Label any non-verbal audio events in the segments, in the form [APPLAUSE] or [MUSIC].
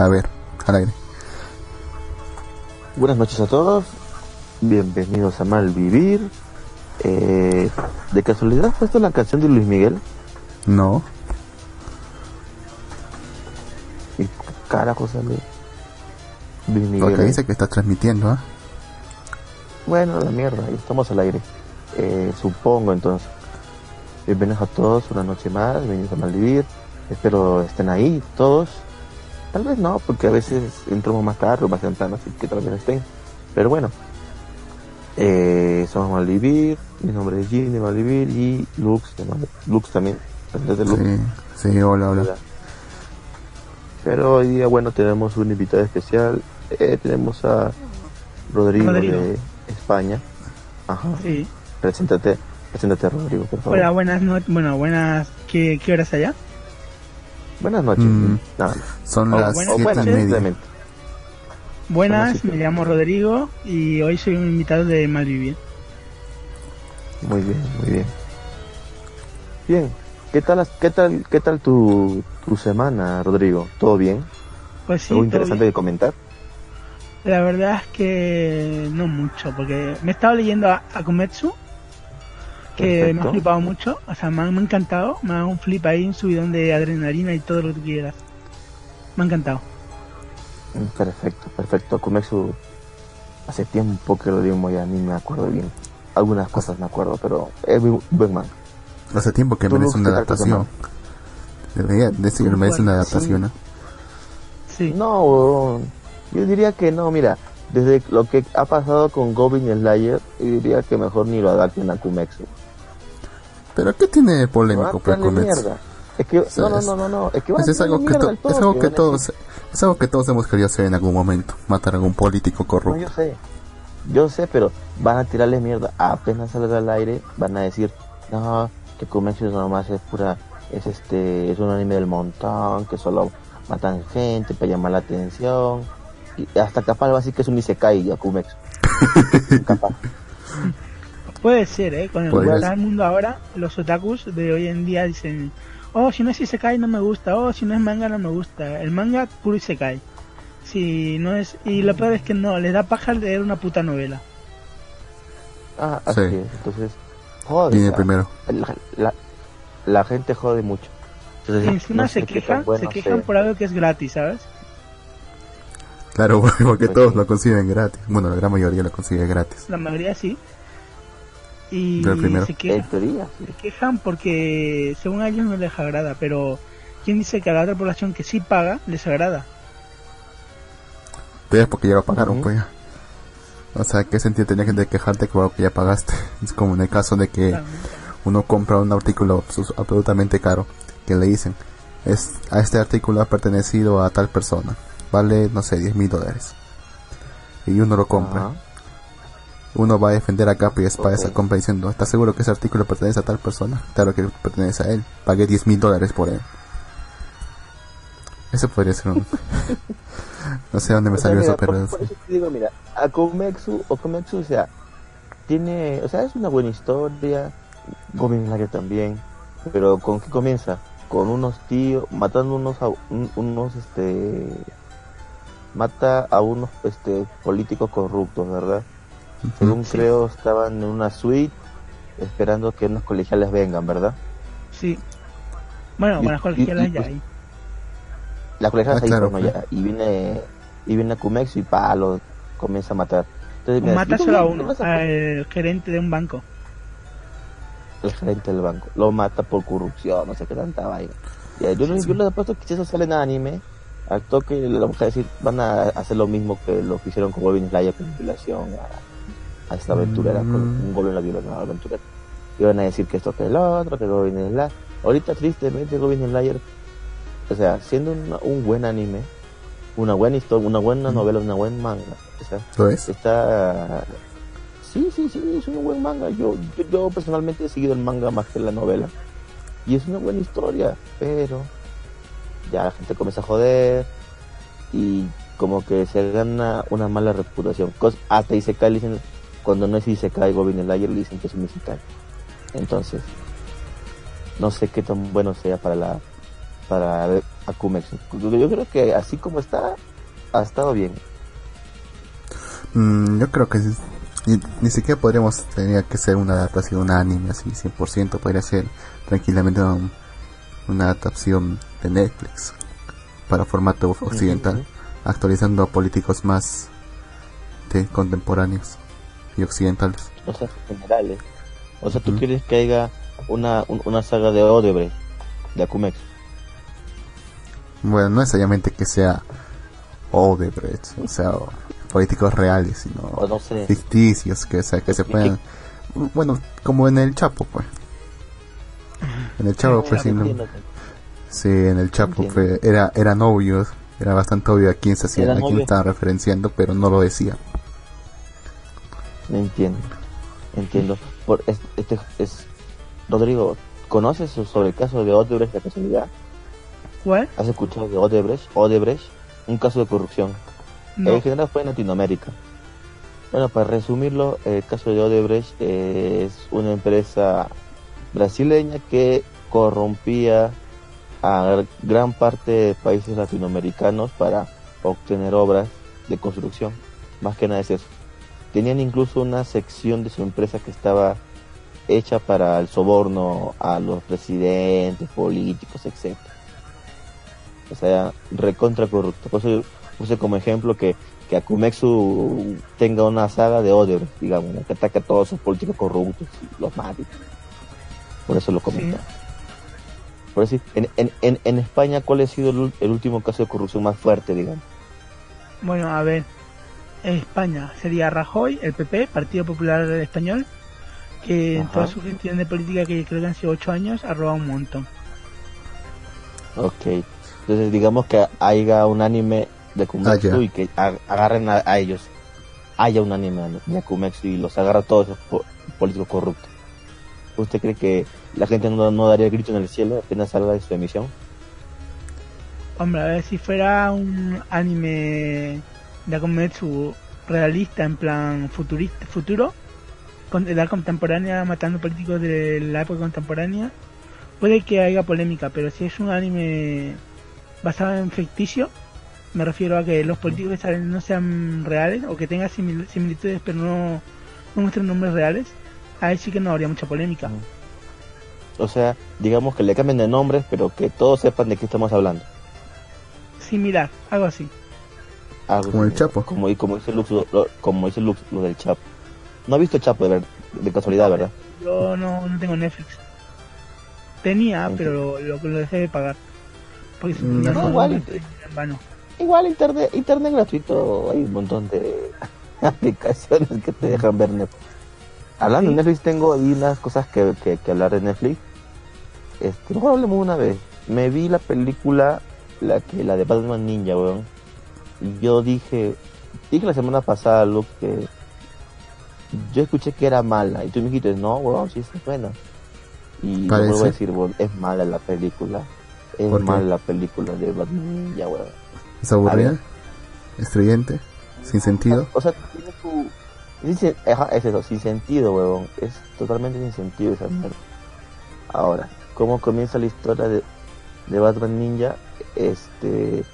A ver, al aire. Buenas noches a todos, bienvenidos a Malvivir. Eh, ¿De casualidad has puesto la canción de Luis Miguel? No. ¿Y qué carajo sale? Luis Miguel. Porque eh. dice que está transmitiendo, ¿ah? Bueno, la mierda, ya estamos al aire. Eh, supongo entonces. Bienvenidos a todos, una noche más, bienvenidos a Malvivir. Espero estén ahí todos. Tal vez no, porque a veces entramos más tarde o más temprano, así que tal vez estén. Pero bueno, eh, somos Malvivir, mi nombre es Jim de Malvivir y Lux, Lux también, desde Lux. Sí, sí, hola, hola. Hola. Pero hoy día, bueno, tenemos un invitado especial. Eh, tenemos a Rodrigo, Rodrigo. de España. Ajá. Sí. Preséntate, preséntate Rodrigo, por favor. Hola, buenas noches. Bueno, buenas. ¿Qué, qué horas allá? Buenas noches. Mm, Nada. Son O las buenas- siete buenas, y media. Buenas, me llamo Rodrigo y hoy soy un invitado de Malvivir. Muy bien, muy bien. Bien. ¿Qué tal, qué tal, qué tal tu, tu semana, Rodrigo? ¿Todo bien? Pues sí, ¿Algo interesante que comentar? la verdad es que no mucho, porque me he estado leyendo a Akumetsu, que me ha flipado mucho, o sea, me ha, me ha encantado, me ha dado un flip ahí, un subidón de adrenalina y todo lo que tú quieras. Me ha encantado. Perfecto, perfecto. Kumexu, hace tiempo que lo digo ya ni me acuerdo bien. Algunas cosas me acuerdo, pero es muy buen man. Hace tiempo que merece una ¿qué tal tu adaptación. Debería decir que merece una adaptación, ¿no? Sí. No, yo diría que no, mira, desde lo que ha pasado con Goblin Slayer, yo diría que mejor ni lo adapten a Kumexu. Pero ¿qué tiene de No, polémico hazle Precomex? mierda. Es que, no, no, es- no, no, no, es que a es algo que, es algo que todos es algo que todos hemos querido hacer en algún momento, matar a algún político No, corrupto. yo sé, yo sé, pero van a tirarle mierda. Apenas salga al aire, van a decir, no, que Kumexu nomás es pura, es este, es un anime del montón, que solo matan gente para llamar la atención. Y hasta capaz va a decir que es un Isekai a Kumexu. [LAUGHS] capaz. Puede ser, ¿eh? Con el mundo ahora, los otakus de hoy en día dicen, oh, si no es Isekai no me gusta, oh, si no es manga no me gusta. El manga puro Isekai. Si no es... Y lo peor es que no, les da paja leer una puta novela. Ah, así Sí. es. Entonces, jode. Viene o sea, primero. La, la, la gente jode mucho. Entonces, Y encima no se quejan, bueno se quejan sea. por algo que es gratis, ¿sabes? Claro, [LAUGHS] porque Pues todos lo consiguen gratis. Bueno, la gran mayoría lo consigue gratis. La mayoría sí. Y se quejan, teoría, sí. se quejan porque según a ellos no les agrada, pero ¿quién dice que a la otra población que sí paga les agrada? Pero es porque ya lo pagaron, Ujú. pues ya. O sea, ¿qué sentido tenía que quejarte algo que ya pagaste? [LAUGHS] Es como en el caso de que Claro. uno compra un artículo absolutamente caro, que le dicen, es, a este artículo ha pertenecido a tal persona, vale, no sé, 10 mil dólares. Y uno lo compra. Uno va a defender a capa y espada esa compra diciendo, ¿estás seguro que ese artículo pertenece a tal persona? Claro que pertenece a él. Pagué 10 mil dólares por él. Ese podría ser un... [LAUGHS] no sé dónde me O sea, salió mira, eso, pero... por, por eso te digo, mira, Akomexu, Okomexu, o sea, tiene, o sea, es una buena historia, Goblin también, pero ¿con qué comienza? Con unos tíos, matando unos, unos, este, mata a unos, este, políticos corruptos, ¿verdad? Según Sí. creo, estaban en una suite esperando que unos colegiales vengan, ¿verdad? Sí. Bueno, Y- las y- colegialas y, ya pues, hay. La colegialas Ah, ahí, claro, no, pues. ya, y viene, y viene Akumexu y pa, lo comienza a matar. Entonces, mira, a no uno, a- al gerente de un banco. el gerente del banco. Lo mata por corrupción, no sé qué tanta vaina. Ya, yo, yo les apuesto que si eso sale en anime, al toque la mujer decir, van a hacer lo mismo que lo que hicieron con Goblin Slayer con violación a, a esta aventurera, con un Goblin la violación a la aventurera. Y van a decir que esto que el otro, que Goblin Slayer. Ahorita tristemente Goblin Slayer, o sea, siendo una- un buen anime, una buena historia, una buena novela, una buena manga, o sea, ¿Lo es? está sí, sí, sí, es un buen manga. Yo, yo, yo personalmente he seguido el manga más que la novela. Y es una buena historia, pero ya la gente comienza a joder y como que se gana una mala reputación. Hasta Isekai le dicen, cuando no es Isekai Goblin Slayer le dicen que es un Isekai. Entonces, no sé qué tan bueno sea para la para Akumex. Yo creo que así como está, ha estado bien. Mm, yo creo que sí. ni, ni siquiera podríamos tener que ser una adaptación, un anime así 100%. Podría ser tranquilamente un- una adaptación de Netflix para formato occidental, actualizando a políticos más de contemporáneos y occidentales. O sea, generales. O sea, tú quieres que haya una, un- una saga de Odebrecht, de Akumex. Bueno, no necesariamente que sea Odebrecht, o sea, políticos reales, sino O no sé. ficticios que, o sea, que se ¿Qué- puedan, bueno, como en el Chapo, pues. En el Chapo, pues, sí, no- sí, en el Chapo fue- era, eran obvios, era bastante obvio a quién se hacía, a quién estaban referenciando, pero no lo decía. Entiendo. Entiendo. Por, es, este es Rodrigo, ¿conoces sobre el caso de Odebrecht de casualidad? ¿Cuál? ¿Has escuchado de Odebrecht? Odebrecht, un caso de corrupción. No. En general fue en Latinoamérica. Bueno, para resumirlo, el caso de Odebrecht es una empresa brasileña que corrompía a gran parte de países latinoamericanos para obtener obras de construcción. Más que nada es eso. Tenían incluso una sección de su empresa que estaba hecha para el soborno a los presidentes, políticos, etc. O sea, recontra corrupto. Por eso puse como ejemplo que, que Akumexu tenga una saga de Odebrecht, digamos, ¿no? que ataque a todos esos políticos corruptos y los mate. Por eso lo comenta. Por decir, en, en, en, en España, ¿cuál ha sido el, el último caso de corrupción más fuerte, digamos? Bueno, a ver. En España sería Rajoy, el PP, Partido Popular Español, que en toda su gestión de política, que creo que han sido 8 años, ha robado un montón. Ok. Entonces, digamos que haya un anime de Akumexu Ah, ya. y que agarren a, a ellos. Haya un anime de Akumexu y los agarra a todos esos po- políticos corruptos. ¿Usted cree que la gente no, no daría el grito en el cielo apenas salga de su emisión? Hombre, a ver si fuera un anime de Akometsu realista, en plan futurista, futuro, con edad contemporánea, matando políticos de la época contemporánea, puede que haya polémica, pero si es un anime basado en ficticio, me refiero a que los políticos que salen no sean reales o que tengan simil- similitudes pero no, no muestren nombres reales, ahí sí que no habría mucha polémica. O sea, digamos que le cambien de nombres, pero que todos sepan de qué estamos hablando. Similar, algo así. Como el Chapo. Como, y como dice Lux, lo, lo- como dice Lux, lo del Chapo. No ha visto Chapo de, ver- de casualidad, ¿verdad? Yo no, no tengo Netflix. Tenía, pero lo, lo dejé de pagar. Porque Mm, no, todo igual. vano. Igual internet, internet gratuito, hay un montón de [LAUGHS] aplicaciones que te dejan ver Netflix. Hablando de Netflix, tengo ahí unas cosas que, que, que hablar de Netflix. Este, mejor hablemos una vez. Me vi la película, la que la de Batman Ninja, weón. Yo dije, dije la semana pasada, Luke, que yo escuché que era mala. Y tú me dijiste, no, weón, sí es buena. Y yo vuelvo a decir, weón, es mala la película. Es mala la película de Batman Ninja, weón. ¿Es aburrida? ¿Estridente? ¿Sin sentido? O sea, tiene ajá, es eso, sin sentido, huevón. Es totalmente sin sentido esa mierda. Ahora, ¿cómo comienza la historia de, de Batman Ninja? Este,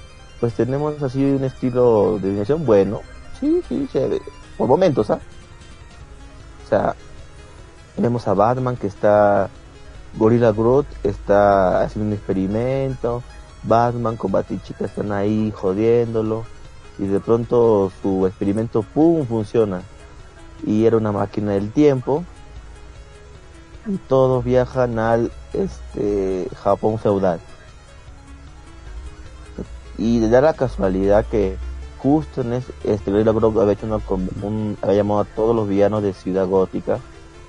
pues tenemos así un estilo de animación bueno. Sí, sí, chévere. Por momentos, ¿ah? O sea, vemos a Batman que está... Gorilla Groot está haciendo un experimento. Batman con Batichica están ahí jodiéndolo y de pronto su experimento pum funciona y era una máquina del tiempo y todos viajan al este Japón feudal y da la casualidad que justo en ese este Gorilla Grodd había hecho una un, había llamado a todos los villanos de Ciudad Gótica.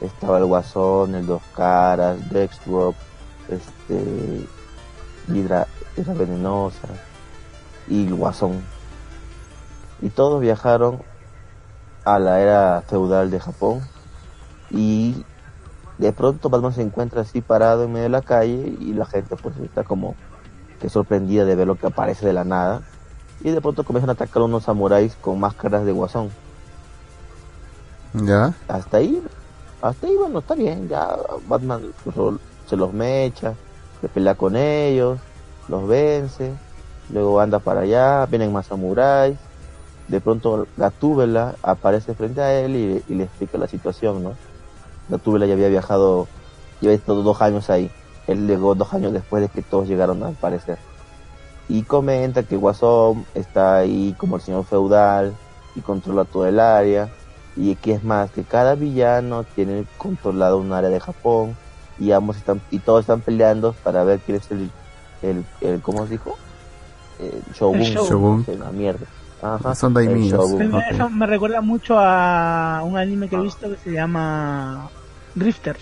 Estaba el Guasón el Dos Caras Deathstroke este Hidra Venenosa y el Guasón. Y todos viajaron a la era feudal de Japón y de pronto Batman se encuentra así parado en medio de la calle y la gente pues está como que sorprendida de ver lo que aparece de la nada y de pronto comienzan a atacar unos samuráis con máscaras de guasón. Ya. Hasta ahí, hasta ahí bueno, está bien, ya Batman se los mecha, se pelea con ellos, los vence, luego anda para allá, vienen más samuráis, de pronto Gatúbela aparece frente a él y, le explica la situación, ¿no? Gatúbela ya había viajado, lleva estado dos años ahí, él llegó dos años después de que todos llegaron a aparecer. Y comenta que Guasón está ahí como el señor feudal y controla todo el área. Y que es más, que cada villano tiene controlado un área de Japón y ambos están y todos están peleando para ver quién es el el, el ¿cómo se dijo? El Shogun. El Shogun. Una mierda. Ajá, Son daimios. Eso me recuerda mucho a un anime que he visto que se llama Drifter.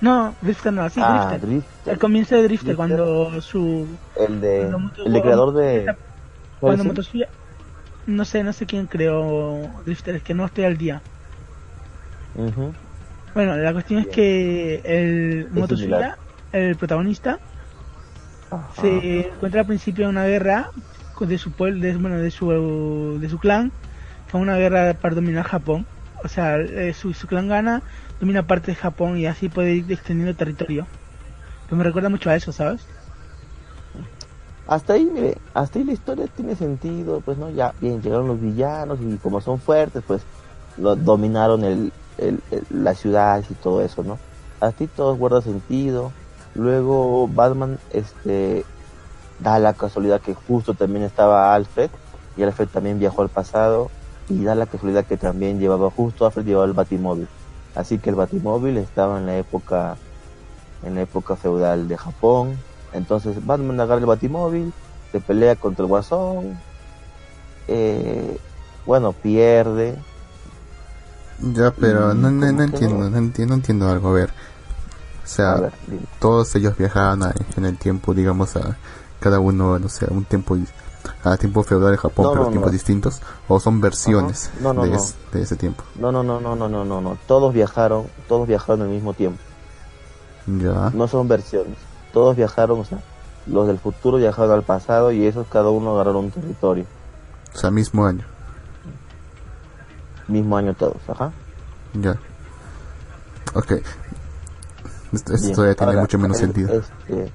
No, Drifter no, sí, ah, Drifter. El comienzo de Drifter, cuando su... El de... el de creador de... Cuando Motosuyá... No sé, no sé quién creó Drifter, es que no estoy al día. Bueno, la cuestión es que el Motosuyá, el protagonista, se encuentra al principio en una guerra de su pueblo, de, bueno, de su, de su clan, fue una guerra para dominar Japón. O sea, eh, su, su, clan gana, domina parte de Japón y así puede ir extendiendo territorio. Pues me recuerda mucho a eso, ¿sabes? Hasta ahí, mire, hasta ahí la historia tiene sentido, pues no, ya, bien, llegaron los villanos y como son fuertes, pues lo, dominaron el, el, la ciudad y todo eso, ¿no? Hasta ahí todo guarda sentido Luego Batman este, da la casualidad que justo también estaba Alfred y Alfred también viajó al pasado y da la casualidad que también llevaba justo Alfred llevaba el Batimóvil. Así que el Batimóvil estaba en la época en la época feudal de Japón. Entonces Batman agarra el Batimóvil, se pelea contra el Guasón, eh, bueno, pierde. Ya, pero no, no, no entiendo, no entiendo, no entiendo algo. A ver, o sea, todos ellos viajaban en el tiempo, digamos, a cada uno, no sé, un tiempo a tiempo feudal de Japón, pero tiempos distintos, o son versiones de, ese tiempo. No, no, no, no, no, no, no, no, todos viajaron, todos viajaron al mismo tiempo. Ya. No son versiones, todos viajaron, o sea, los del futuro viajaron al pasado y esos cada uno agarraron un territorio. O sea, mismo año. Mismo año todos, ajá. Ya. Ok, esto, todavía tiene mucho menos sentido. Este,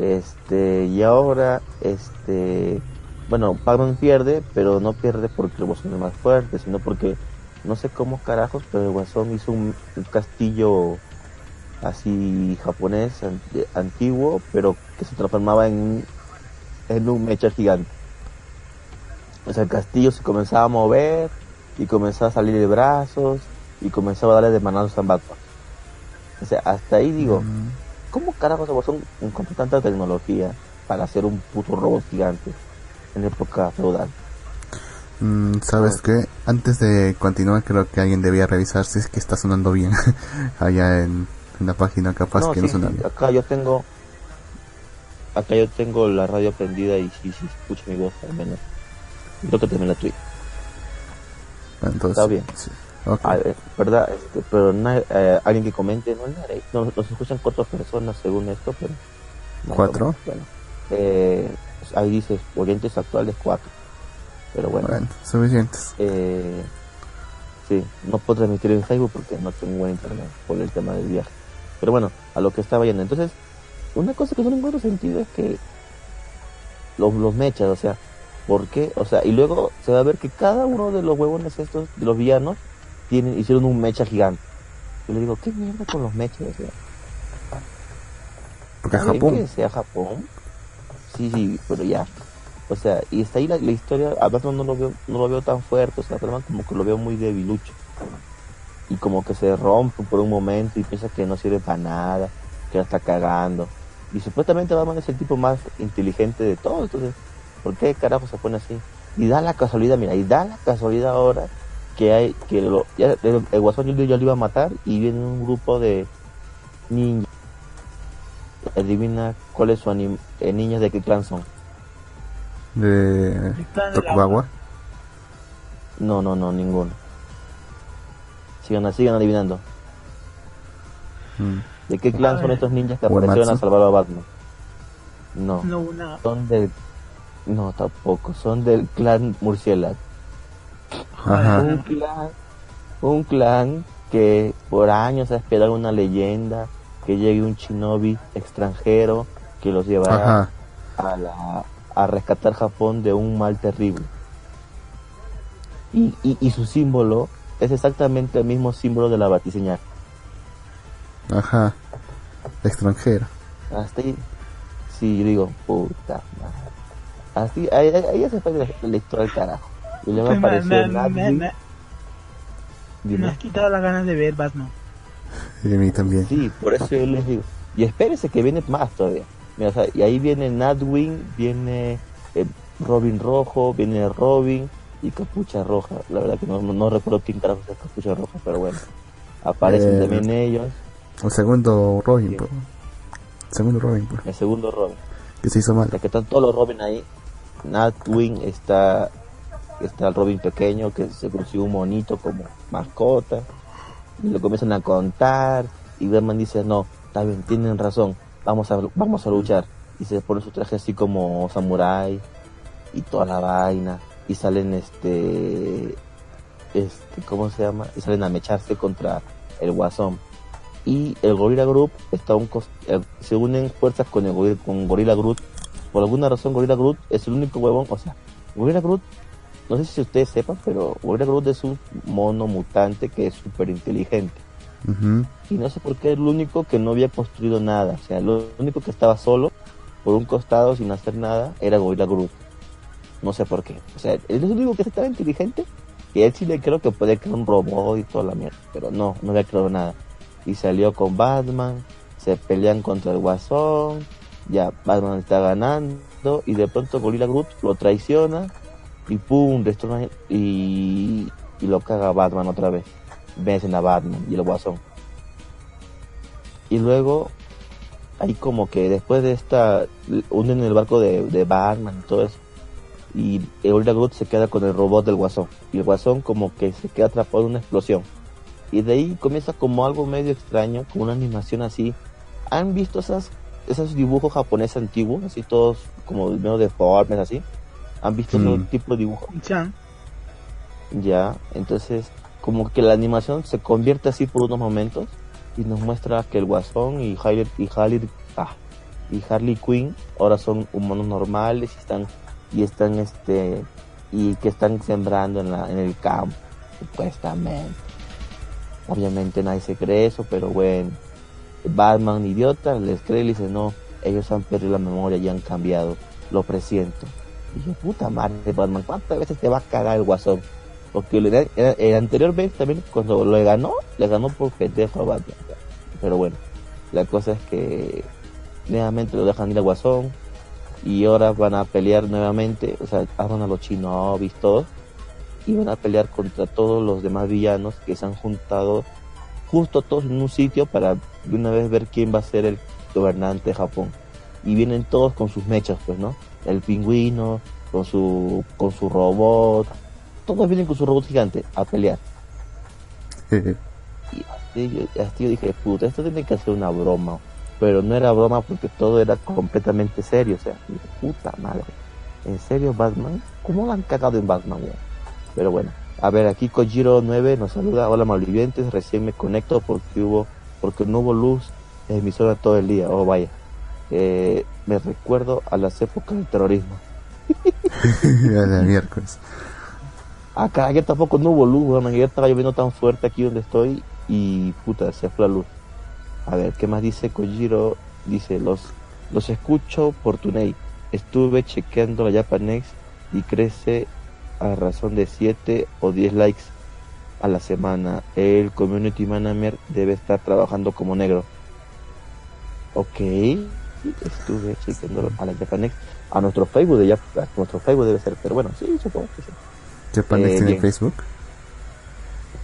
este, y ahora, este, bueno, Batman pierde, pero no pierde porque el Guasón es más fuerte, sino porque no sé cómo carajos, pero el Guasón hizo un, castillo así japonés antiguo, pero que se transformaba en, en un mecha gigante. O sea, el castillo se comenzaba a mover y comenzaba a salir de brazos y comenzaba a darle de manazos a Batman. O sea, hasta ahí digo, ¿cómo carajos son encontró tanta tecnología para hacer un puto robot gigante en época feudal? Mm, ¿Sabes qué? Antes de continuar, creo que alguien debía revisar si es que está sonando bien [LAUGHS] allá en, la página, capaz que no suena bien. Acá yo tengo, acá yo tengo la radio prendida y sí, sí, escucho mi voz al menos. Creo que también la tuya. Entonces, está bien. Ah, eh, ¿Verdad? Este, pero eh, alguien que comente, no, nos, nos escuchan cuatro personas según esto, pero... ¿Cuatro? Bueno, eh, ahí dice oyentes actuales cuatro. Pero bueno. Bueno, suficientes. Eh, sí, no puedo transmitir en Facebook porque no tengo buen internet por el tema del viaje. Pero bueno, a lo que estaba yendo. Entonces, una cosa que no encuentro sentido es que los, los mechas, o sea, ¿por qué? O sea, y luego se va a ver que cada uno de los huevones estos, de los villanos, hicieron un mecha gigante. Yo le digo, ¿qué mierda con los mechas? Porque es Japón. Que sea Japón. Sí, sí, pero ya. O sea, y está ahí la, historia, a Batman no lo veo, no lo veo tan fuerte, o sea, Batman como que lo veo muy debilucho. Y como que se rompe por un momento y piensa que no sirve para nada, que la está cagando. Y supuestamente Batman es el tipo más inteligente de todos, entonces, ¿por qué carajo se pone así? Y da la casualidad, mira, y da la casualidad ahora que hay que lo, ya, el, guasón ya, lo iba a matar y viene un grupo de ninjas adivina cuál es su anim, eh, niños de qué clan son de Tokugawa No, no, no, ninguno. Sigan, sigan adivinando. Mm. ¿De qué clan A son estos ninjas que Uematsu. aparecieron a salvar a Batman? No, No, una. son del... No, tampoco, son del clan Murciélago. Ajá. Un clan, un clan que por años ha esperado una leyenda, que llegue un shinobi extranjero que los llevará a, la, a rescatar Japón de un mal terrible. Y, y, y su símbolo es exactamente el mismo símbolo de la batiseñal. Ajá. Extranjero. Hasta ahí, sí, digo, puta madre. Así, ahí, ahí- se fue la, la historia del carajo. Y luego Me, [LAUGHS] me, apareció me, Nadie, me- me- dime. me has quitado las ganas de ver Batman. Y a mí también. Sí, por eso yo les digo. Y espérense que viene más todavía. Mira, o sea, y ahí viene Nightwing, viene eh, Robin Rojo, viene Robin y Capucha Roja. La verdad que no, no, recuerdo quién carajo es Capucha Roja, pero bueno. Aparecen Eh, también ellos, El segundo Robin, Sí. pues. El segundo Robin, pues. el segundo Robin. Que se hizo mal. Ya que están todos los Robin ahí. Nightwing está, está el Robin pequeño que se consiguió un monito como mascota. Y lo comienzan a contar. Y Batman dice, no, está bien, tienen razón, vamos a, vamos a luchar. Y se pone su traje así como samurai y toda la vaina. Y salen este, este, ¿cómo se llama? Y salen a mecharse contra el Guasón. Y el Gorilla Group está un eh, se unen fuerzas con el con Gorilla Groot. Por alguna razón Gorilla Groot es el único huevón, o sea, Gorilla Groot, no sé si ustedes sepan, pero Gorilla Groot es un mono mutante que es súper inteligente. Y no sé por qué es el único que no había construido nada. O sea, lo único que estaba solo, por un costado, sin hacer nada, era Gorilla Groot. No sé por qué. O sea, él es el único que es tan inteligente que él sí le creo que puede crear un robot y toda la mierda. Pero no, no había creado nada. Y salió con Batman, se pelean contra el Guasón, ya Batman está ganando y de pronto Gorilla Groot lo traiciona y pum, destruye y, y lo caga Batman otra vez. Vencen a Batman y el Guasón. Y luego, ahí como que después de esta, hunden el barco de, de Batman y todo eso. Y Gorilla Groot se queda con el robot del Guasón. Y el Guasón como que se queda atrapado en una explosión. Y de ahí comienza como algo medio extraño, con una animación así. ¿Han visto esas, esos dibujos japoneses antiguos? Así todos como medio deformes así. ¿Han visto Mm. ese tipo de dibujos? Chan. Ya, entonces como que la animación se convierte así por unos momentos y nos muestra que el Guasón y Harley y Harley, ah, y Harley Quinn ahora son humanos normales y están y están este y que están sembrando en la en el campo supuestamente. Obviamente nadie se cree eso, pero bueno, Batman idiota les cree y dice no, ellos han perdido la memoria y han cambiado, lo presiento. Yo, puta madre, Batman, ¿cuántas veces te va a cagar el Guasón? Porque el anterior vez también, cuando le ganó, le ganó por pendejo a Batman. Pero bueno, la cosa es que nuevamente lo dejan ir a Guasón y ahora van a pelear nuevamente, o sea, arman a los chinobis, todos, y van a pelear contra todos los demás villanos que se han juntado justo todos en un sitio para de una vez ver quién va a ser el gobernante de Japón. Y vienen todos con sus mechas, pues, ¿no? El pingüino, con su, con su robot, todos vienen con su robot gigante a pelear. [LAUGHS] Y así yo, así yo dije, puta, esto tiene que ser una broma. Pero no era broma porque todo era completamente serio. O sea, puta madre. ¿En serio Batman? ¿Cómo lo han cagado en Batman? Pero bueno, a ver, aquí Kojiro 9 nos saluda. Hola malvivientes, recién me conecto porque hubo, porque no hubo luz en mi zona todo el día. Oh, vaya. Eh, me recuerdo a las épocas del terrorismo. [LAUGHS] La miércoles. Acá ayer tampoco no hubo luz, weón. Ayer estaba lloviendo tan fuerte aquí donde estoy y puta, se fue la luz. A ver, ¿qué más dice Kojiro? Dice, los, los escucho por Tunei. Estuve chequeando la Japanex y crece a razón de 7 o 10 likes a la semana. El community manager debe estar trabajando como negro. Ok, estuve chequeando a la Japanex. A nuestro Facebook de Jap- a nuestro Facebook debe ser, pero bueno, sí, supongo que sí. Japan Next Eh, tiene bien. Facebook.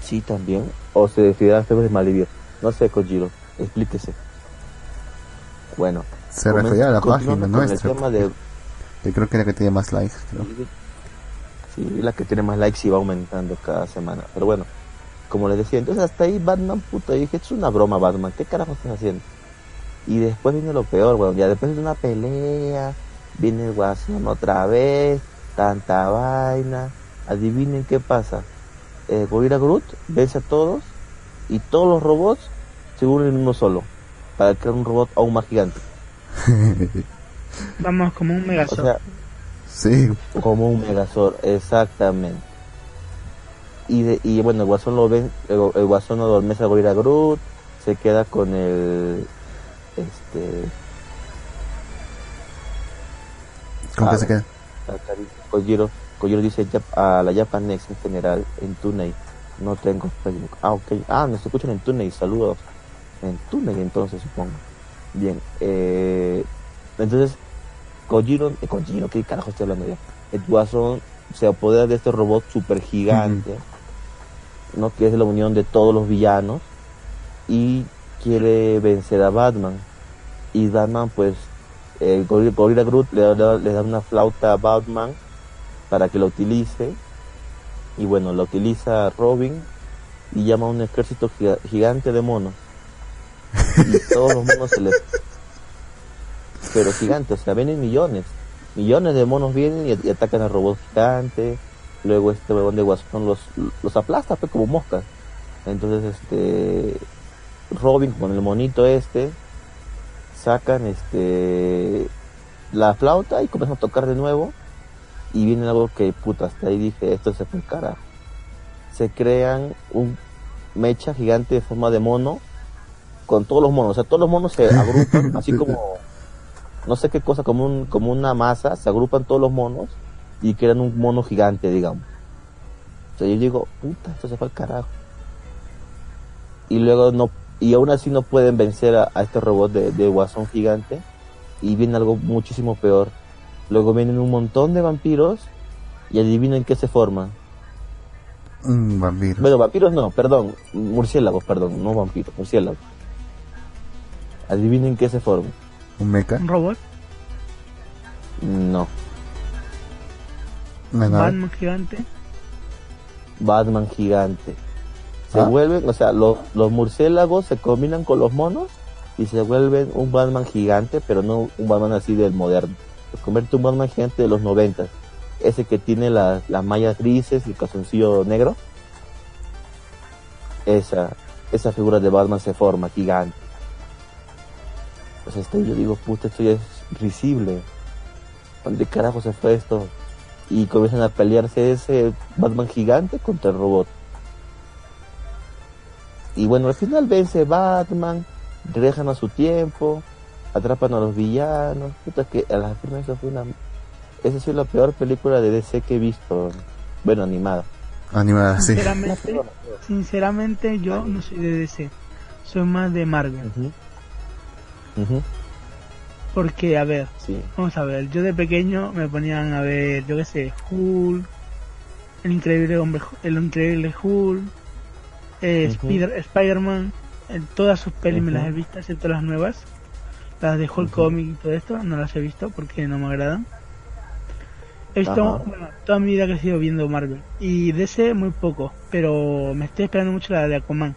Sí, también. O se decidirá Facebook de. No sé, Kojiro. Explíquese. Bueno. Se refería a la página con el nuestra. tema de- Yo creo que era la que tiene más likes. creo. Sí, la que tiene más likes y va aumentando cada semana. Pero bueno, como les decía, entonces hasta ahí Batman, puta, dije, es una broma Batman, ¿qué carajo estás haciendo? Y después viene lo peor, weón, ya después de una pelea, viene el guasón otra vez, tanta vaina, adivinen qué pasa. Eh, Gorilla Groot vence a todos y todos los robots se unen en uno solo, para crear un robot aún más gigante. [LAUGHS] Vamos como un O megazord. sea, sí, como un Megazord, exactamente. Y, de, y bueno, el Guasón lo ven, el, el Guasón adormece a Gorilla Groot, se queda con el, este, ¿cómo que Ah, se queda? Kojiro, Kojiro dice a la Japanex en general, en Tunei, no tengo Facebook. Ah, ok, ah, nos escuchan en Tunei, saludos. En Tunei entonces supongo. Bien, eh, entonces, Kojiro, eh, Kojiro, ¿qué carajo estoy hablando ya? El Guasón se apodera de este robot super gigante, ¿no? Que es la unión de todos los villanos y quiere vencer a Batman. Y Batman, pues, el Gorilla, Gorilla Groot le da, le da una flauta a Batman para que lo utilice. Y bueno, lo utiliza Robin y llama a un ejército giga- gigante de monos. Y [LAUGHS] todos los monos se le... Pero gigantes, o sea, vienen millones. Millones de monos vienen y, y atacan al robot gigante. Luego este huevón de Guasón los, los aplasta pues, como moscas. Entonces este Robin con el monito este sacan este la flauta y comienzan a tocar de nuevo. Y viene algo que puta hasta ahí dije esto se fue el carajo. Se crean un mecha gigante de forma de mono con todos los monos. O sea todos los monos se [LAUGHS] agrupan así como no sé qué cosa como un como una masa se agrupan todos los monos y crean un mono gigante digamos. O sea yo digo puta esto se fue al carajo. Y luego no y aún así no pueden vencer a, a este robot de, de guasón gigante y viene algo muchísimo peor luego vienen un montón de vampiros y adivinen qué se forman Un vampiro. bueno vampiros no perdón murciélagos perdón no vampiros murciélagos adivinen qué se forman Un mecha. Un robot, no. Batman gigante. Batman gigante se Ah. vuelven o sea los, los murciélagos se combinan con los monos y se vuelven un Batman gigante pero no un Batman así del moderno. Se convierte en un Batman gigante de los noventas ese que tiene la- las mallas grises y el calzoncillo negro. Esa esa figura de Batman se forma gigante. O sea este, yo digo puta esto ya es risible. ¿dónde carajo se fue esto? y comienzan a pelearse ese Batman gigante contra el robot y bueno al final vence Batman regresan a su tiempo atrapan a los villanos. Puta es que a la firma eso fue una esa sido la peor película de DC que he visto. Bueno animada. Animada, sí. Sinceramente, sinceramente yo no soy de DC, soy más de Marvel. Porque, a ver, sí. vamos a ver, yo de pequeño me ponían a ver, yo qué sé, Hulk, el increíble hombre, el increíble Hulk, eh, Spider-Man, en todas sus pelis me las he visto, excepto las nuevas. Las de Hulk. Comic y todo esto, no las he visto porque no me agradan. He visto, bueno, toda mi vida que he sido viendo Marvel. Y DC muy poco, pero me estoy esperando mucho la de Aquaman.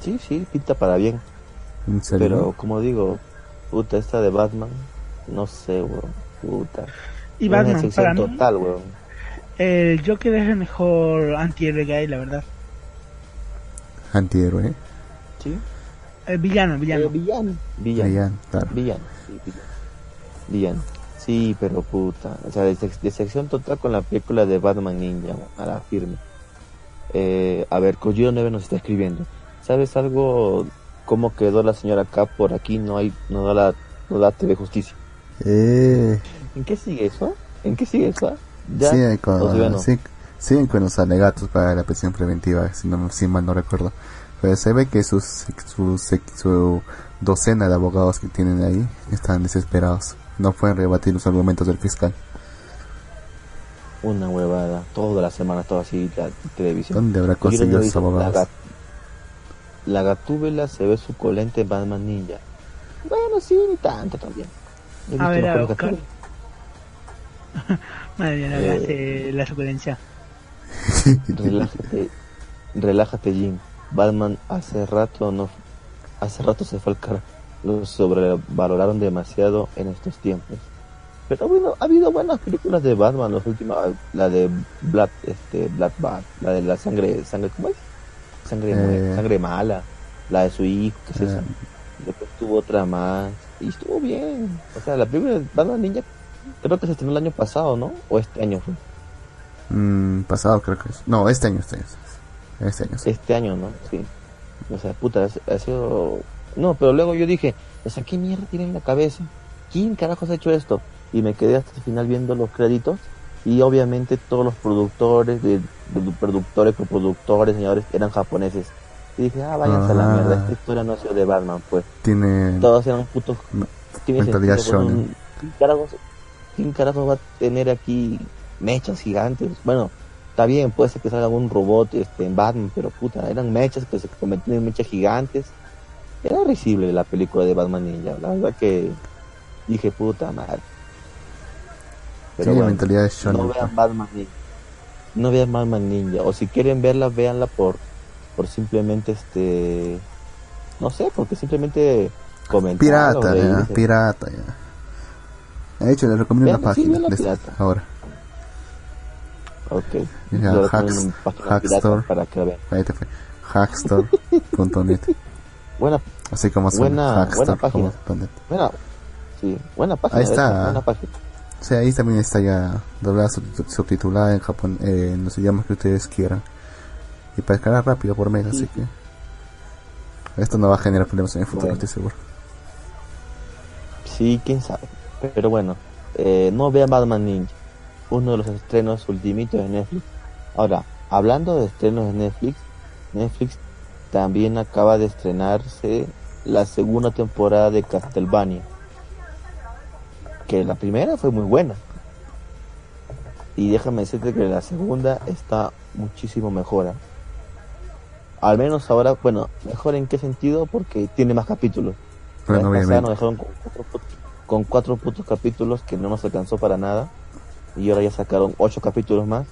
sí sí pinta para bien ¿En serio? pero como digo puta esta de Batman no sé weón puta Y Batman, para mí, total weón el Joker es el mejor antihéroe que hay, la verdad. Antihéroe. sí El villano, villano. Eh, villano villano Villano, claro. Villano, sí, villano. Villano. Sí, pero puta. O sea, decepción total con la película de Batman Ninja, a la firme. Eh, a ver, Kojiro 9 nos está escribiendo. ¿Sabes algo? ¿Cómo quedó la señora K por aquí? No hay, no da la, no da TV Justicia. Eh, ¿En qué sigue eso? ¿En qué sigue eso? ¿Ya? siguen, con, siguen con los alegatos para la prisión preventiva, si, no, si mal no recuerdo. Pero se ve que sus, su, su docena de abogados que tienen ahí están desesperados. No pueden rebatir los argumentos del fiscal. Una huevada. Toda la semana, todo así, la televisión. ¿Dónde habrá conseguido 9 esos la, abogados? gat- la gatúbela se ve suculenta en Batman Ninja. Bueno, sí, ni tanto también. A ver, a buscar. [LAUGHS] Madre mía, la, eh, la suculencia. relájate, relájate, Jim. Batman hace rato no, hace rato se fue al cara. Lo sobrevaloraron demasiado en estos tiempos. Pero bueno, ha habido buenas películas de Batman, los últimos, la de Black, este, Black Bat, la de la sangre, sangre, ¿cómo es? Sangre, eh. sangre mala, la de su hijo, qué es eso. Eh. Después tuvo otra más y estuvo bien. O sea, la película de Batman Ninja creo que se estrenó el año pasado, ¿no? O este año fue. Mm, pasado creo que es. No, este año, este año. Este año, Este año, ¿no? Sí. O sea, puta, ha sido... No, pero luego yo dije, o sea, ¿qué mierda tiene en la cabeza? ¿Quién carajos ha hecho esto? Y me quedé hasta el final viendo los créditos y obviamente todos los productores, de, productores, coproductores, señores, eran japoneses. Y dije, ah, váyanse a la mierda, esta historia no ha sido de Batman, pues. Tiene... Todos eran putos... tiene mentalidad shonen. ¿Quién carajos va a tener aquí mechas gigantes? Bueno, está bien, puede ser que salga un robot este, en Batman, pero puta, eran mechas que se convertían en mechas gigantes. Era risible la película de Batman Ninja, la verdad que dije, puta madre. Pero sí, mentalidad de shonen. No vean Batman Ninja. No vean Batman Ninja. O si quieren verla, véanla por, por simplemente este. No sé, porque simplemente comentar. Pirata, ya, pirata, ya. De hecho, les recomiendo una página ahora. Ok. Hacks, Hackstore. Para que vean. Ahí te fue. Hackstore.net. [LAUGHS] buena, Así como suena. Buena, buena página. Buena, sí, buena página. Ahí está. buena página. Sí, ahí también está ya doblada, subtitulada en Japón, eh, en los idiomas que ustedes quieran. Y para descargar rápido por mega, así que. Esto no va a generar problemas en el futuro, estoy seguro. Sí, quién sabe. Pero bueno, eh, no vean Batman Ninja, uno de los estrenos ultimitos de Netflix. Ahora, hablando de estrenos de Netflix, Netflix también acaba de estrenarse la segunda temporada de Castlevania. Que la primera fue muy buena. Y déjame decirte que la segunda está muchísimo mejor. ¿eh? Al menos ahora, bueno, mejor en qué sentido, porque tiene más capítulos. Bueno, dejaron con cuatro putos capítulos que no nos alcanzó para nada. Y ahora ya sacaron ocho capítulos más.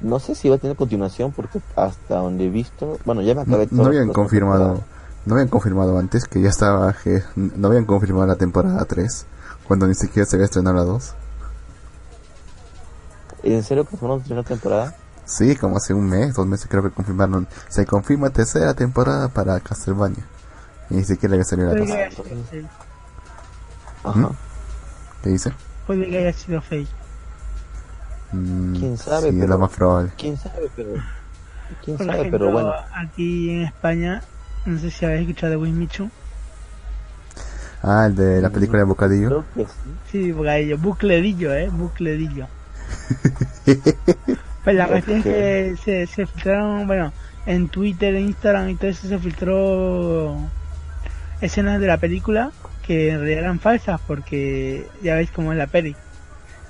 No sé si va a tener continuación porque hasta donde he visto, bueno, ya me acabé No, no habían confirmado, no habían confirmado antes que ya estaba, que no habían confirmado la temporada 3, cuando ni siquiera se había estrenado la 2. ¿En serio confirmaron la temporada? Sí, como hace un mes, dos meses creo que confirmaron. Se confirma tercera temporada para Castlevania. Y ni siquiera había salido la 2. Ajá. ¿Qué dice? Puede que haya sido fake. Mm, ¿Quién sabe? Sí, pero, es lo más probable. ¿Quién sabe? Pero, ¿quién Por sabe? Ejemplo, pero bueno. Aquí en España, no sé si habéis escuchado de Wismichu. Ah, el de la película de Bocadillo. Creo que sí. Sí, Bocadillo. Bucledillo, eh. Bucledillo. [LAUGHS] pues la cuestión es que se, se filtraron, bueno, en Twitter, en Instagram y todo eso se filtró escenas de la película que en realidad eran falsas porque ya veis cómo es la peli.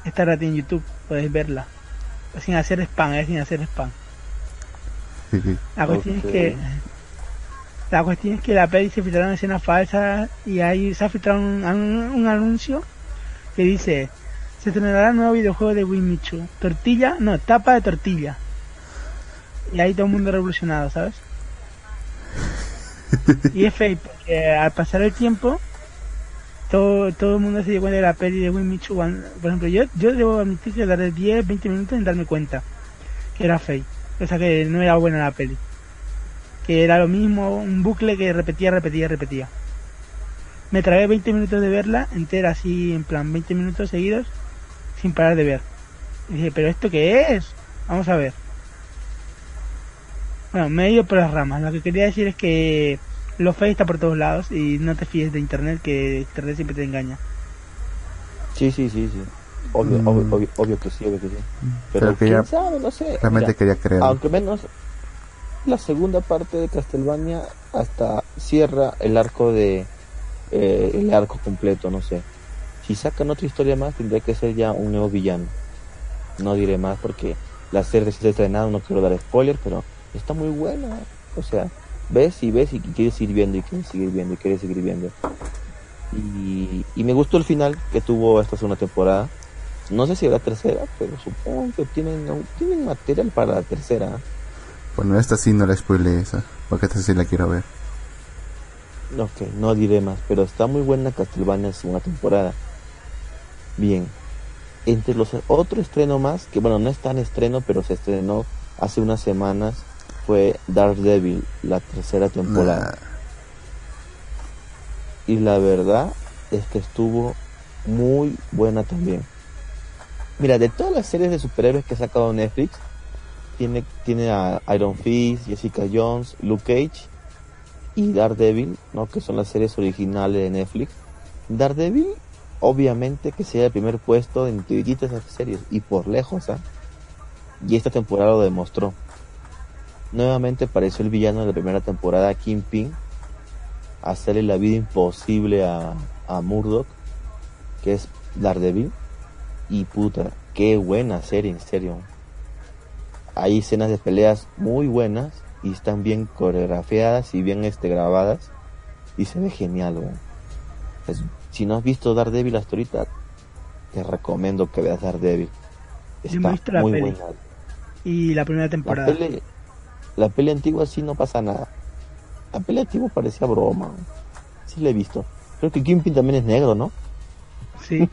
Está en YouTube, podéis verla. Sin hacer spam, eh, sin hacer spam. La [LAUGHS] cuestión es que la cuestión es que la peli se filtraron escenas falsas y ahí se ha filtrado un, un, anuncio que dice se estrenará un nuevo videojuego de Wimichu. Tortilla, no, tapa de tortilla. Y ahí todo el mundo revolucionado, ¿sabes? [LAUGHS] y es fake porque al pasar el tiempo todo, todo el mundo se dio cuenta de la peli de Wimichu. Por ejemplo, yo, yo debo admitir que tardé 10, 20 minutos en darme cuenta que era fake. O sea, que no era buena la peli. Que era lo mismo, un bucle que repetía, repetía, repetía. Me tragué 20 minutos de verla entera, así en plan 20 minutos seguidos, sin parar de ver. Y dije, ¿pero esto qué es? Vamos a ver. Bueno, me he ido por las ramas. Lo que quería decir es que lo fake está por todos lados y no te fíes de internet que internet siempre te engaña. Sí, sí, sí, sí. Obvio, mm. obvio, obvio, que sí, obvio que sí. Pero, quién sabe, no sé. Realmente quería creer. Aunque menos la segunda parte de Castlevania hasta cierra el arco de eh, el arco completo, no sé. Si sacan otra historia más tendría que ser ya un nuevo villano. No diré más porque la serie se ha estrenado, no quiero dar spoiler, pero está muy buena. O sea, ves y ves y quieres seguir viendo y quieres seguir viendo y quieres seguir viendo. Y, y me gustó el final que tuvo esta segunda temporada. No sé si habrá tercera, pero supongo que tienen, tienen material para la tercera. Bueno, esta sí no la spoilé esa, porque esta sí la quiero ver. Ok, no diré más, pero está muy buena Castlevania segunda temporada. Bien, entre los otro estreno más, que bueno, no es tan estreno, pero se estrenó hace unas semanas, fue Daredevil, la tercera temporada. Y la verdad es que estuvo muy buena también. Mira, de todas las series de superhéroes que ha sacado Netflix, tiene, tiene a Iron Fist, Jessica Jones, Luke Cage y Daredevil, ¿no? que son las series originales de Netflix. Daredevil, obviamente que sea el primer puesto en de esas series, y por lejos, ¿ah? Y esta temporada lo demostró. Nuevamente apareció el villano de la primera temporada, Kingpin, hacerle la vida imposible a, a Murdoch, que es Daredevil. Y puta, qué buena serie, en serio. Hay escenas de peleas muy buenas y están bien coreografiadas y bien este, grabadas. Y se ve genial, si no has visto Daredevil hasta ahorita, te recomiendo que veas Daredevil. Está muy buena. Y la primera temporada. La peli, antigua sí no pasa nada. La peli antigua parecía broma. Sí la he visto. Creo que Kingpin también es negro, ¿no? Sí.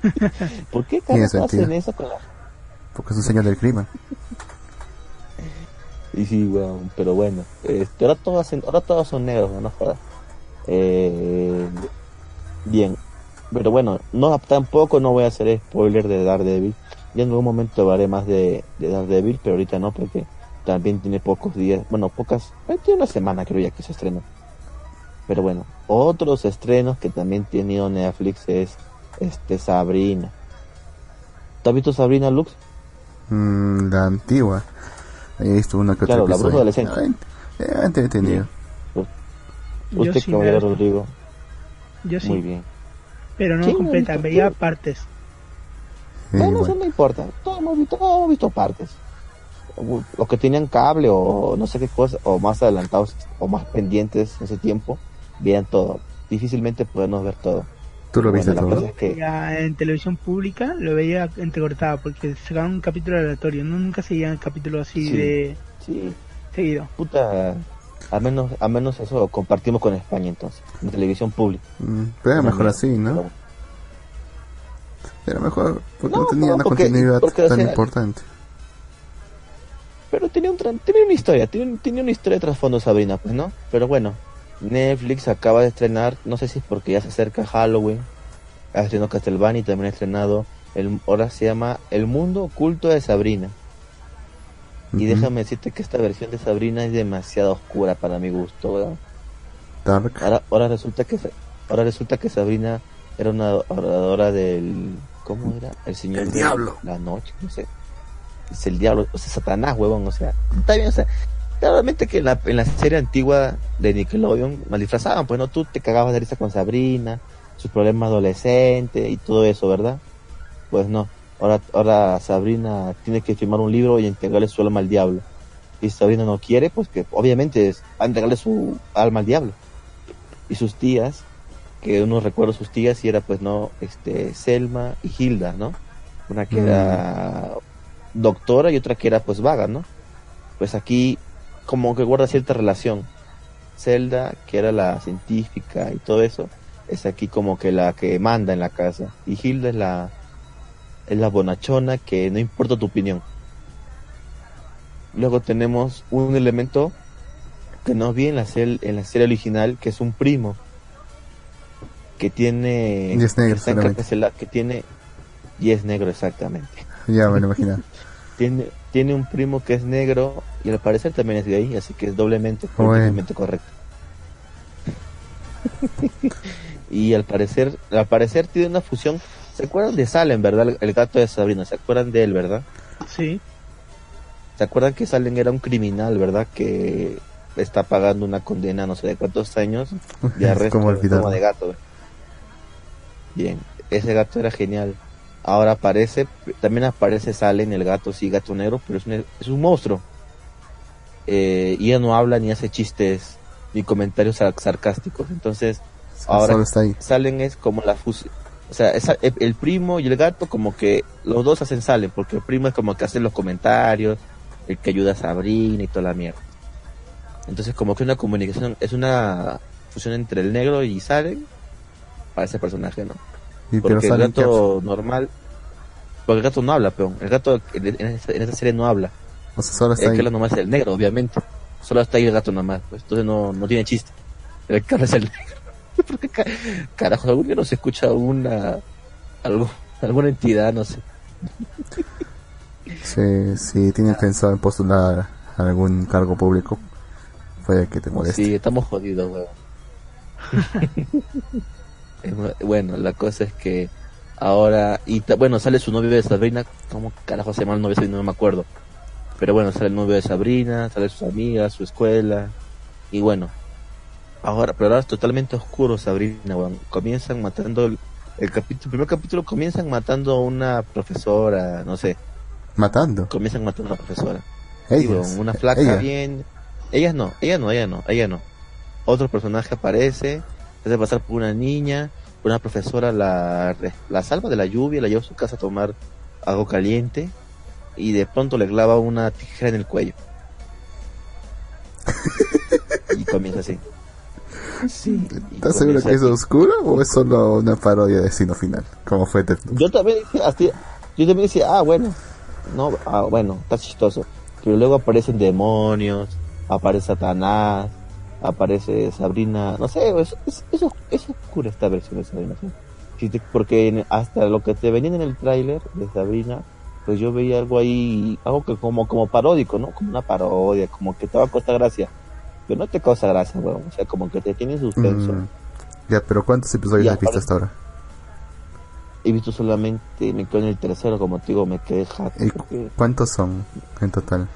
[LAUGHS] ¿Por qué carajo hacen eso con la... Porque es un señor del crimen. y sí, bueno, pero bueno. Este, ahora, todos, ahora todos son negros, no jodas. Eh, bien. Pero bueno, no tampoco no voy a hacer spoiler de Daredevil. Ya en algún momento hablaré más de, de Daredevil, pero ahorita no, porque también tiene pocos días, bueno, pocas, eh, tiene una semana creo ya que se estrenó. Pero bueno, otros estrenos que también ha tenido Netflix es este Sabrina. ¿Te has visto Sabrina Lux? Mm, la antigua. He visto una que claro, la bruja adolescente. Ah, eh, entendido. Usted, sí, caballero Rodrigo. Yo sí. Muy bien. Pero no completa, veía partes. Bueno, eso no importa. Todos hemos visto, todos hemos visto partes. Los que tenían cable o no sé qué cosa, o más adelantados o más pendientes en ese tiempo, veían todo. Difícilmente podemos ver todo. ¿Tú lo viste todo? En televisión pública lo veía entrecortado porque sacaban un capítulo aleatorio. No, nunca seguían el capítulo así de sí. seguido. Puta, al menos, al menos eso compartimos con España entonces, en televisión pública. Mm, pero mejor así, ¿no? Era mejor porque no, tenía una continuidad tan importante. Pero tenía, un, tenía una historia, tenía, tenía una historia de trasfondo Sabrina, pues, ¿no? Pero bueno, Netflix acaba de estrenar, no sé si es porque ya se acerca Halloween, ha estrenado Castlevania y también ha estrenado, el, ahora se llama El Mundo Oculto de Sabrina. Y déjame decirte que esta versión de Sabrina es demasiado oscura para mi gusto, ¿verdad? Dark. Ahora, resulta que ahora resulta que Sabrina era una oradora del ¿cómo era? El señor el diablo. La noche, no sé. Es el diablo, o sea, Satanás, huevón, o sea, está bien, o sea, Claramente que en la, en la serie antigua de Nickelodeon mal disfrazaban, pues no, tú te cagabas de risa con Sabrina, sus problemas adolescentes y todo eso, ¿verdad? Pues no, ahora, ahora Sabrina tiene que firmar un libro y entregarle su alma al diablo. Y Sabrina no quiere, pues que obviamente es, va a entregarle su alma al diablo. Y sus tías, que uno recuerda sus tías y era pues no, este, Selma y Hilda, ¿no? Una que era mm. doctora y otra que era pues vaga, ¿no? Pues aquí como que guarda cierta relación. Zelda, que era la científica y todo eso, es aquí como que la que manda en la casa. Y Hilda es la, es la bonachona que no importa tu opinión. Luego tenemos un elemento que no vi en la, en la serie original, que es un primo. Que tiene... Y es negro, que, tiene... Y es negro, exactamente. Ya me lo imagino. [LAUGHS] tiene, tiene un primo que es negro y al parecer también es gay, así que es doblemente, correcto. [LAUGHS] y al parecer, al parecer tiene una fusión. ¿Se acuerdan de Salem, verdad? El gato de Sabrina, ¿se acuerdan de él, verdad? Sí. ¿Se acuerdan que Salem era un criminal, verdad? Que está pagando una condena, no sé de cuántos años de [LAUGHS] arresto como de gato. Bien, ese gato era genial. Ahora aparece, también aparece Salen el gato, sí, gato negro, pero es un, es un monstruo. Eh, y ella no habla ni hace chistes ni comentarios sarcásticos. Entonces, ahora Salen es como la fusión. O sea, esa- el, el primo y el gato como que los dos hacen salen, porque el primo es como que hace los comentarios, el que ayuda a Sabrina y toda la mierda. Entonces como que una comunicación, es una fusión entre el negro y Salen para ese personaje, ¿no? Y Porque el gato normal, porque el gato no habla, peón. El gato en, en esta, en esta serie no habla. o sea, solo El que ahí. habla nomás es el negro, obviamente. Solo está ahí el gato nomás, pues entonces no, no tiene chiste. El que habla es el [LAUGHS] negro. Porque ca- carajo, algún día no se escucha alguna algo, alguna entidad, no sé. [LAUGHS] Si, si tienes pensado en postular a algún cargo público, puede que te moleste. Sí, estamos jodidos, weón. [LAUGHS] Bueno, la cosa es que ahora, y bueno, sale su novio de Sabrina, ¿cómo carajo se llama el novio de Sabrina? No me acuerdo. Pero bueno, sale el novio de Sabrina, sale sus amigas, su escuela, y bueno. Ahora, pero ahora es totalmente oscuro Sabrina. Comienzan matando, el, el capítulo, el primer capítulo comienzan matando a una profesora, no sé, Matando. comienzan matando a una profesora. Sí, una flaca ella. bien. Ellas no, ella no, ella no, ella no. Otro personaje aparece, hace pasar por una niña, una profesora la, la salva de la lluvia, la lleva a su casa a tomar algo caliente y de pronto le clava una tijera en el cuello. [LAUGHS] y comienza así. Sí. ¿Estás seguro que es oscuro o es solo una parodia de Destino Final? Como fue Death Note? Yo también decía, así- yo también decía, ah, bueno, no, ah, bueno, está chistoso. Pero luego aparecen demonios, aparece Satanás, aparece Sabrina, no sé, es, es, es, es oscura esta versión de Sabrina. ¿sí? Te- Porque hasta lo que te venían en el tráiler de Sabrina, pues yo veía algo ahí, algo que como, como paródico, ¿no? Como una parodia, como que te va a costar gracia. Pero no te causa gracia, weón. O sea, como que te tiene en suspenso. Mm, ya, pero ¿cuántos episodios Ya, has visto hasta ahora? He visto solamente, me quedo en el tercero, como te digo, me quedé jato. ¿Y porque- cuántos son en total?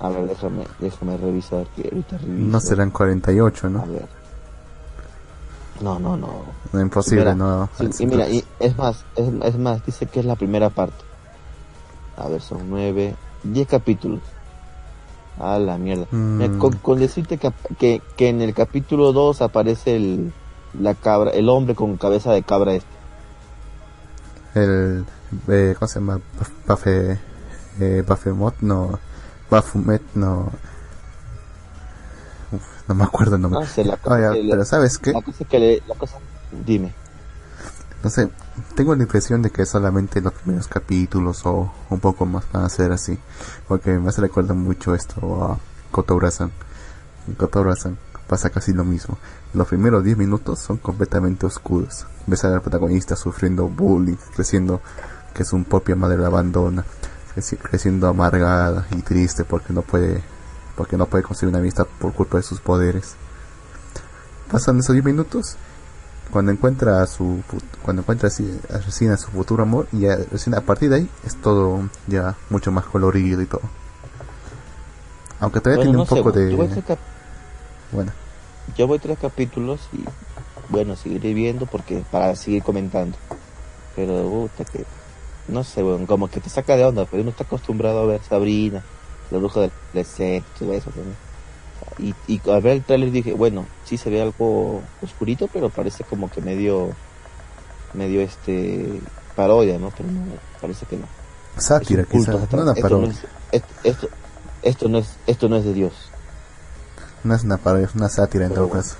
A ver, déjame, déjame revisar que ahorita reviso. No serán 48, A ¿no? ver. No, no, no. No, imposible, Mira, no. Sí, y mira, y es más, es, es más, dice que es la primera parte. A ver, son nueve, diez capítulos. A la mierda. Mm. Mira, Con, con decirte que, que, que en el capítulo 2 aparece el, la cabra, el hombre con cabeza de cabra este. El. Eh, ¿Cómo se llama? Buffet. Eh, Buffemot, no. Bafumet, no. Uf, no me acuerdo el nombre. No sé, la cosa, Ah, ya, que le- pero ¿sabes qué? la cosa que le, la cosa, dime. No sé, tengo la impresión de que solamente los primeros capítulos o un poco más van a ser así. Porque me hace recuerda mucho esto a Kotoura-san. En Kotoura-san pasa casi lo mismo. Los primeros 10 minutos son completamente oscuros. Ves a la protagonista sufriendo bullying, creciendo que su propia madre la abandona, creciendo amargada y triste porque no puede porque no puede conseguir una amistad por culpa de sus poderes. Pasan esos 10 minutos cuando encuentra a su cuando encuentra a recién a su futuro amor y ya recién a partir de ahí es todo ya mucho más colorido y todo aunque todavía Bueno, tiene no un poco yo de cap- bueno Yo voy tres capítulos y bueno, seguiré viendo porque para seguir comentando. Pero puta que no sé, weón, como que te saca de onda, pero uno está acostumbrado a ver Sabrina, la bruja del deseo, todo eso. ¿no? Y, y al ver el trailer dije, bueno, sí se ve algo oscurito, pero parece como que medio medio este parodia, ¿no? Pero no, parece que no. sátira quizás no una esto, no es, esto, esto, esto no es esto no es de Dios. no es una parodia es una sátira en Pero todo bueno. caso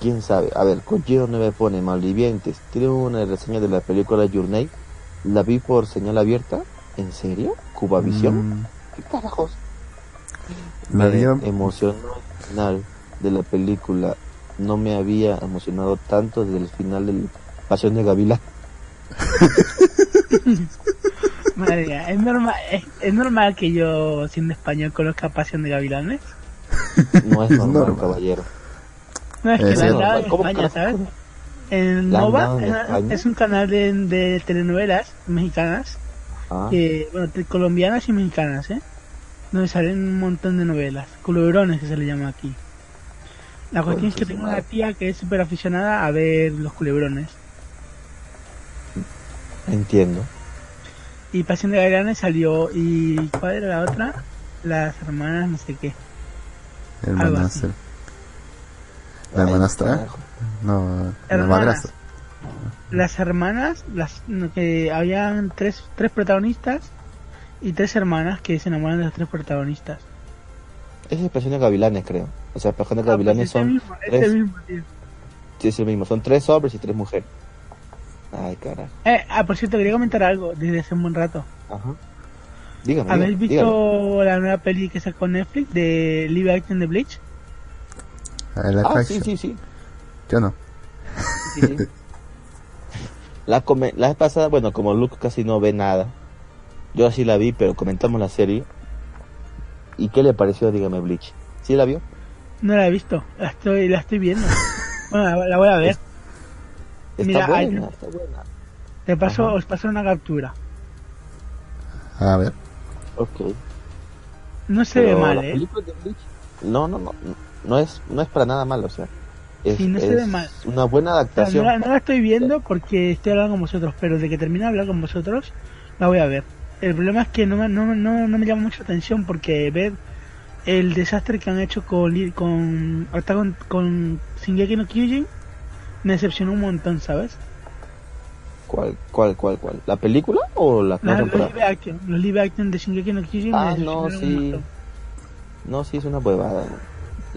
quién sabe. A ver, Kojiro 9 pone malvivientes. Tiene una reseña de la película Your Name. La vi por señal abierta. ¿En serio? ¿Cubavisión? Mm, ¿Qué carajos? la Me emocionó el final de la película. No me había emocionado tanto desde el final del Pasión de Gavilán. [LAUGHS] Madre mía, es normal, es, es normal que yo, siendo español, conozca Pasión de Gavilanes. No es Es normal, normal. caballero. No, es que la dado en normal. ¿Cómo España, ¿sabes? En ¿La han Nova en es- un canal de, de telenovelas mexicanas, Ah, que, bueno, colombianas y mexicanas, ¿eh? Donde salen un montón de novelas, culebrones que se le llama aquí. La cuestión es que tengo una tía que es súper aficionada a ver los culebrones. entiendo. Y Pasión de Gavilanes salió, ¿y cuál era la otra? Las hermanas no sé qué. así. La hermanastra carajo. no la madrastra las hermanas, las que habían tres, tres protagonistas y tres hermanas que se enamoran de los tres protagonistas. Es Pasión de Gavilanes, creo. O sea, Pasión de Ah, pues Gavilanes ese son mismo, tres. mismo, tío. Sí, es el mismo. Son tres hombres y tres mujeres. Ay, carajo. Eh, ah, por cierto, quería comentar algo desde hace un buen rato. Ajá. Dígame. ¿Habéis dígame, visto dígame. la nueva peli que sacó Netflix de Live Action de Bleach? Ah, Ah, sí, sí, sí. Yo no. sí, sí. [LAUGHS] la, come- la vez pasada, bueno, como Luke casi no ve nada, yo así la vi, pero comentamos la serie. ¿Y qué le pareció, dígame, Bleach? ¿Sí la vio? No la he visto, la estoy, la estoy viendo. [LAUGHS] Bueno, la, la voy a ver. Está Mira, buena, hay- está buena. Te paso, Ajá. os paso una captura. A ver. Ok. No se Pero ve mal, eh. película de Bleach, no, no, no, no es, no es para nada malo, o sea, es, Sí, no se es ve mal. una buena O sea, adaptación. no, la, no la estoy viendo porque estoy hablando con vosotros, pero de que termine de hablar con vosotros, la voy a ver. El problema es que no me, no, me- no, no me llama mucho la atención porque ver el desastre que han hecho con con ahorita con, con Shingeki no Kyojin me decepcionó un montón, ¿sabes? ¿Cuál, cuál, cuál, cuál? ¿La película o la nueva los live action, los live action de Shingeki no Kyojin Ah, me no, un sí. montón. No, sí, es una huevada.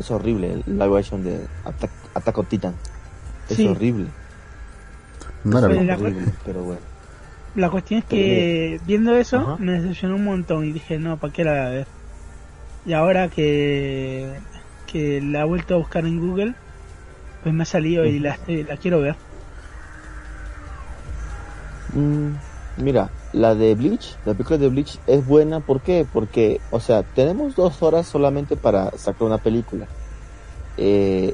Es horrible el live action de Attack, Attack on Titan. Es Sí. horrible. No Pues la- horrible, pero bueno. La cuestión es que viendo eso Ajá. me decepcionó un montón y dije, no, ¿para qué la voy a ver? Y ahora que, que la he vuelto a buscar en Google, pues me ha salido y la quiero ver. Mm, mira, la de Bleach, la película de Bleach es buena, ¿por qué? Porque, o sea, tenemos dos horas solamente para sacar una película. Eh,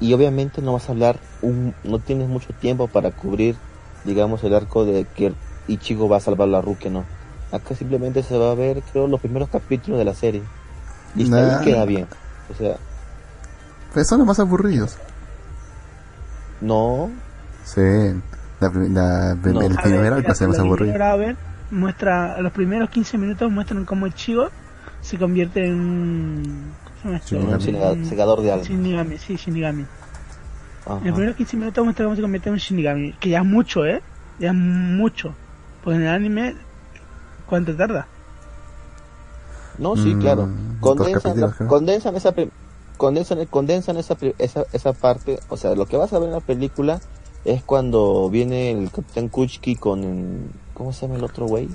y obviamente no vas a hablar, un, no tienes mucho tiempo para cubrir, digamos, el arco de que Ichigo va a salvar la Rukia, ¿no? Acá simplemente se va a ver, creo, los primeros capítulos de la serie. Y Nah. queda bien. O sea, Pues son los más aburridos. no, Sí. La, la, No. el A primero ver, el mira, paseo más aburrido. ver muestra los primeros 15 minutos muestran cómo Ichigo se convierte en un ¿cómo se llama un esto? sega- Un segador de alma. Shinigami, sí, Shinigami. Ajá. En los primeros 15 minutos muestra cómo se convierte en un Shinigami, que ya es mucho, ¿eh? Ya es mucho. Porque en el anime ¿cuánto tarda? No, sí, Mm, claro. dos Condensan, la- condensan esa condensan, condensan esa, esa esa parte, o sea, lo que vas a ver en la película es cuando viene el Capitán Kuchiki con ¿cómo se llama el otro güey?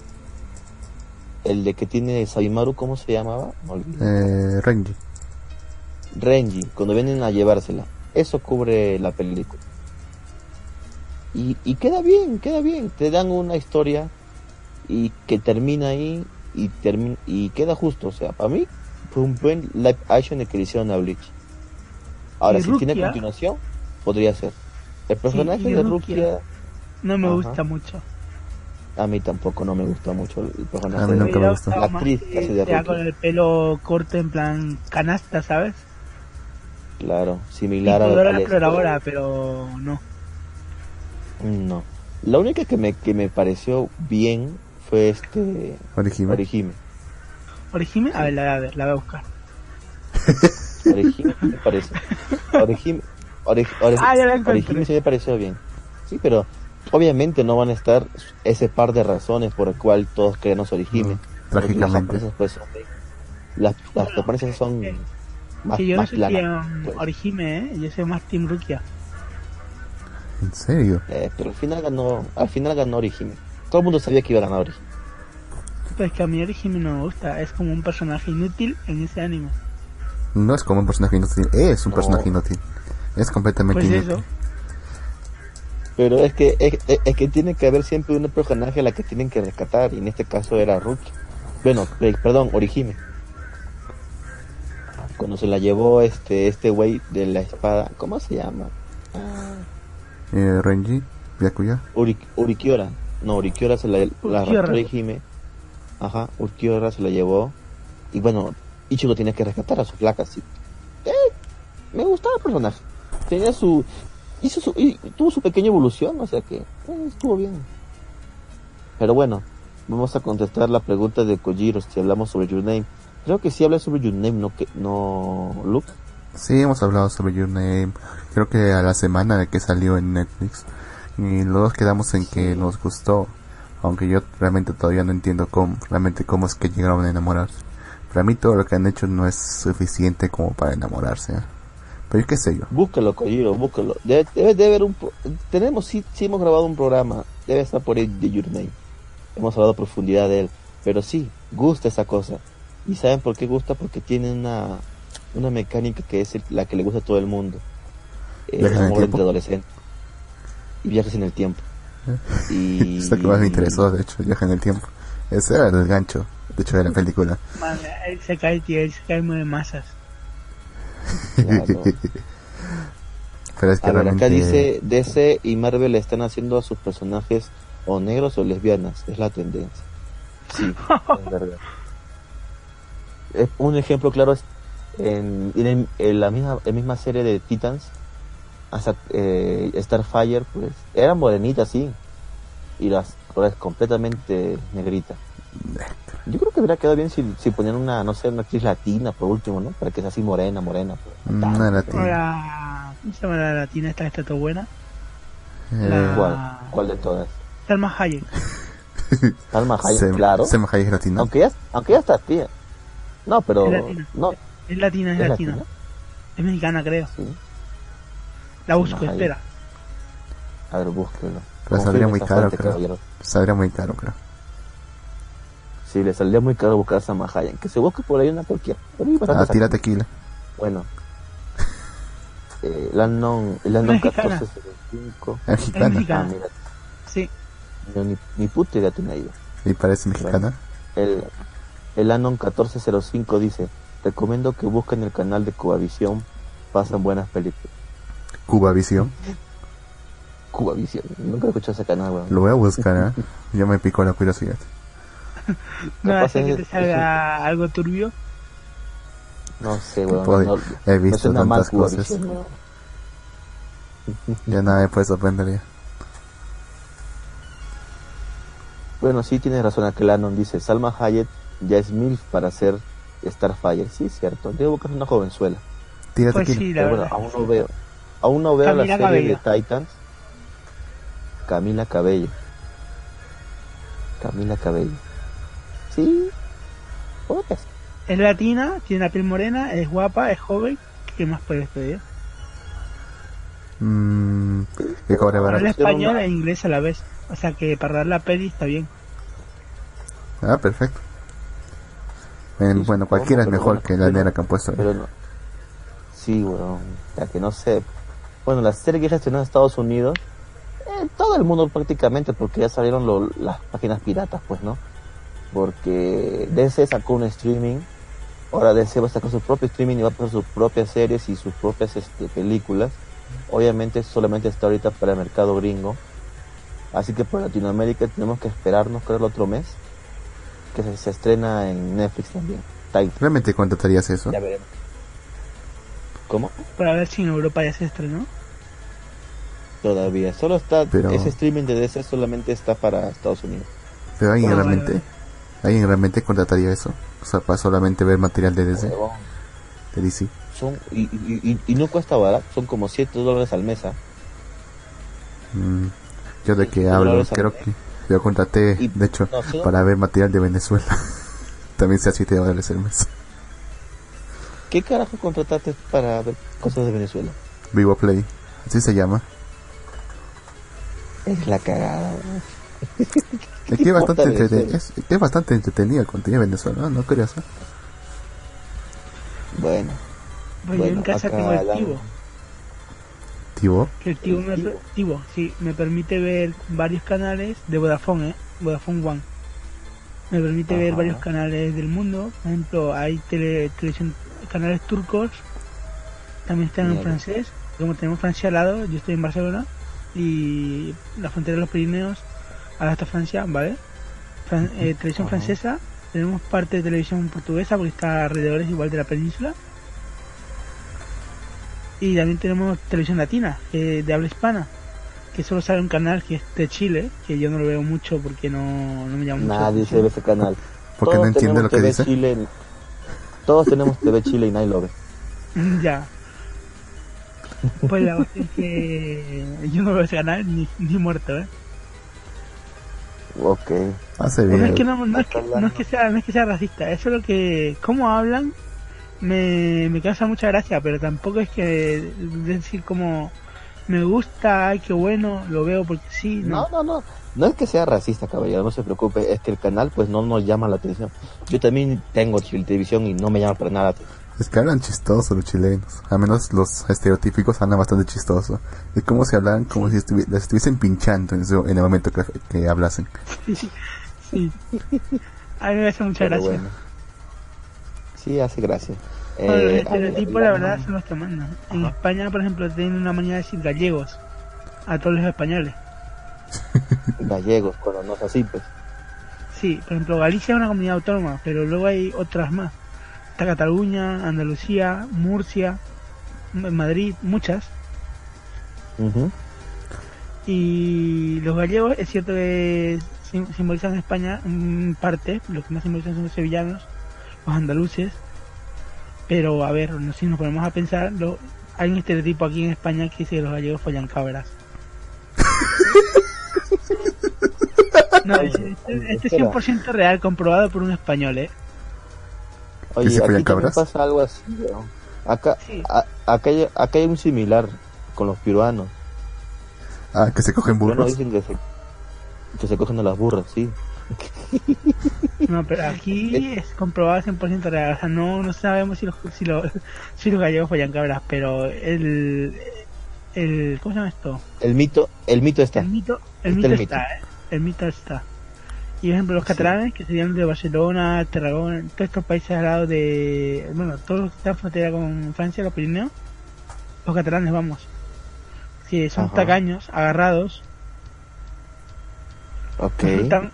El de que tiene Sabimaru, ¿cómo se llamaba? Olvidé. Eh, Renji. Renji, cuando vienen a llevársela. Eso cubre la película. Y, y queda bien, queda bien. Te dan una historia y que termina ahí y termina y queda justo. O sea, para mí fue un buen live action el que le hicieron a Bleach. Ahora, si tiene continuación, podría ser. El personaje de Rukia. No me Ajá. gusta mucho. a mí tampoco no me gusta mucho el personaje. A mí de- nunca me gustado La actriz hace de sea Rukia. con el pelo corto en plan canasta, ¿sabes? Claro, Y similar a, la exploradora, pero no. No. La única que me, que me pareció bien fue este Orihime. Orihime. Orihime, a ver, la, voy a ver, la voy a buscar. Orihime me parece. [LAUGHS] Orihime, Ori- Ori- Ah, ya la encontré. Orihime sí me pareció bien. Sí, pero obviamente no van a estar ese par de razones por el cual todos queremos Orihime. Mm, trágicamente. Las japonesas pues son de- las, las japonesas son más, que yo no más soy planas. Pues. Orihime, ¿eh? Yo soy más Team Rukia. ¿En serio? Eh, pero al final ganó, al final ganó Orihime. Todo el mundo sabía que iba a ganar Orihime. Pero es que a mí Orihime no me gusta. Es como un personaje inútil en ese anime. No es como un personaje inútil. Es un No. personaje inútil. Es completamente Pues inútil. eso. Pero es que es, es- es que tiene que haber siempre un personaje a la que tienen que rescatar y en este caso era Ruki. Bueno, eh, perdón, Orihime. Cuando se la llevó este este güey de la espada, ¿cómo se llama? Ah, Eh, Renji, Byakuya. Uri, Urikiora. No, Urikiora se la, la Orihime. Ajá, Urikiora se la llevó y bueno, Ichigo tenía que rescatar a sus flacas. sí. Eh, me gustaba el personaje. Tenía su hizo su y tuvo su pequeña evolución, o sea que eh, estuvo bien. Pero bueno, vamos a contestar la pregunta de Kojiro si hablamos sobre Your Name. Creo que sí habla sobre Your Name, no que no Luke. Sí, hemos hablado sobre Your Name. Creo que a la semana de que salió en Netflix. Y los dos quedamos en que nos gustó, aunque yo realmente todavía no entiendo cómo, realmente cómo es que llegaron a enamorarse. Para mí todo lo que han hecho no es suficiente como para enamorarse. ¿eh? Pero qué sé yo. Búscalo, Kojiro, búscalo. Debe, debe de haber un... pro- Tenemos, sí, sí hemos grabado un programa. Debe estar por ahí de Your Name. Hemos hablado a profundidad de él. Pero sí, gusta esa cosa. ¿Y saben por qué gusta? Porque tiene una, una mecánica que es el- la que le gusta a todo el mundo. El ¿Viajes en el amor tiempo? entre adolescentes. Y viajes en el tiempo. [LAUGHS] Y... Es lo que más me interesó, de hecho, el viaje en el tiempo. Ese era el gancho, de hecho, de la película. Man, él se cae, tío, él se cae mueve masas. Claro. [LAUGHS] Pero es que A ver, acá dice DC y Marvel están haciendo a sus personajes o negros o lesbianas. Es la tendencia. Sí, [LAUGHS] es verdad. Es un ejemplo claro es en, en, el- en la misma en misma serie de Titans, hasta eh, Starfire, pues era morenita, sí, y las ahora es completamente negrita. Yo creo que hubiera quedado bien si, si ponían una, no sé, una actriz latina por último, ¿no? Para que sea así morena, morena. pues. Una latina. Ahora, ¿cómo se llama la latina esta está todo buena? Eh, la- ¿Cuál? ¿Cuál de todas? Salma Hayek. [LAUGHS] Salma Hayek, Sem- claro. Selma Hayek es latina. Aunque ya, aunque ya está tía. No, pero Es latina. no, Es latina, es, ¿es latina. latina? Es mexicana, creo. Sí. La busco, Salma Hayek. espera. A ver, búsquelo. Pero saldría muy caro, creo. caballero. Saldría muy caro, creo. Sí, le saldría muy caro buscar a Salma Hayek. Que se busque por ahí una cualquiera. Ah, tira tequila. Bueno. Eh, el Anon, el Anon Mexicana. 1405. Es mexicana. Ah, mira, Sí. yo ni, ni puta idea tenía yo. Y parece mexicana. El, el Anon 1405 dice, recomiendo que busquen el canal de Cubavisión, pasan buenas películas. Cuba Visión. Cubavisión, nunca he escuchado ese canal, weón. Lo voy a buscar, ¿eh? Ya me picó la curiosidad. No hace que es- te salga [LAUGHS] algo turbio. No sé, weón. Puede- no- He no visto mal tantas cosas. Weón. Ya nada me puede sorprender ya. Bueno, sí tienes razón, aquel Anon dice, Salma Hayek ya es MILF para ser Starfire. Sí, cierto, debo buscar una jovenzuela. Tira Pues sí, la Pero bueno, aún no veo, aún no veo Camila la serie Cabello. de Titans. Camila Cabello. Camila Cabello. Sí, ser. Es latina, tiene la piel morena, es guapa, es joven. ¿Qué más puedes pedir? Mmm. Que cobre Habla barato. español e inglés a la vez. O sea que para dar la peli está bien. Ah, perfecto. Eh, Sí, bueno, cualquiera es mejor bueno, que la negra que han puesto. Pero no. Sí, weón. Ya que no sé. Bueno, la serie que gestionó en Estados Unidos, eh, todo el mundo prácticamente, porque ya salieron lo- las páginas piratas, pues, ¿no? Porque DC sacó un streaming, ahora DC va a sacar su propio streaming y va a poner sus propias series y sus propias este, películas. Obviamente solamente está ahorita para el mercado gringo. Así que por Latinoamérica tenemos que esperarnos, creo, el otro mes, que se, se estrena en Netflix también. Titan. ¿Realmente contratarías eso? Ya veremos. ¿Cómo? Para ver si en Europa ya se estrenó. Todavía. Solo está. Pero- Ese streaming de DC solamente está para Estados Unidos. Pero Ah, vale, realmente. ¿Alguien realmente contrataría eso? O sea, para solamente ver material de DC. Huevón. De DC. Son, y, y, y, no cuesta barato. Son como 7 dólares al mes. ¿ah? Mm, yo de qué hablo, al creo mes. que yo contraté, Y- de hecho, no, son- para ver material de Venezuela. [LAUGHS] También sea 7 dólares el mes. ¿Qué carajo contrataste para ver cosas de Venezuela? Vivo Play, así se llama. Es la cagada. [LAUGHS] Es que es bastante, importa entrete- Venezuela? es, es bastante entretenido el contenido de Venezuela, ¿no? Eh? Bueno, Pues yo Bueno, en casa tengo el Tivo. Tibo. Que el Tivo me, Tivo? Tivo, sí, me permite ver varios canales de Vodafone, ¿eh? Vodafone One. Me permite ver varios canales del mundo. Por ejemplo, hay tele, televisión, canales turcos. También están en francés. Como tenemos Francia al lado, yo estoy en Barcelona. Y la frontera de los Pirineos, ahora está Francia, ¿vale? Fran- eh, televisión Ajá. francesa. Tenemos parte de televisión portuguesa porque está alrededor igual de la península. Y también tenemos televisión latina, eh, de habla hispana, que solo sale un canal que es de Chile, que yo no lo veo mucho porque no, no me llama mucho. nadie se ve ese canal. Porque no entiende lo que TV dice. Chile, todos tenemos TV Chile y nadie lo ve. [LAUGHS] ya. Pues la cuestión es que yo no veo ese canal ni, ni muerto, ¿eh? Ok. Hace sea, bien. es que no, no es que, no es que sea, no es que sea racista, eso es lo que, cómo hablan, me, me causa mucha gracia, pero tampoco es que decir como me gusta, ay qué bueno, lo veo porque sí, no. No, no, no. No es que sea racista, caballero, no se preocupe. Es que el canal, pues, no nos llama la atención. Yo también tengo televisión y no me llama para nada la atención. Es que hablan chistoso los chilenos. Al menos los estereotípicos hablan bastante chistoso. Es como si hablaran como si estuvi- les estuviesen pinchando en, su- en el momento que, que hablasen. Sí. A mí me hace mucha Pero gracia. bueno. Sí, hace gracia. Bueno, los Eh, estereotipos, la verdad, son los que mandan. En España, por ejemplo, tienen una manera de decir gallegos a todos los españoles. [LAUGHS] gallegos, cuando no es así, pues. Sí, por ejemplo, Galicia es una comunidad autónoma, pero luego hay otras más. Está Cataluña, Andalucía, Murcia, Madrid, muchas. Y los gallegos, es cierto que sim- simbolizan España en parte, los que más simbolizan son los sevillanos, los andaluces. Pero a ver, si nos ponemos a pensar, lo- hay un estereotipo aquí en España que dice que los gallegos follan cabras. [LAUGHS] No, este, este- este es 100% real, comprobado por un español, ¿eh? Oye, se aquí cabras? pasa algo así. Acá, Sí. a- acá, hay, acá hay un similar con los peruanos. Ah, que se cogen burros. dicen que se, que se cogen a las burras, sí. [LAUGHS] No, pero aquí es comprobado 100% real. O sea, no, no sabemos si los, si los, [LAUGHS] si los gallegos follan cabras, pero el, el. ¿Cómo se llama esto? El mito, el mito está. El mito, el Está mito el está, ¿eh? El mito está. Y por ejemplo, los Sí. catalanes, que serían de Barcelona, Tarragona, todos estos países al lado de. Bueno, todos los que están en frontera con Francia, los Pirineos, los catalanes, vamos. Que son Ajá. tacaños, agarrados, Ok, están-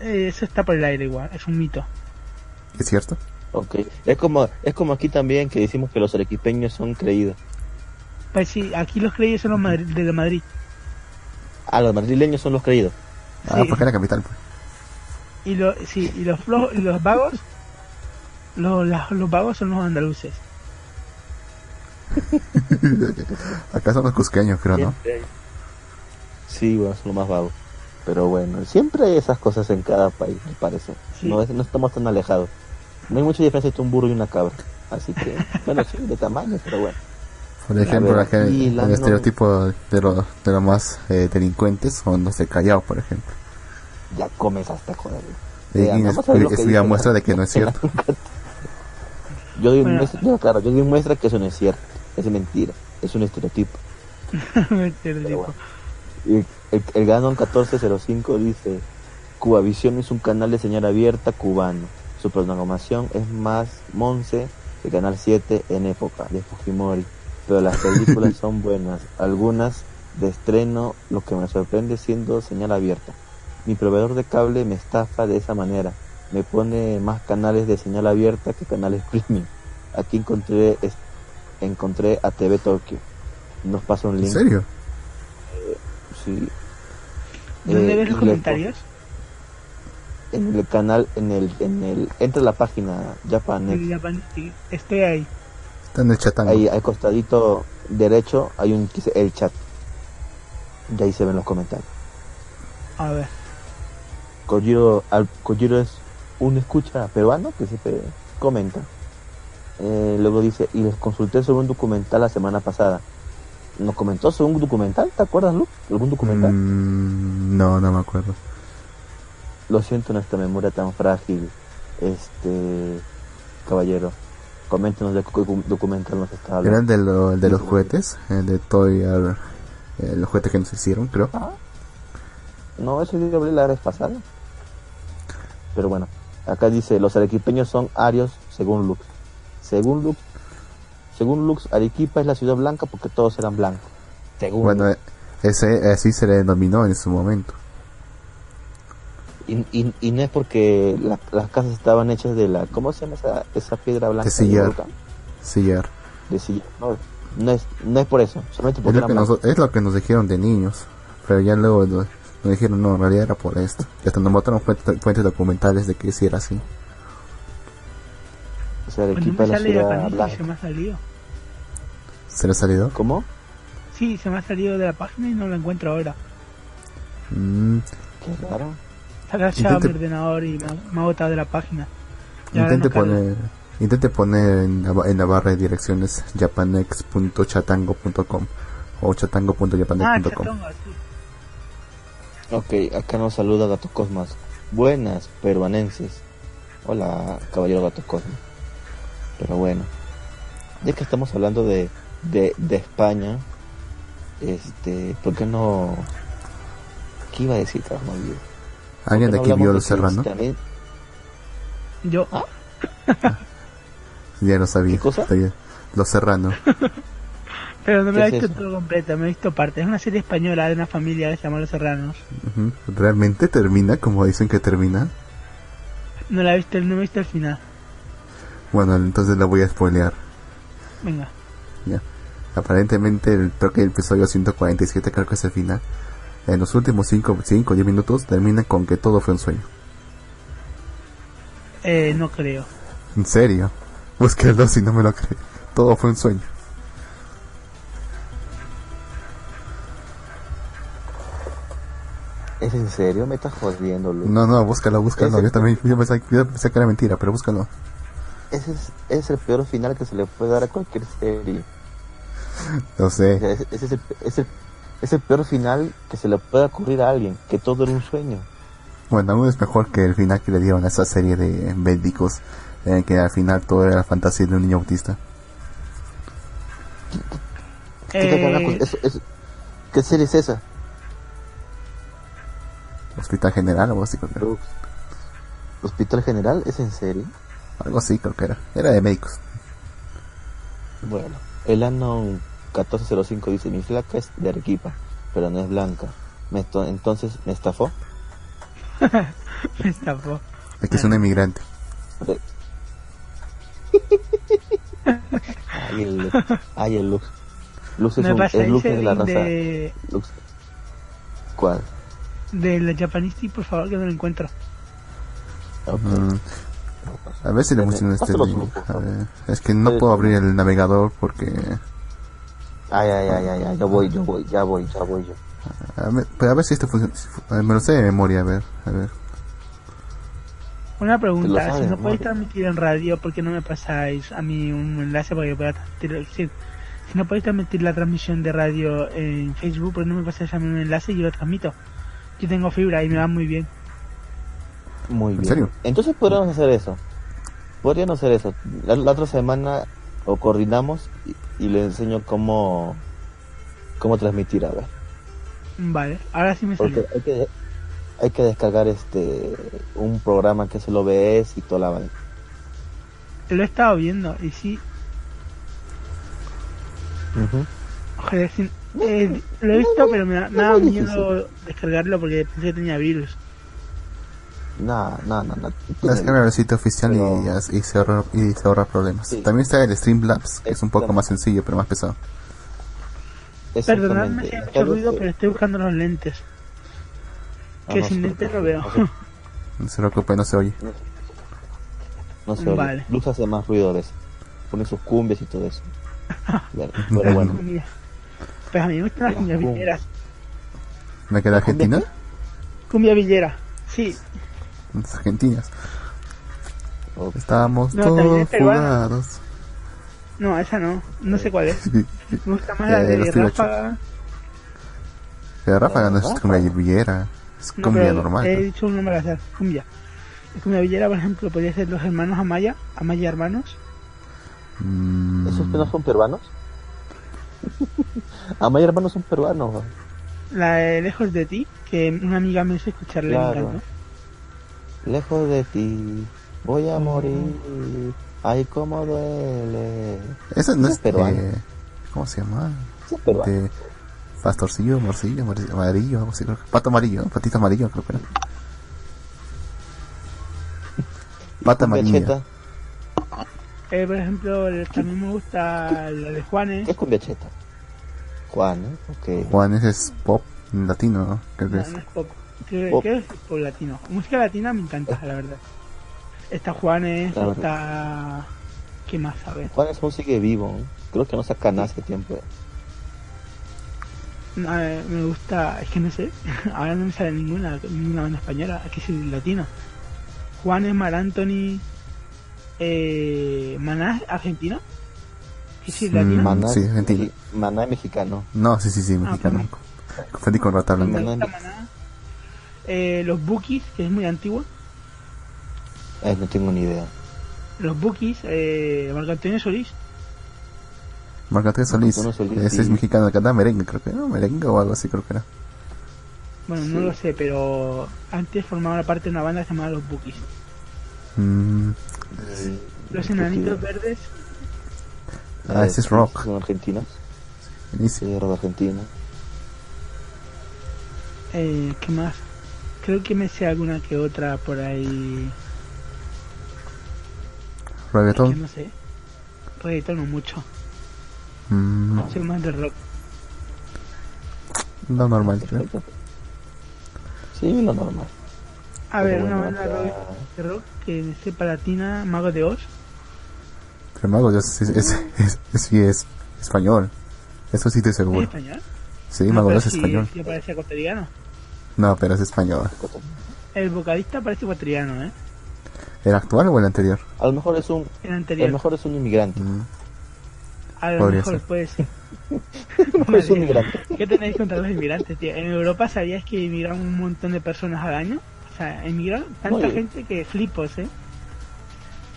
eh, eso está por el aire igual, es un mito. ¿Es cierto? ok. Es como, es como aquí también que decimos que los arequipeños son creídos. Pues sí, aquí los creídos son los de Madrid. Ah, los madrileños son los creídos. Ah, Sí. porque es la capital. Pues. Y, lo, sí, y los flojos, y los vagos, los, las- los vagos son los andaluces. [LAUGHS] Acá son los cusqueños, creo, ¿no? Sí, bueno, son lo más vago. Pero bueno, siempre hay esas cosas en cada país, me parece. Sí. No, es- no estamos tan alejados. No hay mucha diferencia entre un burro y una cabra. Así que, [LAUGHS] bueno, sí, de tamaño, pero bueno. Por A ejemplo, ver, acá el, la el no- estereotipo de los de los más eh, delincuentes son los de Callao, por ejemplo. Ya comes hasta joder. Es, a una muestra de que no es cierto. [LAUGHS] Yo doy Bueno. muestra, no, claro, yo doy muestra que eso no es cierto. Es mentira. Es un estereotipo. [LAUGHS] Y el, el Ganon 1405 dice, Cubavisión es un canal de señal abierta cubano. Su programación es más Monse que Canal 7 en época de Fujimori. Pero las películas [LAUGHS] son buenas. Algunas de estreno, lo que me sorprende siendo señal abierta. Mi proveedor de cable me estafa de esa manera. Me pone más canales de señal abierta que canales [LAUGHS] premium. Aquí encontré, encontré a TV Tokio. Nos pasa un ¿En link. serio? Sí. ¿Dónde Eh, ves los comentarios? En el canal, en el, en el, entra a la página Japanet. Sí, Japan- sí, Estoy ahí. Está en el chatango. Ahí al costadito derecho hay un el chat. Y ahí se ven los comentarios. A ver. Kojiro, al, Kojiro es un escucha peruano que siempre comenta. Eh, luego dice, y les consulté sobre un documental la semana pasada. ¿Nos comentó sobre un documental? ¿Te acuerdas, Luke? ¿Algún documental? Mm, no, no me acuerdo. Lo siento nuestra memoria tan frágil. Este caballero. Coméntenos de qué docu- documental nos está Era hablando. el de, lo- el de los juguetes, el de Toy R, eh, los juguetes que nos hicieron, creo. Ah. No, eso yo hablé la vez pasada. Pero bueno, acá dice, los arequipeños son arios según Lux. Según Lux, según Lux, Arequipa es la ciudad blanca porque todos eran blancos. Según Bueno, Lux. ese así se le denominó en su momento. y, y, y no es porque la- las casas estaban hechas de la, ¿cómo se llama esa, esa piedra blanca? De sillar. Sillar. De sillar. No, no es, no es por eso, solamente Es porque lo, eran que nos, es lo que nos dijeron de niños. Pero ya luego nos dijeron, no, en realidad era por esto. Y hasta nos mostraron fuentes, fuentes documentales de que sí era así. O sea, Pues no Arequipa me la sale ciudad Japanese, blanca. se me ha salido. ¿Se le ha salido? ¿Cómo? Sí, se me ha salido de la página y no la encuentro ahora. Mm, Qué raro. Está mi ordenador y me ha, me ha botado de la página. Y intente no poner intente poner en la, ba- en la barra de direcciones japanex.chatango.com o Ah, chatango.japanex.com. chatonga, sí. Ok, acá nos saluda Gato Cosmas. Buenas, peruanenses. Hola, caballero Gato Cosmas. Pero bueno, ya que estamos hablando de, de, de España, este, ¿por qué no? ¿Qué iba a decir, Carlos? ¿Alguien de ¿Por qué aquí vio Serrano? cristianismo? Yo, [LAUGHS] Ya lo sabía. ¿Qué cosa? Los Serrano. [LAUGHS] pero no me la he ¿Qué es visto todo completa, me he visto parte. Es una serie española de una familia que se llama Los Serranos. ¿Realmente termina como dicen que termina? No la he visto, no he visto el final. Bueno, entonces la voy a spoilear. Venga. Ya. Aparentemente, el, creo que el episodio 147, creo que es el final. En los últimos 5 o 10 minutos termina con que todo fue un sueño. Eh, no creo. ¿En serio? Búsquelo si no me lo cree. Todo fue un sueño. ¿Es en serio? Me estás jodiendo, Luis. No, no, búscalo, búscalo. Yo también yo pensé, yo pensé que era mentira, pero búscalo. Ese es, es el peor final que se le puede dar a cualquier serie. Lo O sé. sea, ese- ese es, el, es, el, es el peor final que se le puede ocurrir a alguien, que todo era un sueño. Bueno, aún es mejor que el final que le dieron a esa serie de el que al final todo era la fantasía de un niño autista. ¿Qué, Eh, eso- ¿Qué serie es esa? Hospital General o algo así, creo que era. ¿Hospital General? ¿Es en serio? Algo así, creo que era. Era de médicos. Bueno, el Anon 1405 dice, mi flaca es de Arequipa, pero no es blanca. Me entonces, ¿me estafó? [LAUGHS] me estafó. Es que es un emigrante. Ay, el, ay, el Lux. Lux es, un, es Lux de la raza. de, Lux. ¿Cuál? De la Japanese, por favor, que no lo encuentro. Mm, A ver si le funciona este Pásalo, link. A ver, Es que no puedo abrir el navegador porque... Ay, ay, ay, ay, ay, ya voy, ya voy, ya voy, ya voy yo. A ver, pero a ver si esto funciona. si fu- a ver, Me lo sé de memoria, a ver. A ver. Una pregunta, sabes, si no ¿no? podéis transmitir en radio, ¿por qué no me pasáis a mí un enlace para que pueda transmitir? Si, si no podéis transmitir la transmisión de radio en Facebook, ¿por qué no me pasáis a mí un enlace y yo lo transmito? Yo tengo fibra y me va muy bien. Muy ¿En bien. serio? Entonces podríamos hacer eso. Podríamos hacer eso. La, la otra semana lo coordinamos y, y le enseño cómo cómo transmitir, a ver. Vale, ahora sí me salió. Hay que, hay que descargar este un programa que es el OBS y toda la vaina. Lo he estado viendo y sí, joder, sí, eh, lo he visto, pero me da, me da miedo descargarlo porque pensé que tenía virus. No, no, no, no. Descarga el sitio oficial Pero- y, ya- y se ahorra, y se ahorra problemas. Sí. También está el Streamlabs, que es un poco más sencillo, pero más pesado. Perdonadme si hay mucho ruido, pero estoy buscando los lentes. ah, Que no sin lentes lo veo. [LAUGHS] no se- preocupe, no se oye. No se oye. Vale. Luz hace más ruido a veces. Pone sus cumbias y todo eso. [LAUGHS] Pero bueno. Pues a mí me gustan las cumbias cumbia. villeras. ¿Me queda Argentina? Cumbia villera, sí. Las argentinas. Ok. Estamos No, todos es jugados. No, esa no. No sé cuál es. [LAUGHS] Me gusta más la de tiracho. Ráfaga. La ráfaga no es cumbia villera, es No, cumbia pero normal. He dicho un nombre azar. Cumbia. La cumbia villera, por ejemplo, podría ser los hermanos Amaya. Amaya hermanos. Mm, ¿Esos no son peruanos? Amaya hermanos son peruanos. La de Lejos de ti, que una amiga me hizo me Claro. encantó. Lejos de ti, voy a morir. Ay, cómo duele. Esa no es es peruano. ¿Cómo se llama? Sí, es peruano. De Pastorcillo, Morcillo, Morcillo, Amarillo, algo así creo que- Pato Amarillo, Patito Amarillo creo que era. [LAUGHS] Pata Amarilla. Eh, por ejemplo, el- también me gusta la de Juanes. ¿Qué es cumbia cheta? Juan, ¿eh? Ok. Juan ese es pop latino, ¿no? creo que No, es. no es pop. Creo, Pop. creo que es pop latino. Música latina me encanta, la verdad. Está Juanes, Claro. está... ¿Qué más? A ver. Juan es un sigue vivo. ¿eh? Creo que no saca nada hace tiempo. A ver, me gusta, es que no sé, [LAUGHS] ahora no me sale ninguna, ninguna banda española, aquí sí latino. Juanes, Mar Anthony, eh, Maná, Argentina. ¿Qué sí Mm, latino? Maná, sí, argentino. Maná es mexicano. No, sí, sí, sí, mexicano. Confundí con Rata Me Blanca. Maná. gusta Maná. Eh, los Bookies, que es muy antiguo. Ay, no tengo ni idea. Los Bookies, eh, Marco Antonio Solís. Marco Antonio Solís. Marco Antonio Solís, Ese sí. es mexicano, que canta merengue, creo que, ¿no? Merengue o algo así, creo que era. Bueno, no lo sé, pero antes formaba parte de una banda llamada Los Bookies. Mm, Los enanitos verdes, ah, ese es rock. Son argentinos. Buenísimo. Rock argentino. eh, ¿qué más? Creo que me sé alguna que otra por ahí. que Reggaetón. no sé. Reggaetón no mucho. Mm, Soy más de rock. lo normal, creo. Sí, lo normal. A ver, bueno, una banda rock, de rock que me sepa latina, Mago de Oz. Pero Mago Dios es, es, es, es- sí es español. Eso sí estoy ¿Es seguro. español? Sí, No, Mago pero Dios es sí- español. sí parece ecuatoriano. No, pero es español. El vocalista parece ecuatoriano, ¿eh? ¿El actual o el anterior? A lo mejor es un, El a anterior. lo mejor es un inmigrante. Mm, A lo podría mejor ser. puede ser. [LAUGHS] es un [LAUGHS] inmigrante. ¿Qué tenéis contra los inmigrantes, tío? En Europa sabías que emigran un montón de personas al año. O sea, emigran tanta No, gente que flipos, ¿eh?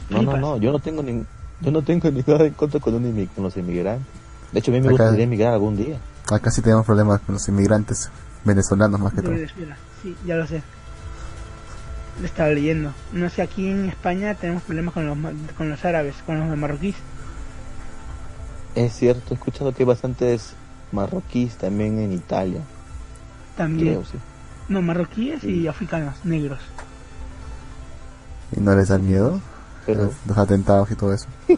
No, no, Flipas. no, yo no tengo ni, yo no tengo [LAUGHS] ni nada en contra con, un con los inmigrantes. De hecho, a mí me Acá- gustaría emigrar algún día. Acá sí tenemos problemas con los inmigrantes venezolanos más que todo. Sí, ya lo sé. Lo estaba leyendo. No sé, aquí en España tenemos problemas con los, ma- con los árabes, con los marroquíes. Es cierto, he escuchado que hay bastantes marroquíes también en Italia. También. Creo, sí. No, marroquíes y africanos, negros. ¿Y no les da miedo? Pero, Los atentados y todo eso. [LAUGHS]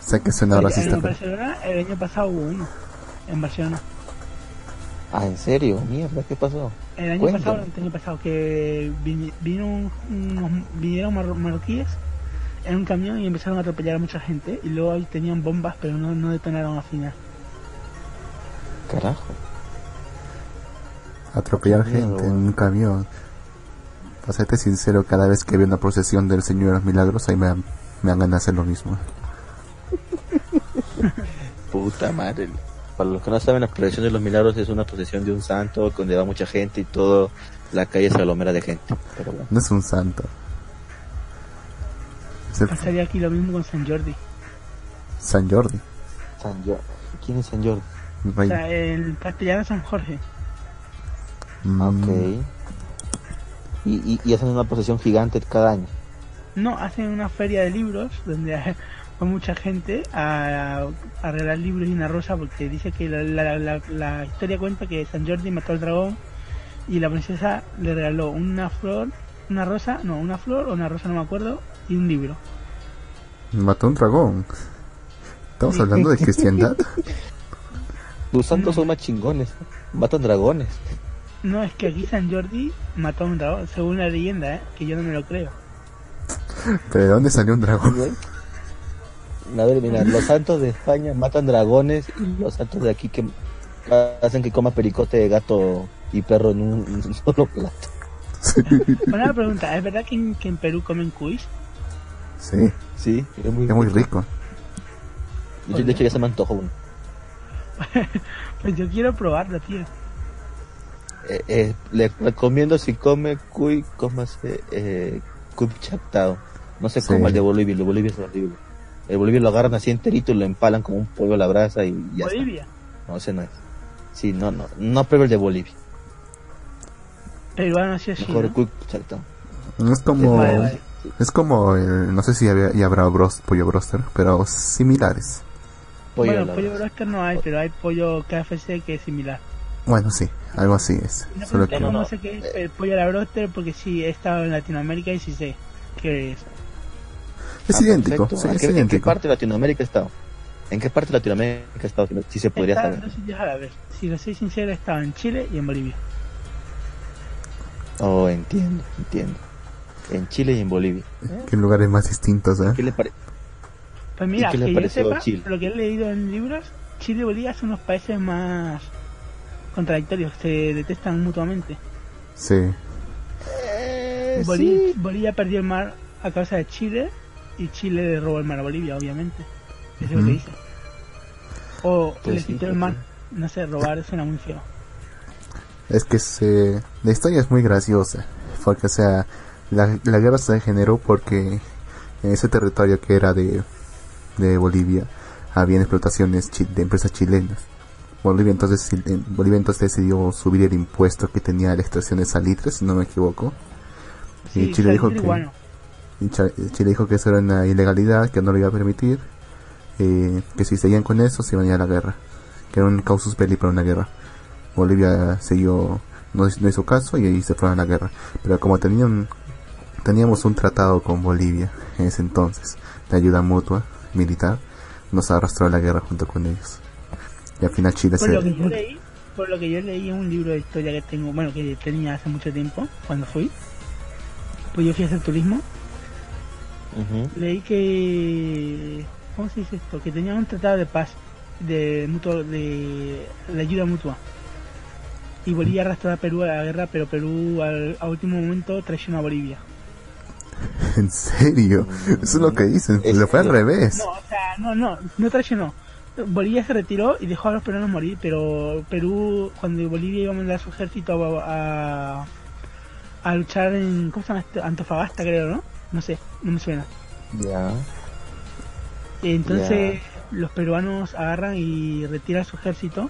sé que suena En- racista, en pero... Barcelona, el año pasado hubo uno. En Barcelona. ah, ¿en serio? Mierda, ¿qué pasó? El año Cuéntame. pasado, el año pasado, que vino unos, vinieron marro- marroquíes en un camión y empezaron a atropellar a mucha gente y luego ahí tenían bombas pero no, no detonaron al final. Carajo. Atropellar gente en un camión. Para serte sincero, cada vez que veo una procesión del Señor de los Milagros, ahí me, dan- me dan ganas de hacer lo mismo. [LAUGHS] Puta madre. Para los que no saben, la procesión de los milagros es una procesión de un santo donde va mucha gente y todo la calle se aglomera de gente. Pero bueno. No es un santo. El Pasaría aquí lo mismo con San Jordi. San Jordi. San Jordi. ¿Quién es San Jordi? el O sea, en castellano San Jorge. Mm, Ok. Y, y, y hacen una procesión gigante cada año. No, hacen una feria de libros donde [LAUGHS] va mucha gente a, a regalar libros y una rosa porque dice que la, la, la, la historia cuenta que San Jordi mató al dragón y la princesa le regaló una flor, una rosa, no, una flor o una rosa, no me acuerdo, y un libro. Mató un dragón. Estamos hablando de [LAUGHS] cristiandad. Los santos son más chingones. Matan dragones. No, es que aquí San Jordi mató a un dragón, según la leyenda, ¿eh? que yo no me lo creo. ¿Pero de dónde salió un dragón? A ver, mira, los santos de España matan dragones y los santos de aquí que hacen que coma pericote de gato y perro en un, en un solo plato. Una pregunta, ¿es verdad que en, que en Perú comen cuis? Sí, Sí, es muy, es muy rico. De hecho, de hecho, ya se me antojó uno. [LAUGHS] Pues yo quiero probarlo, tío. Eh, eh, le recomiendo si come cuy, cómase eh, cuy chactao. No se Sí. coma el de Bolivia, el de Bolivia es horrible. El Bolivia lo agarran así enterito y lo empalan como un pollo a la brasa y ya está. Bolivia. No, ese no es. Sí, no, no, no pruebe el de Bolivia. Mejor ¿no? cuy chactao. Es como... Vale, vale. Es como... el- no sé si había, ya habrá bros, pollo broster, pero similares. Pollo bueno, pollo broster no hay, pero hay pollo KFC que es similar. Bueno, sí, algo así es. No, Solo que... no, sé qué es el pollo a la broster porque sí he estado en Latinoamérica y sí sé qué es. Es Ah, idéntico, sí, ¿En es qué- ¿En qué idéntico. parte de Latinoamérica ha estado? ¿En qué parte de Latinoamérica ha estado? Si, si se podría Está en sitios a la vez. Si lo soy sincero, he estado en Chile y en Bolivia. Oh, entiendo, entiendo. En Chile y en Bolivia. Qué lugares más distintos, ¿eh? ¿Qué le, pare- Pues mira, qué que yo sepa, Chile? lo que he leído en libros, Chile y Bolivia son los países más contradictorios, se detestan mutuamente. Sí. Eh, sí. Bolivia perdió el mar a causa de Chile y Chile le robó el mar a Bolivia, obviamente. Eso es lo que dice. O Pues le sí, quitó el pues mar. sí. No sé, robar suena muy feo. Es que se, la historia es muy graciosa. Porque, o sea, la, la guerra se generó porque en ese territorio que era de, de Bolivia había explotaciones de empresas chilenas. Bolivia entonces, eh, Bolivia entonces decidió subir el impuesto que tenía la extracción de salitre, si no me equivoco. Y Chile dijo que-. Y Cha- Chile dijo que eso era una ilegalidad, que no lo iba a permitir, eh, que si seguían con eso se iban a ir a la guerra, que era un causus belli para una guerra. Bolivia siguió, no, no hizo caso y ahí se fueron a la guerra. Pero como tenían, teníamos un tratado con Bolivia en ese entonces, de ayuda mutua, militar, nos arrastró a la guerra junto con ellos. Y al final Chile Por se... lo que yo leí, por lo que yo leí en un libro de historia que tengo, bueno, que tenía hace mucho tiempo, cuando fui, pues yo fui a hacer turismo, leí que, ¿cómo se dice esto? Que tenían un tratado de paz, de mutuo, de, de ayuda mutua. Y Bolivia arrastró a Perú a la guerra, pero Perú al, a último momento traicionó a Bolivia. [LAUGHS] ¿En serio? Eso es lo que dicen, lo fue al revés. No, o sea, no, no, no traicionó. Bolivia se retiró y dejó a los peruanos morir, pero Perú, cuando Bolivia iba a mandar su ejército a, a, a luchar en, ¿cómo se llama esto? Antofagasta, creo, ¿no? No sé, no me suena. Ya. Entonces los peruanos agarran y retiran su ejército.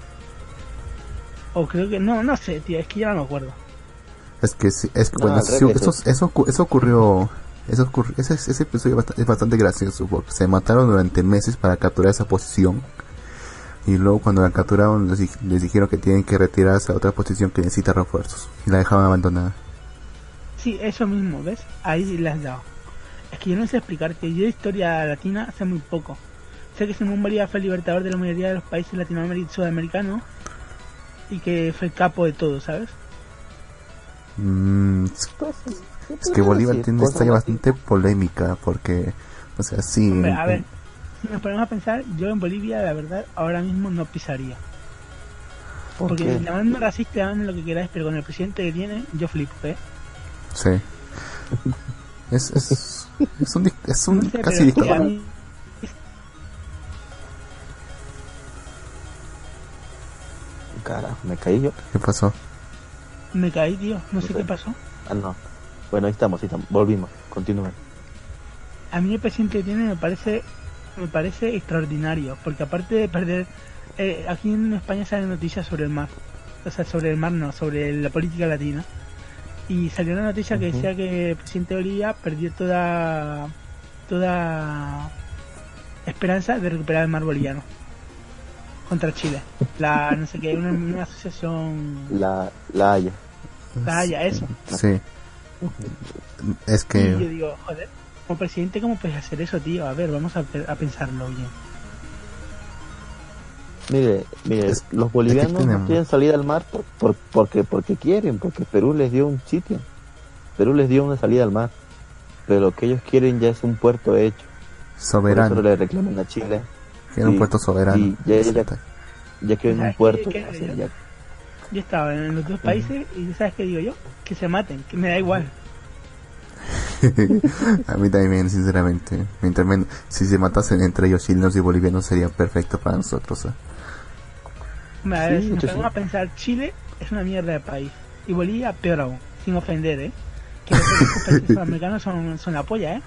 O creo que, no, no sé, tío, es que ya no me acuerdo. Es que sí, es que No, bueno, sí, eso, es- eso, eso ocurrió, eso ocurrió, ese, ese episodio es bastante gracioso porque se mataron durante meses para capturar esa posición y luego cuando la capturaron les, di- les dijeron que tienen que retirarse a otra posición que necesita refuerzos y la dejaban abandonada. Sí, eso mismo, ¿ves? Ahí le has dado. Es que yo no sé explicarte, yo de historia latina sé muy poco. Sé que Simón Bolívar fue el libertador de la mayoría de los países latinoamericanos sudamericanos y que fue el capo de todo, ¿sabes? Mm, es- es que Bolívar tiene una historia bastante polémica porque, o sea, sí, Hombre, a ver, si nos ponemos a pensar, yo en Bolivia, la verdad, ahora mismo no pisaría. ¿Por Porque qué? llamadme racista, llamadme lo que queráis, pero con el presidente que tiene, yo flipo, ¿eh? sí. Es, es, es un, es un No sé, casi dictador. Carajo, me caí yo. ¿Qué pasó? me caí, tío, no sé sé. qué pasó. Ah, no. Bueno, ahí estamos, ahí estamos. Volvimos. Continúen. A mí el presidente que tiene me parece me parece extraordinario, porque aparte de perder, eh, aquí en España salen noticias sobre el mar, o sea, sobre el mar no, sobre la política latina, y salió una noticia que decía que el presidente de Bolivia perdió toda toda esperanza de recuperar el mar boliviano contra Chile, la no sé qué, una, una asociación, La, la Haya. la Haya, eso, Sí. [LAUGHS] Es y yo que digo, joder, como presidente, ¿cómo puedes hacer eso, tío? A ver, vamos a, a pensarlo bien. Mire, mire, Es- los bolivianos no quieren salir al mar por, por- porque, porque quieren, porque Perú les dio un sitio. Perú les dio una salida al mar. Pero lo que ellos quieren ya es un puerto hecho. Por eso soberano, le reclaman a Chile. que era un puerto soberano. ya- ya- Ya quieren ¿Sabes un puerto. ya- Yo estaba en los dos países y ¿sabes qué digo yo? Que se maten, que me da igual. [LAUGHS] a mí también, sinceramente. Mientras men- si se matasen entre ellos chilenos y bolivianos sería perfecto para nosotros. ¿eh? A ver, Sí, si nos sí. a pensar, Chile es una mierda de país. Y Bolivia, peor aún, sin ofender, ¿eh? Que los [LAUGHS] países sudamericanos son, son la polla, ¿eh?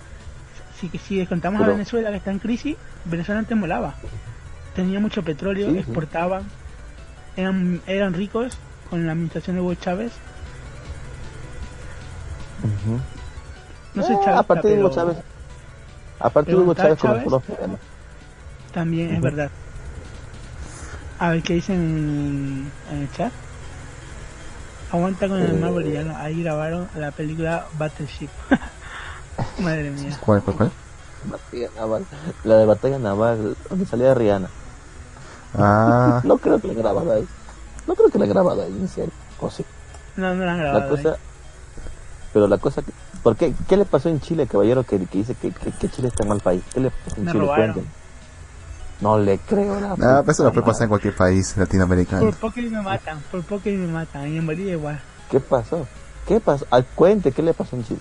Si, que si descontamos a Venezuela, que está en crisis, Venezuela antes molaba. Tenía mucho petróleo, Sí, sí. Eran, eran ricos con la administración de Hugo Chávez. Ujú. No sé, Chávez, aparte de Hugo Chávez. Aparte de pero Hugo está Chávez, con Chávez. los problemas. también es verdad. A ver qué dicen en, en el chat. Aguanta con el mar boliviano. Ahí grabaron la película Battleship. [LAUGHS] Madre mía. ¿Cuál, cuál, cuál? Batalla naval. La de batalla naval, donde salía Rihanna. Ah, No creo que la grabado ahí. No creo que la grabado ahí, en serio. O sí. No, no la han La grabado. cosa, ahí. Pero la cosa, que, ¿por qué? ¿Qué le pasó en Chile, caballero, que, que dice que, que, que Chile está en mal país? ¿Qué le pasó en Me Chile? Cuénteme. No le creo la Ah, puta pues eso lo puede pasar en cualquier país latinoamericano. Por poco y me matan, por poco y me matan. Y en Bolivia igual. ¿Qué pasó? ¿Qué pasó? Al cuente, ¿qué le pasó en Chile?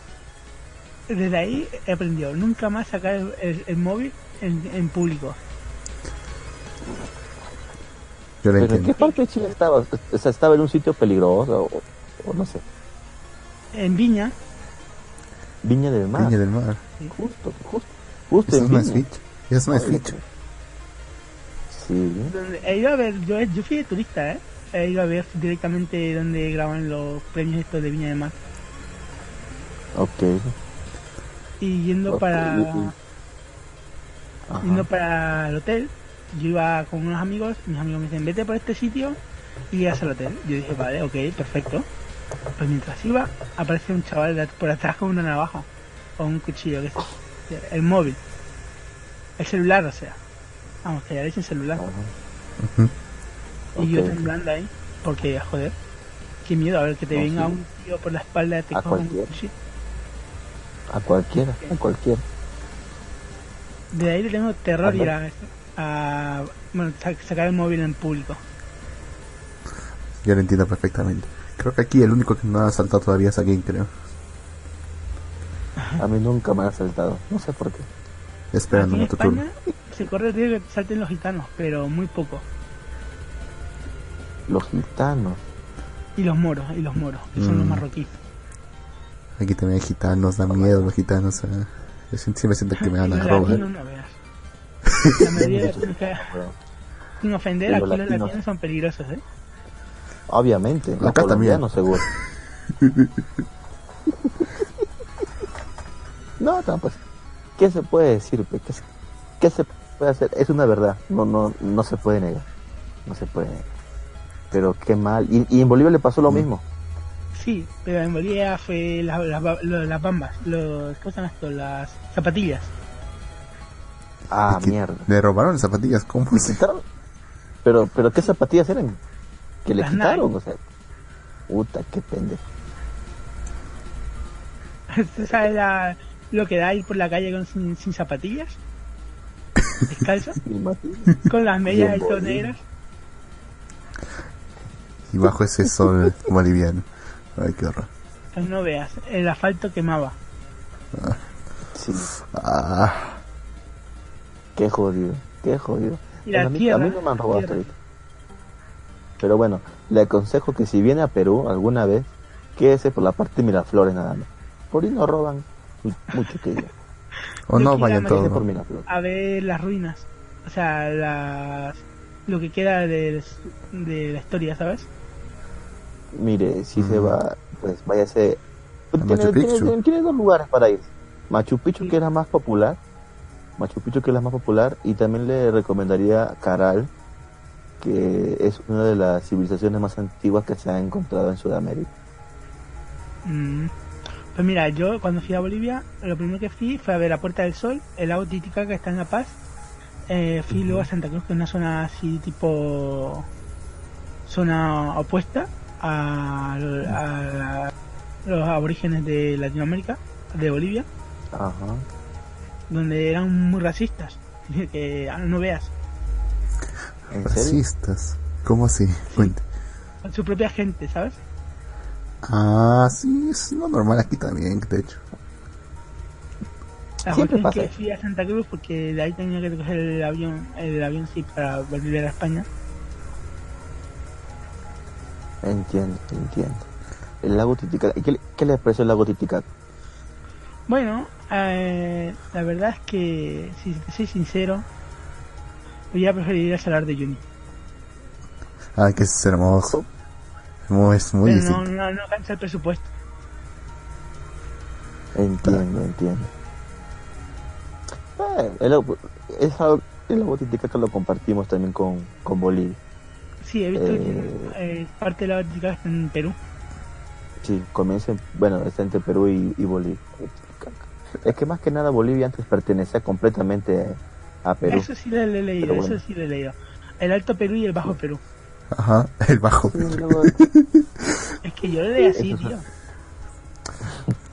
Desde ahí he aprendido nunca más sacar el, el- el móvil en, en público. Yo lo ¿Pero en qué parte de Chile estaba? O sea, ¿estaba en un sitio peligroso o, o no sé? En Viña, Viña del Mar. Viña del Mar. Justo, justo, justo Eso en no es Viña. ficha. Eso no es Ay, ficha. Sí. he ido a ver, yo, yo fui de turista, ¿eh? He ido a ver directamente donde graban los premios estos de Viña de Mar. Ok. Y yendo para Ajá. yendo para el hotel, yo iba con unos amigos, mis amigos me dicen, vete por este sitio y llegas al hotel. Yo dije, vale, ok, perfecto. Pues mientras iba, aparece un chaval de- por atrás con una navaja o un cuchillo, que es el móvil, el celular, o sea. Vamos, que ya le dicen celular. Y yo Ok. temblando ahí, porque, joder, qué miedo, a ver, que te No, venga sí. un tío por la espalda, te coja un cuchillo. A cualquiera, a cualquiera. De ahí le tengo terror ir a, a- bueno, sa- sacar el móvil en público. Yo lo entiendo perfectamente. Creo que aquí el único que no ha saltado todavía es alguien, creo. A mí nunca me ha saltado. No sé por qué. Esperando Aquí en tu turno. Se corre el riesgo de que te salten los gitanos, pero muy poco. Los gitanos. Y los moros, y los moros, que son los Mm. marroquíes. Aquí también hay gitanos, da miedo los gitanos. eh. Yo siempre siento que me van a robar. La [LAUGHS] mayoría de los sin ofender, Y aquí los los latinos. latinos son peligrosos, ¿eh? Obviamente. Los Acá también. colombianos, seguro. [LAUGHS] no, no, pues. ¿Qué se puede decir? ¿Qué, se- qué se puede hacer? Es una verdad. No, no, no se puede negar. No se puede negar. Pero qué mal. Y, y en Bolivia le pasó lo Mm. mismo. Sí, pero en Bolivia fue las bambas, los, ¿cómo se llama esto? Las zapatillas. Ah, Es que mierda. Le robaron las zapatillas, ¿cómo ¿Le se? quitaron? Pero, pero ¿qué zapatillas eran? Que le Las quitaron, Nike. o sea. Puta, qué pendejo. [LAUGHS] ¿Tú sabes la- lo que da ir por la calle con, sin, sin zapatillas? Imagino. [LAUGHS] con las medias negras. Y bajo ese sol boliviano. Ay, qué horror. Pues no veas, el asfalto quemaba. Sí, Ah, qué jodido, qué jodido. A, mí, tierra, a mí no me han robado hasta ahorita. Pero bueno, le aconsejo que si viene a Perú alguna vez, quédese por la parte de Miraflores nada más. Por ahí no roban mu- mucho que diga. [LAUGHS] o Yo no vayan todos. por. Miraflores. A ver las ruinas. O sea, las, lo que queda de, de la historia, ¿sabes? Mire, si se va, pues váyase. Tiene, tiene- Picchu. tiene- tiene dos lugares para ir. Machu Picchu, Sí. que es la más popular. Machu Picchu, que es la más popular. Y también le recomendaría Caral, que es una de las civilizaciones más antiguas que se ha encontrado en Sudamérica. Mm. Pues mira, yo cuando fui a Bolivia, lo primero que fui fue a ver la Puerta del Sol, el lago Titicaca que está en La Paz. Eh, fui luego a Santa Cruz, que es una zona así tipo zona opuesta a, a los aborígenes de Latinoamérica, de Bolivia, Ajá. Donde eran muy racistas. [LAUGHS] Que ah, no veas. Racistas. ¿Cómo así? Cuente. con su propia gente, ¿sabes? Ah, sí, es lo normal aquí también, de hecho. La Siempre cuestión es pasa que fui a Santa Cruz porque de ahí tenía que coger el avión, el avión sí para volver a España. Entiendo, entiendo. El lago Titicaca. ¿Y ¿Qué, le- qué le pareció el lago Titicaca? Bueno, eh, la verdad es que, si te soy sincero, voy a preferir Salar de Uyuni. Ah, que es hermoso. Muy, es muy Pero no, no, no alcanza el presupuesto. Entiendo, entiendo. Eh, el, lago- es algo- el lago Titicaca lo compartimos también con, con Bolivia. Sí, he visto Eh. que eh, parte de la Vaticana está en Perú. Sí, comienza, en- bueno, está entre Perú y, y Bolivia. Es que más que nada Bolivia antes pertenecía completamente a Perú. Eso sí lo he leído, bueno. eso sí lo he leído. El Alto Perú y el Bajo Perú. Ajá, el bajo. Sí, luego- Es que yo lo leí así, Eso tío.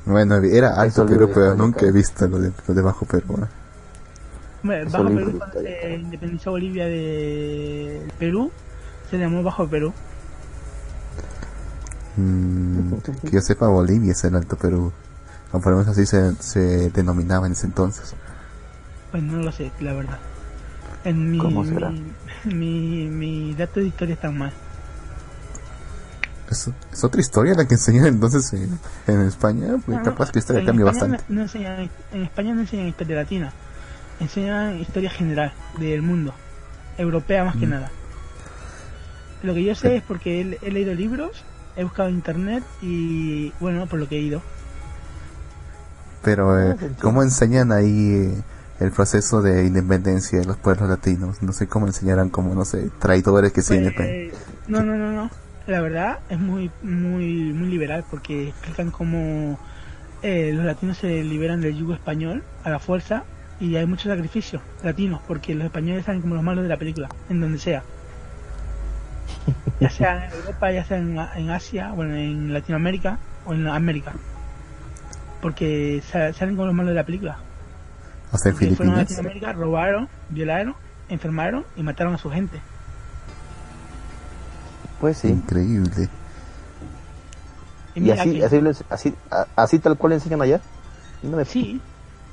Bueno, era alto Perú, pero nunca he visto lo de, lo de Bajo Perú. ¿eh? Eso Bajo Perú, cuando se independizó Bolivia de Perú, se llamó Bajo Perú. Mm, que yo sepa, Bolivia es el Alto Perú. O por lo menos así se, se denominaba en ese entonces. Pues no lo sé, la verdad. En mi, ¿Cómo será? mi, [LAUGHS] mi, mi dato de historia está mal. Es, es otra historia la que enseñan entonces en, en España. Pues No, capaz que la historia cambia bastante. No, no enseñan, en España no enseñan historia latina, enseñan historia general del mundo, europea más que Mm. nada. Lo que yo sé es porque he, he leído libros, he buscado en internet y bueno, por lo que he ido. Pero, eh, Ah. ¿cómo enseñan ahí eh, el proceso de independencia de los pueblos latinos? No sé cómo enseñarán como, no sé, traidores que se Pues, independen. no, no, no, no. La verdad es muy, muy, muy liberal porque explican cómo eh, los latinos se liberan del yugo español a la fuerza y hay muchos sacrificios latinos porque los españoles salen como los malos de la película, en donde sea. Ya sea en Europa, ya sea en, en Asia, bueno, en Latinoamérica o en América. Porque sa- salen como los malos de la película. Hasta en Que fueron a Filipinas. Latinoamérica, robaron, violaron, enfermaron y mataron a su gente. Pues sí. Increíble. Y así, así, así, tal cual enseñan allá. No me, sí,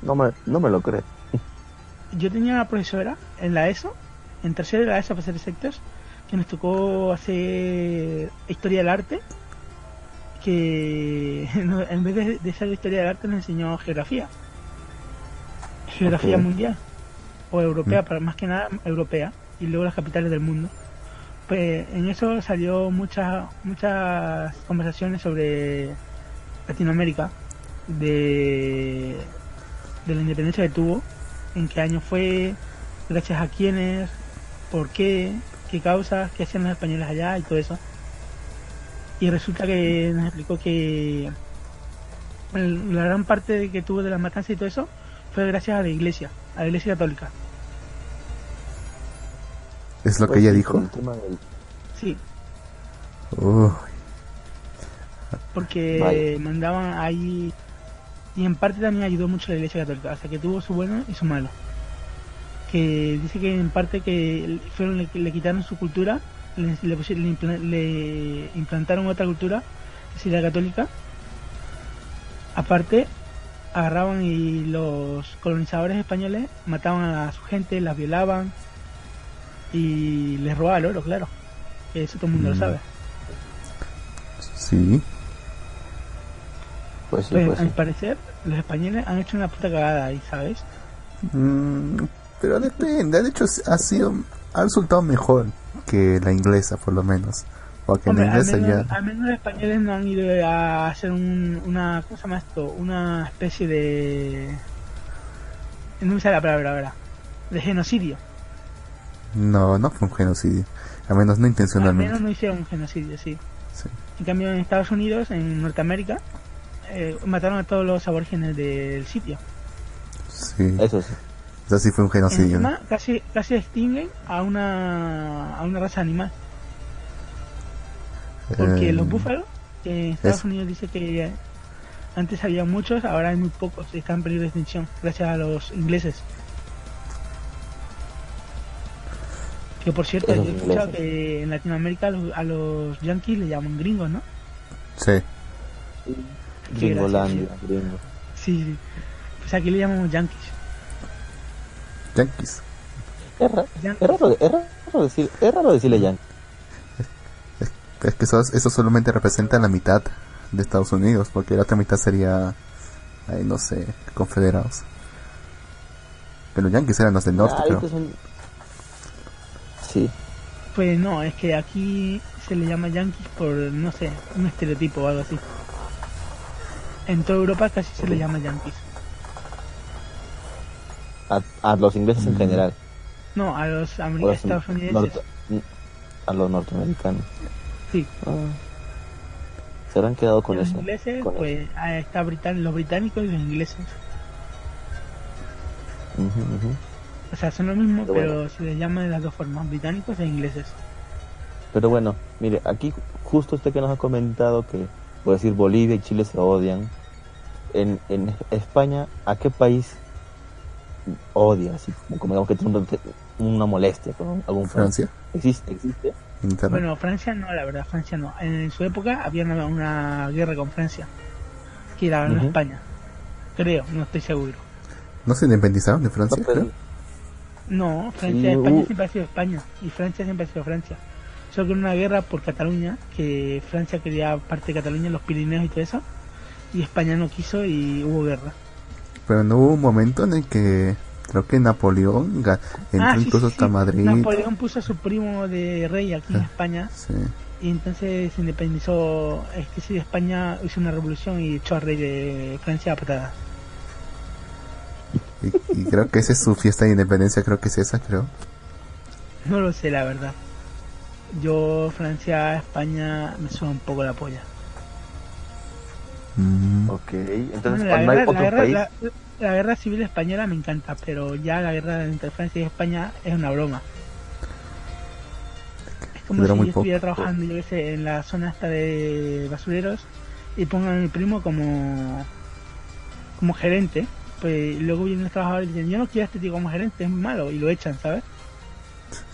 no me, no me lo creo. yo tenía una profesora en la ESO, en tercero de la ESO para ser exactos, que nos tocó hacer historia del arte, que [LAUGHS] en vez de, de ser historia del arte nos enseñó geografía, geografía mundial. O europea, Mm. para más que nada europea. Y luego las capitales del mundo. Pues en eso salió muchas muchas conversaciones sobre Latinoamérica. De de la independencia que tuvo, en qué año fue, gracias a quiénes, por qué, qué causas, qué hacían los españoles allá y todo eso. Y resulta que nos explicó que la gran parte de que tuvo de las matanzas y todo eso fue gracias a la iglesia, a la iglesia católica. Es lo Pues que ella sí, dijo. con el tema del- Sí, Uy, porque mandaban ahí y en parte también ayudó mucho la iglesia católica, o sea que tuvo su bueno y su malo. Que dice que en parte que fueron le, le quitaron su cultura, le, le, le impla- le implantaron otra cultura, sería la católica. Aparte, agarraban y los colonizadores españoles mataban a su gente, las violaban y les robaban el oro, claro. Eso todo el mundo Mm. lo sabe. sí. Pues sí, Pues, pues al sí. parecer, los españoles han hecho una puta cagada ahí, ¿sabes? Mm, pero depende. De hecho, ha sido. Ha resultado mejor que la inglesa, por lo menos. Porque Hombre, la al inglesa menos, ya. al menos los españoles no han ido a hacer un, una, ¿cómo se llama esto? Una especie de... No me sale la palabra ahora. De genocidio. No, no fue un genocidio. Al menos no Al intencionalmente. menos no hicieron un genocidio, sí. Sí. En cambio, en Estados Unidos, en Norteamérica, eh, mataron a todos los aborígenes del sitio. Sí. Eso sí. Sí fue un genocidio. casi, casi extinguen a una, a una raza animal. Porque Eh, los búfalos, que en Estados es- Unidos dice que antes había muchos, ahora hay muy pocos, están en peligro de extinción, gracias a los ingleses. Que por cierto, yo he escuchado que en Latinoamérica a los, a los yankees le llaman gringos, ¿no? Sí. Gringolandia, gringo. Sí, sí. Pues aquí le llamamos yankees. Yankees. Es, ra- Yankees. es raro, es raro decir, es raro decirle yankee. Es que eso, eso solamente representa la mitad de Estados Unidos, porque la otra mitad sería, ay, no sé, confederados. Pero los yankees eran los del norte, Ah, creo. son- Sí, Pues no, es que aquí se le llama yankees por, no sé, un estereotipo o algo así. En toda Europa casi se le llama yankees. A, a los ingleses en Mm. general. No, a los estadounidenses. a los norteamericanos. Sí. Ah. Se habrán quedado con los eso. ingleses, con pues ah, está britan los británicos y los ingleses. eso. Ujú, ujú. O sea, son lo mismo, Pero pero, bueno. se les llama de las dos formas, británicos e ingleses. Pero bueno, mire, aquí justo usted que nos ha comentado que, por decir, Bolivia y Chile se odian. en, en España, ¿a qué país odia? Así como, como digamos que tiene una, una molestia con algún país? Francia, ¿Existe? ¿Existe? Bueno, Francia no, la verdad, Francia no. En su época había una, una guerra con Francia, que la ganó Ujú. España. Creo, no estoy seguro. ¿No se independizaron de Francia? No, creo? No, Francia, Sí, España hubo- siempre ha sido España y Francia siempre ha sido Francia. Solo que en una guerra por Cataluña, que Francia quería parte de Cataluña, los Pirineos y todo eso, y España no quiso y hubo guerra. Pero no hubo un momento en el que creo que Napoleón entró Ah, sí, incluso sí, hasta sí. Madrid. Napoleón puso a su primo de rey aquí en Ah. España Sí. y entonces se independizó. Es que sí, España hizo una revolución y echó al rey de Francia a patadas. Y, y creo que esa es su fiesta de independencia, creo que es esa, creo. No lo sé, la verdad. Yo, Francia, España, me suena un poco la polla. Mm, Ok, entonces Bueno, la, cuando hay guerra, la otro guerra- país... la- la guerra civil española me encanta, pero ya la guerra entre Francia y España es una broma. Es como Duró si yo estuviera poco. trabajando, yo sé, en la zona esta de basureros y pongan a mi primo como como gerente. Pues luego vienen los trabajadores y dicen, yo no quiero a este tío como gerente, es muy malo, y lo echan, ¿sabes?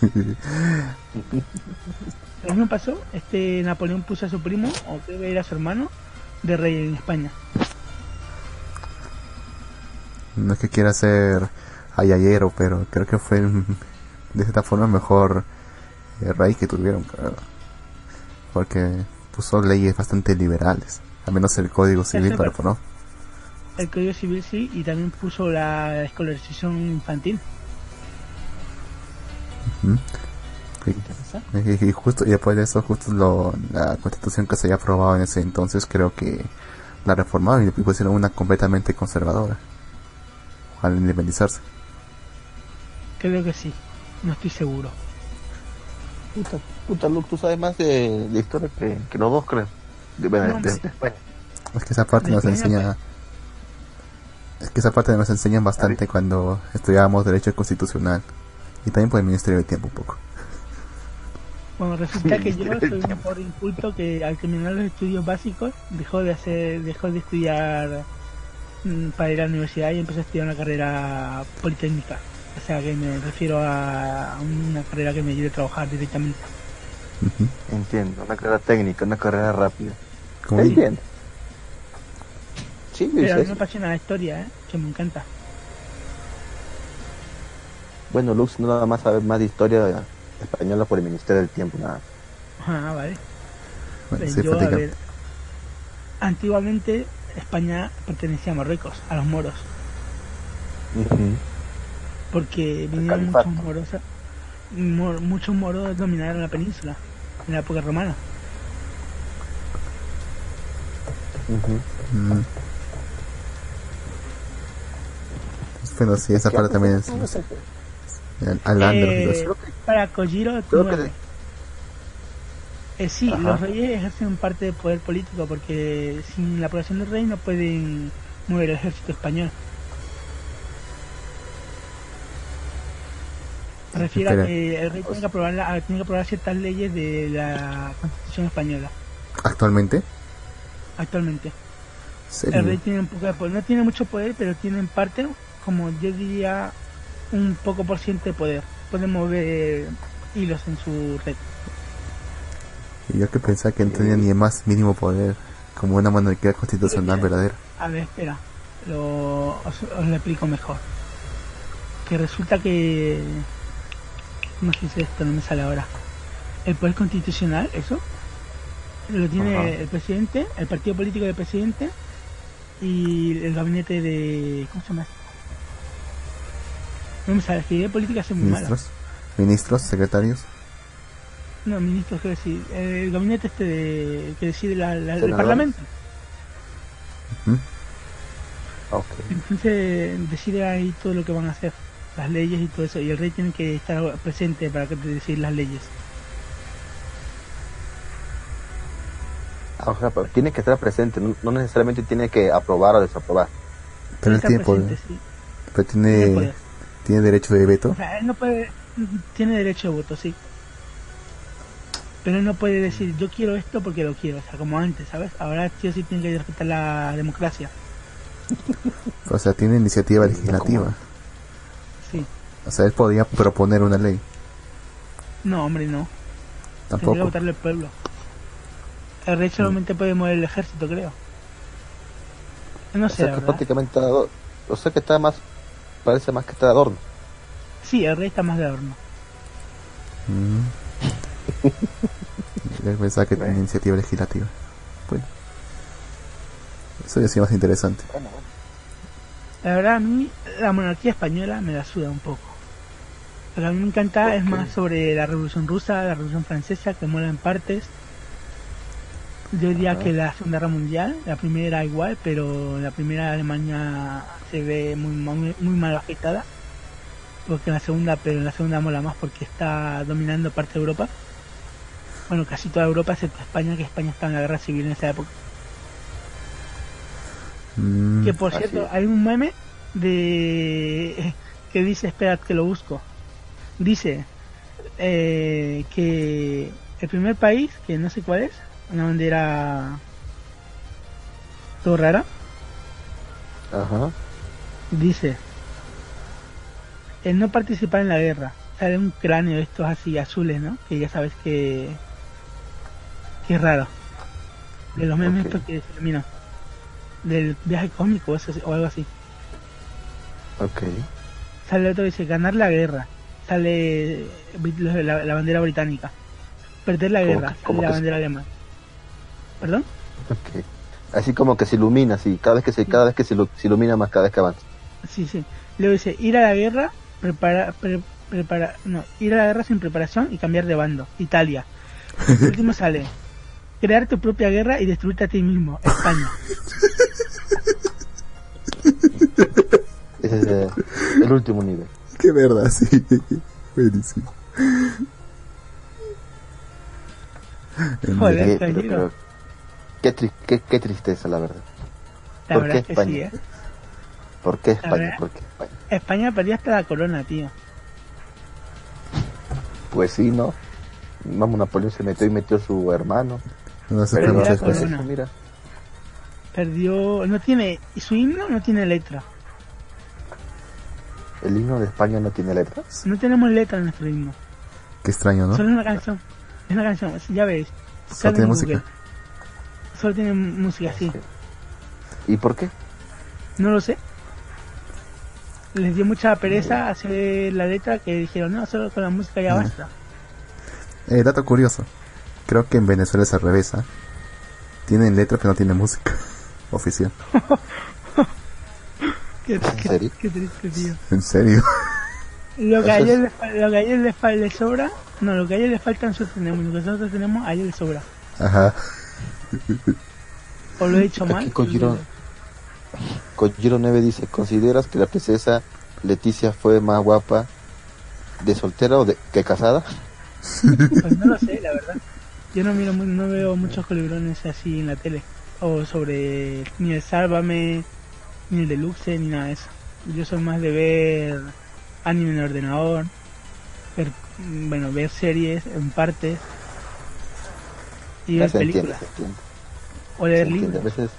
[LAUGHS] Lo mismo pasó, este Napoleón puso a su primo, o creo que era su hermano, de rey en España. no es que quiera ser ayayero, pero creo que fue el- de esta forma el mejor eh, rey que tuvieron, creo. Porque puso leyes bastante liberales, al menos el código civil Ese para ¿no? El Código Civil sí, y también puso la escolarización infantil. Y, y- y justo y después de eso justo lo, la constitución que se había aprobado en ese entonces creo que la reformaron y pusieron una completamente conservadora. Al independizarse. Creo que sí, no estoy seguro. Puta, puta, Luke, tú sabes más de, de historia que, que los dos, creo. De, No, de- es que esa parte nos enseña es que esa parte nos enseñan bastante cuando estudiábamos derecho constitucional y también por el ministerio del tiempo un poco Bueno, resulta que yo soy un pobre inculto que al terminar los estudios básicos dejó de hacer, dejó de estudiar mm, para ir a la universidad y empezó a estudiar una carrera politécnica. O sea que me refiero a una carrera que me ayude a trabajar directamente. Entiendo, una carrera técnica, una carrera rápida. Digo, Entiendo. Sí, Pero a mí me apasiona la historia, ¿eh? que me encanta. Bueno, Lux no nada más sabe más de historia española por el Ministerio del Tiempo, nada. Ah, vale. bueno, Pues sí, yo, a ver, antiguamente España pertenecía a Marruecos, a los moros, porque vinieron muchos moros, mo- muchos moros dominaron la península en la época romana. Mm. Bueno, sí, esa ¿Qué parte también es, haces? es- al- Eh, para Kojiro. Eh, sí, Ajá. los reyes ejercen parte del poder político porque sin la aprobación del rey no pueden mover el ejército español. Me refiero a que el rey tiene que aprobar, la- tiene que aprobar ciertas leyes de la constitución española Actualmente, actualmente. ¿Serio? El rey tiene un poco de poder, no tiene mucho poder, pero tiene en parte, como yo diría, un poco por ciento de poder. Puede mover hilos en su red. Y yo que pensaba que no tenía ni el más mínimo poder, como una monarquía constitucional verdadera. A ver, espera, lo, os, os lo explico mejor. Que resulta que... No sé si esto no me sale ahora. El poder constitucional, eso, lo tiene Ajá. el presidente, el partido político del presidente y el gabinete de... ¿Cómo se llama? No me sale, escribir política es muy mala. Ministros, ministros, secretarios. No, ministros, quiero decir, el gabinete este de, que decide la, la- el parlamento. Entonces decide ahí todo lo que van a hacer, las leyes y todo eso, y el rey tiene que estar presente para que te decir las leyes. Ah, o sea, pero tiene que estar presente, no, no necesariamente tiene que aprobar o desaprobar. Pero él tiene poder. presente, sí, Pero tiene tiene, poder. Tiene derecho de O veto. sea, él no puede, tiene derecho de voto, sí. Pero él no puede decir, yo quiero esto porque lo quiero, o sea, como antes, ¿sabes? Ahora sí o sí tiene que respetar la democracia. [LAUGHS] O sea, tiene iniciativa legislativa. Sí. O sea, él podría proponer una ley. No, hombre, no. Tendría que Tampoco. votarle el pueblo. El rey solamente puede mover el ejército, creo. No O sé, sea la que prácticamente o sea que está más parece más que está de adorno. Sí, el rey está más de adorno. Mm. [LAUGHS] Yo pensaba que tenía Bueno. iniciativa legislativa. Bueno. Eso ya sí más interesante. La verdad, a mí la monarquía española me la suda un poco. Lo que a mí me encanta ¿Por es más sobre la Revolución Rusa, la Revolución Francesa, que mola en partes. Yo diría que la Segunda Guerra Mundial, la primera igual, pero la primera Alemania se ve muy, muy, muy mal afectada. Porque en la segunda, pero en la segunda mola más porque está dominando parte de Europa. Bueno, casi toda Europa, excepto España, que España está en la guerra civil en esa época. Mm. Que por Así cierto, hay un meme de [LAUGHS] que dice, esperad que lo busco. Dice eh, que el primer país, que no sé cuál es, una bandera todo rara, Ajá. dice el no participar en la guerra. Sale un cráneo de estos así azules, ¿no? Que ya sabes que que es raro. De los memes estos que se. Del viaje cómico o eso- o algo así. Ok. Sale otro que dice ganar la guerra. Sale la, la bandera británica. Perder la ¿Cómo guerra. que- Sale la bandera alemana. ¿Perdón? Ok. Así como que se ilumina, así, cada vez que se, cada vez que se, se ilumina más cada vez que avanza. Sí, sí. Luego dice ir a la guerra, prepara, pre- prepara, no, ir a la guerra sin preparación y cambiar de bando. Italia. El último sale crear tu propia guerra y destruirte a ti mismo. España. Ese es eh, el último nivel. Qué verdad, sí. [LAUGHS] Buenísimo. En Joder. pero- pero- qué, tri- qué- qué tristeza, la verdad. La ¿Por verdad qué que sí, España? ¿eh? ¿Por qué A España? ver. ¿Por qué España? España perdió hasta la corona, tío. Pues sí, ¿no? Vamos, Napoleón se metió y metió su hermano. No se Perdió la corona. eso, mira. Perdió, no tiene, y su himno no tiene letra. El himno de España no tiene letras. No tenemos letra en nuestro himno. Qué extraño, ¿no? Solo es una canción. Es una canción, ya ves. Solo tiene en música. Solo tiene música, sí. ¿Y por qué? No lo sé. Les dio mucha pereza hacer la letra que dijeron, no, solo con la música ya Mm. basta. Eh, dato curioso. Creo que en Venezuela es al revés, ¿ah? Tienen letra pero no tienen música [LAUGHS] oficial. [LAUGHS] Qué, qué- serio? qué triste, tío. ¿En serio? Lo que [LAUGHS] a ellos es- les, les, sobra, no, lo que a ellos les falta nosotros tenemos, lo que nosotros tenemos a ellos les sobra. Ajá. O lo he dicho mal. Kojiro, Kojiro 9 dice, ¿consideras que la princesa Leticia fue más guapa de soltera o de que casada? Pues no lo sé, la verdad. Yo no miro, no veo muchos colibrones así en la tele. O sobre ni el Sálvame, ni el Deluxe, ni nada de eso. Yo soy más de ver anime en el ordenador, ver, mm, bueno, ver series en partes y ver se entiende, películas se entiende. o leer entiende. A libros. veces,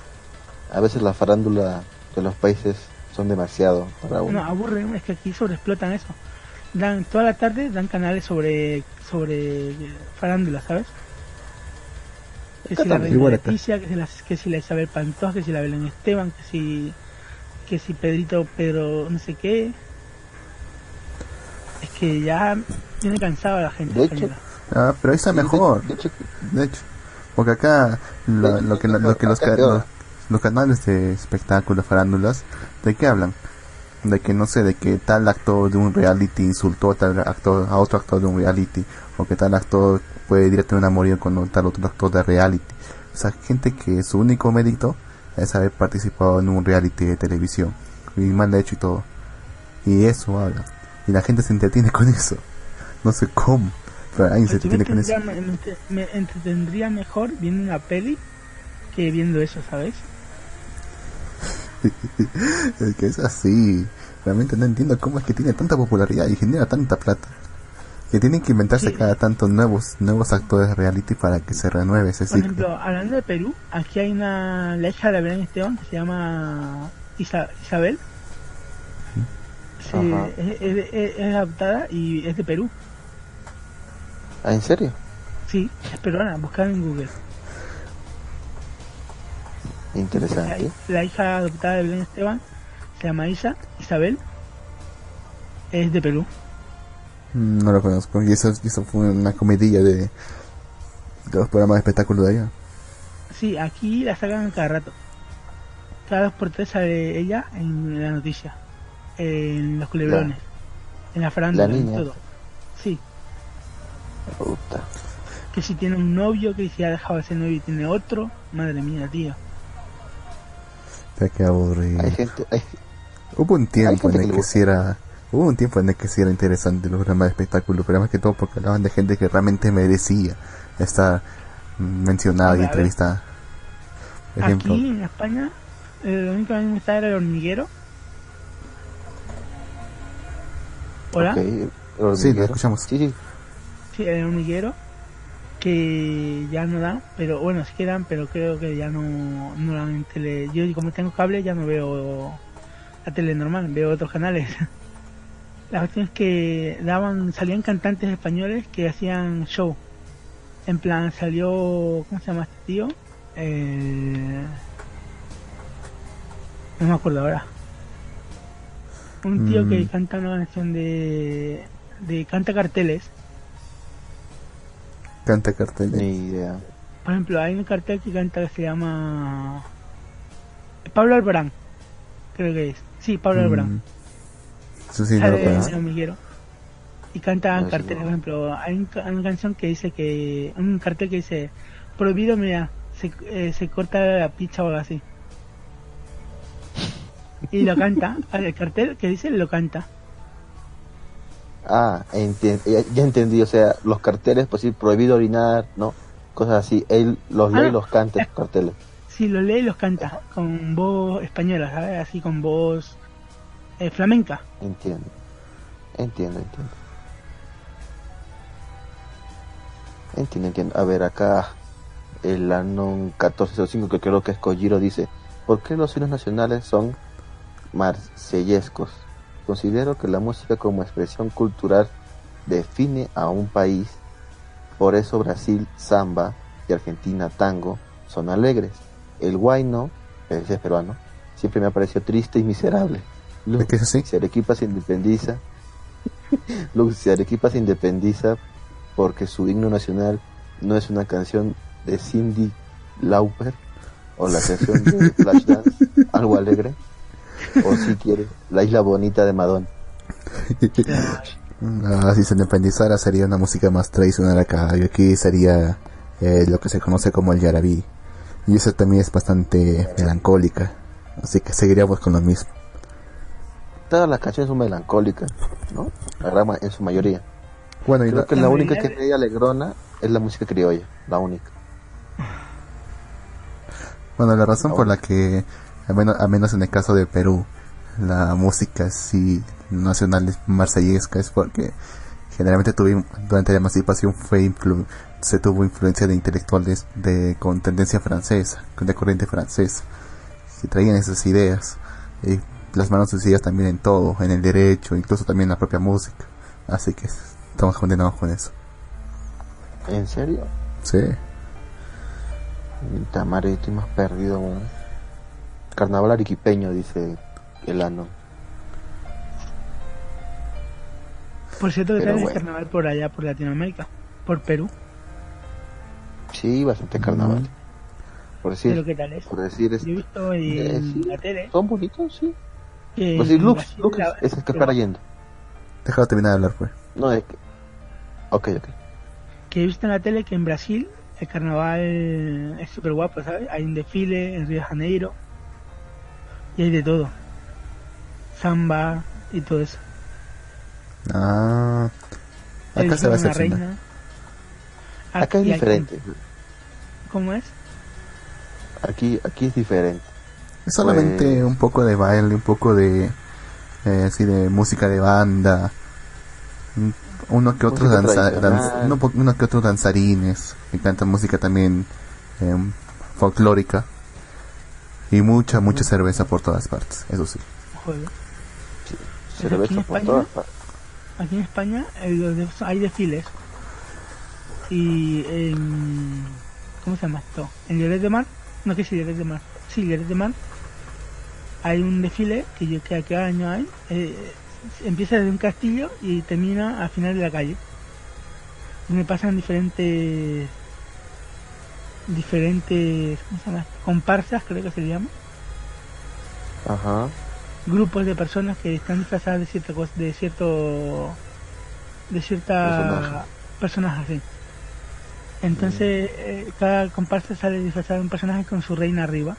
a veces la farándula de los países son demasiado para No, uno. aburre, es que aquí sobreexplotan eso. Dan toda la tarde dan canales sobre sobre farándula, ¿sabes? Que si la. Leticia, que si, la, que si la Isabel Pantoja, que si la Belén Esteban, que si que si Pedrito Pedro no sé qué. Es que ya tiene cansado a la gente De hecho. Ah, pero ahí está Sí, de- mejor. De, hecho, De hecho, porque acá lo, que, lo que los, los, los canales de espectáculos, farándulas, ¿de qué hablan? De que no sé, de que tal actor de un reality insultó a tal actor, a otro actor de un reality, o que tal actor fue directamente morir con tal otro actor de reality. O sea, gente que su único mérito es haber participado en un reality de televisión, y mal hecho y todo. Y eso habla. Y la gente se entretiene [LAUGHS] con eso. No sé cómo, alguien se yo me, entretendría- me, entre- me entretendría mejor viendo una peli que viendo eso, ¿sabes? [LAUGHS] Es que es así. Realmente no entiendo cómo es que tiene tanta popularidad y genera tanta plata. Que tienen que inventarse Sí. cada tanto nuevos nuevos actores de reality para que se renueve ese Por ciclo. ejemplo, hablando de Perú, aquí hay una la hija de Belén Esteban que se llama Isa- Isabel. Sí, es, es- es- es adoptada y es de Perú. ¿Ah, en serio? Sí, es peruana, buscar en Google. La, Interesante. la hija adoptada de Belén Esteban se llama Isa, Isabel. Es de Perú. Mm, No lo conozco. Y eso, eso fue una comedilla de, de los programas de espectáculo de allá. Sí, aquí la sacan cada rato. Cada dos por tres sale ella en la noticia. En los culebrones. En la farándula, La en todo. Sí, Puta. que si tiene un novio, que si ha dejado ese novio y tiene otro. Madre mía, tío. Pero qué aburrido. Hay gente, hay, Hubo un tiempo gente en el que que sí era... Hubo un tiempo en el que sí era interesante los programas de espectáculo, pero más que todo porque hablaban de gente que realmente merecía estar mencionada y entrevistada. Por ejemplo, Aquí en España, eh, lo único que a mí me gustaba era el hormiguero. Hola. ok, el Sí, lo escuchamos. Sí, sí. Sí, el hormiguero. Que ya no dan, pero bueno, sí que dan, pero creo que ya no, no dan en tele. Yo, como tengo cable, ya no veo la tele normal, veo otros canales. [LAUGHS] La cuestión es que daban, salían cantantes españoles que hacían show. En plan, salió. ¿Cómo se llama este tío? Eh, no me acuerdo ahora. Un tío Mm. que canta una canción de. de canta carteles. Canta carteles. Ni idea. Por ejemplo, hay un cartel que canta que se llama. Pablo Alborán. Creo que es. Sí, Pablo Alborán. Mm, Eso sí, no lo conozco. Y canta No, sí, carteles, no. por ejemplo, hay un ca- una canción que dice que. Un cartel que dice: Prohibido, mira, se, eh, se corta la picha o algo así. Y lo canta, [LAUGHS] el cartel que dice lo canta. Ah, enti- ya, ya entendí, o sea, los carteles, pues sí, prohibido orinar, ¿no? Cosas así, él los lee Ah. y los canta, esos carteles. Sí, lo lee y los canta, con voz española, ¿sabes? Así con voz eh, flamenca. Entiendo, entiendo, entiendo. Entiendo, entiendo. A ver, acá el Anon 1405, que creo que es Kojiro, dice, ¿por qué los himnos nacionales son marsellescos? Considero que la música como expresión cultural define a un país. Por eso Brasil, samba y Argentina, tango, son alegres. El guayno, ese es peruano, siempre me ha parecido triste y miserable. Lu- ¿Es así? si Arequipa se independiza, [LAUGHS] Lu- si Arequipa se independiza porque su himno nacional no es una canción de Cindy Lauper o la canción de [LAUGHS] Flashdance, algo alegre, o si quiere, la isla bonita de Madonna. [LAUGHS] Ah, si se independizara sería una música más tradicional acá. Y aquí sería eh, lo que se conoce como el yarabí. Y eso también es bastante melancólica. Así que seguiríamos con lo mismo. Todas las canciones son melancólicas, ¿no? La en su mayoría. Bueno, y Creo la- que la la única que es media alegrona es la música criolla, la única. bueno, la razón por la que, al menos, al menos en el caso de Perú, la música sí nacional es marsellesca es porque generalmente tuvimos, durante la emancipación fue influ- se tuvo influencia de intelectuales de con tendencia francesa, con de corriente francesa, que traían esas ideas y plasmaron sus ideas también en todo, en el derecho, incluso también en la propia música. Así que estamos condenados con eso. ¿En serio? Sí. Tamare, estoy más perdido aún. Carnaval arequipeño, dice el ano. Por cierto, que también bueno. es carnaval por allá, por Latinoamérica, por Perú. Sí, bastante carnaval. Ujú. Por decir, Pero ¿qué tal es? por decir, es- Yo he visto en Eh, sí. la tele son bonitos, sí. que Por decir, Lux, Brasil Lux la- es el que para yendo. Déjalo terminar de hablar, pues. No, es que... Ok, ok. que he visto en la tele que en Brasil el carnaval es súper guapo, ¿sabes? Hay un desfile en Río de Janeiro y hay de todo. Samba y todo eso. Ah. Acá se va a excepcionar. reina. Acá es Aquí diferente. ¿Cómo es? Aquí, aquí es diferente. Es solamente Pues- un poco de baile, un poco de eh, así de música de banda, un- uno que otro Música danza, tradicional. danz- uno, po- uno que otro danzarines que cantan música también eh, folclórica, Y mucha, mucha cerveza por todas partes, eso sí. Joder. Se ¿Es le aquí en ve por España? todas partes. Aquí en España eh, hay desfiles. Y en. ¿Cómo se llama esto? En Lloret de Mar. No, que sí, Lloret de Mar. Sí, Lloret de Mar. Hay un desfile que, yo, que cada año hay. eh, empieza desde un castillo y termina al final de la calle. Donde pasan diferentes. Diferentes. ¿Cómo se llama? esto? Comparsas, creo que se llama. Ajá. grupos de personas que están disfrazadas de cierta cosa, de cierto de cierta Personaje. personaje así. Entonces eh, cada comparsa sale disfrazada de un personaje con su reina arriba,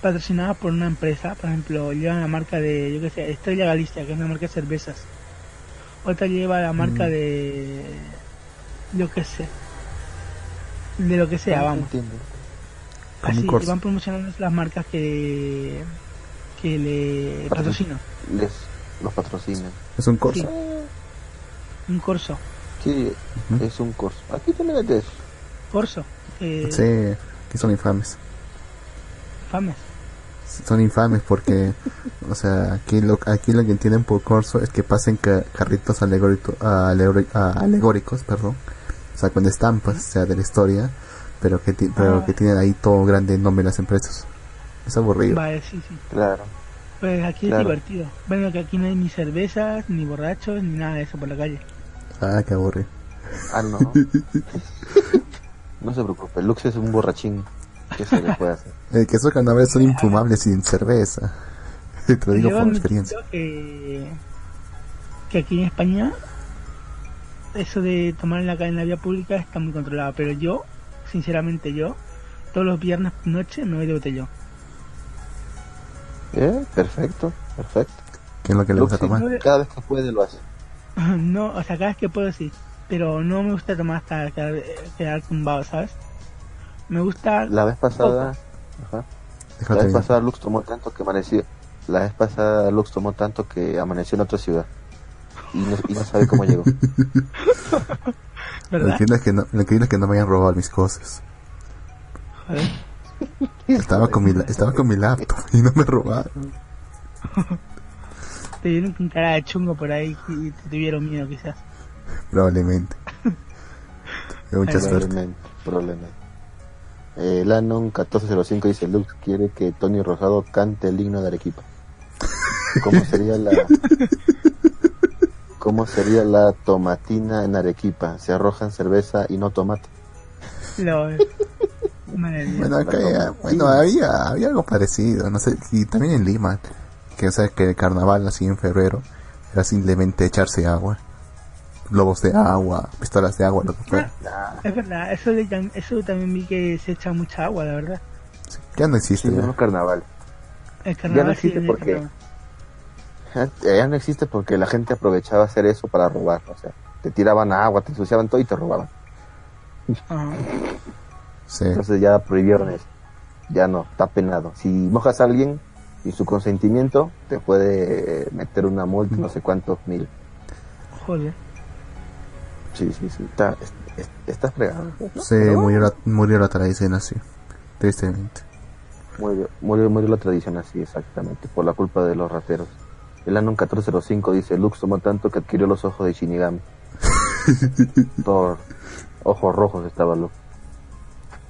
patrocinada por una empresa, por ejemplo, llevan la marca de, yo qué sé, Estrella Galicia, que es una marca de cervezas. Otra lleva la marca Mm. de yo qué sé. De lo que sea, vamos. Entiendo. Así, corso. van promocionando las marcas que que le patrocinan. Les los patrocinan. Es un corso. Sí. Un corso. Sí, es un curso. Aquí también es eso. Corso. Eh, Sí, que son infames. Fames. Son infames porque, [LAUGHS] o sea, aquí lo, aquí lo que entienden por corso es que pasen ca- carritos alegórico- alegóricos, perdón, o sea, con estampas, o sea, de la historia, pero que, ti- pero Ah. que tienen ahí todo grande nombre de las empresas. Es aburrido. Vale, sí, sí. Claro. Pues aquí Claro. es divertido. Bueno, que aquí no hay ni cervezas, ni borrachos, ni nada de eso por la calle. Ah, qué aburrido. Ah, no. [LAUGHS] no se preocupe, Lux es un borrachín. ¿Qué se le puede hacer? El que esos carnavales son infumables sin cerveza. [LAUGHS] Te lo digo Yo por experiencia. Que, que aquí en España eso de tomar en la calle en la vía pública está muy controlado. Pero yo, sinceramente yo, todos los viernes noche me voy de botellón. ¿Eh? Perfecto, perfecto. ¿Qué es lo que le gusta tomar? cada vez que puede lo hace. [LAUGHS] no, o sea, cada vez que puedo sí. Pero no me gusta tomar hasta quedar, quedar tumbado, ¿sabes? Me gusta... La vez pasada, ajá, la vez pasada Lux tomó tanto que amaneció. La vez pasada Lux tomó tanto que amaneció en otra ciudad. Y no, y no sabe cómo llegó. [LAUGHS] Lo ¿Verdad? increíble es que no, lo es que no me hayan robado mis cosas. Estaba con mi, estaba con mi laptop y no me robaron. [LAUGHS] Te vieron con cara de chungo por ahí y te tuvieron miedo quizás. Probablemente. [LAUGHS] Mucha suerte. Probablemente, probablemente. Eh, Lanon 1405 dice Lux quiere que Tony Rosado cante el himno de Arequipa. ¿Cómo sería la ¿Cómo sería la tomatina en Arequipa? Se arrojan cerveza y no tomate. Mía. Bueno, acá ya- bueno, había, había algo parecido, no sé, y también en Lima, que sabes que el carnaval así en febrero era simplemente echarse agua, globos de agua, pistolas de agua, lo que fuera. Es verdad, eso, de eso también vi que se echa mucha agua, la verdad. Ya no existe. Sí, ya. no carnaval. El carnaval sí, existe el porque- Ya no existe porque la gente aprovechaba hacer eso para robar. O sea, te tiraban agua, te ensuciaban todo y te robaban. Ajá. Sí. Entonces ya prohibieron eso. Ya no, está penado. Si mojas a alguien y su consentimiento, te puede meter una multa, no sé cuántos mil. Joder. Sí, sí, sí. Está, es- es- está fregado. ¿no? Sí, murió la, murió la tradición así, tristemente. Murió, murió, murió la tradición así, exactamente, por la culpa de los rateros. El Anon 1405 dice, Lux tomó tanto que adquirió los ojos de Shinigami. [LAUGHS] Por ojos rojos estaba Lux.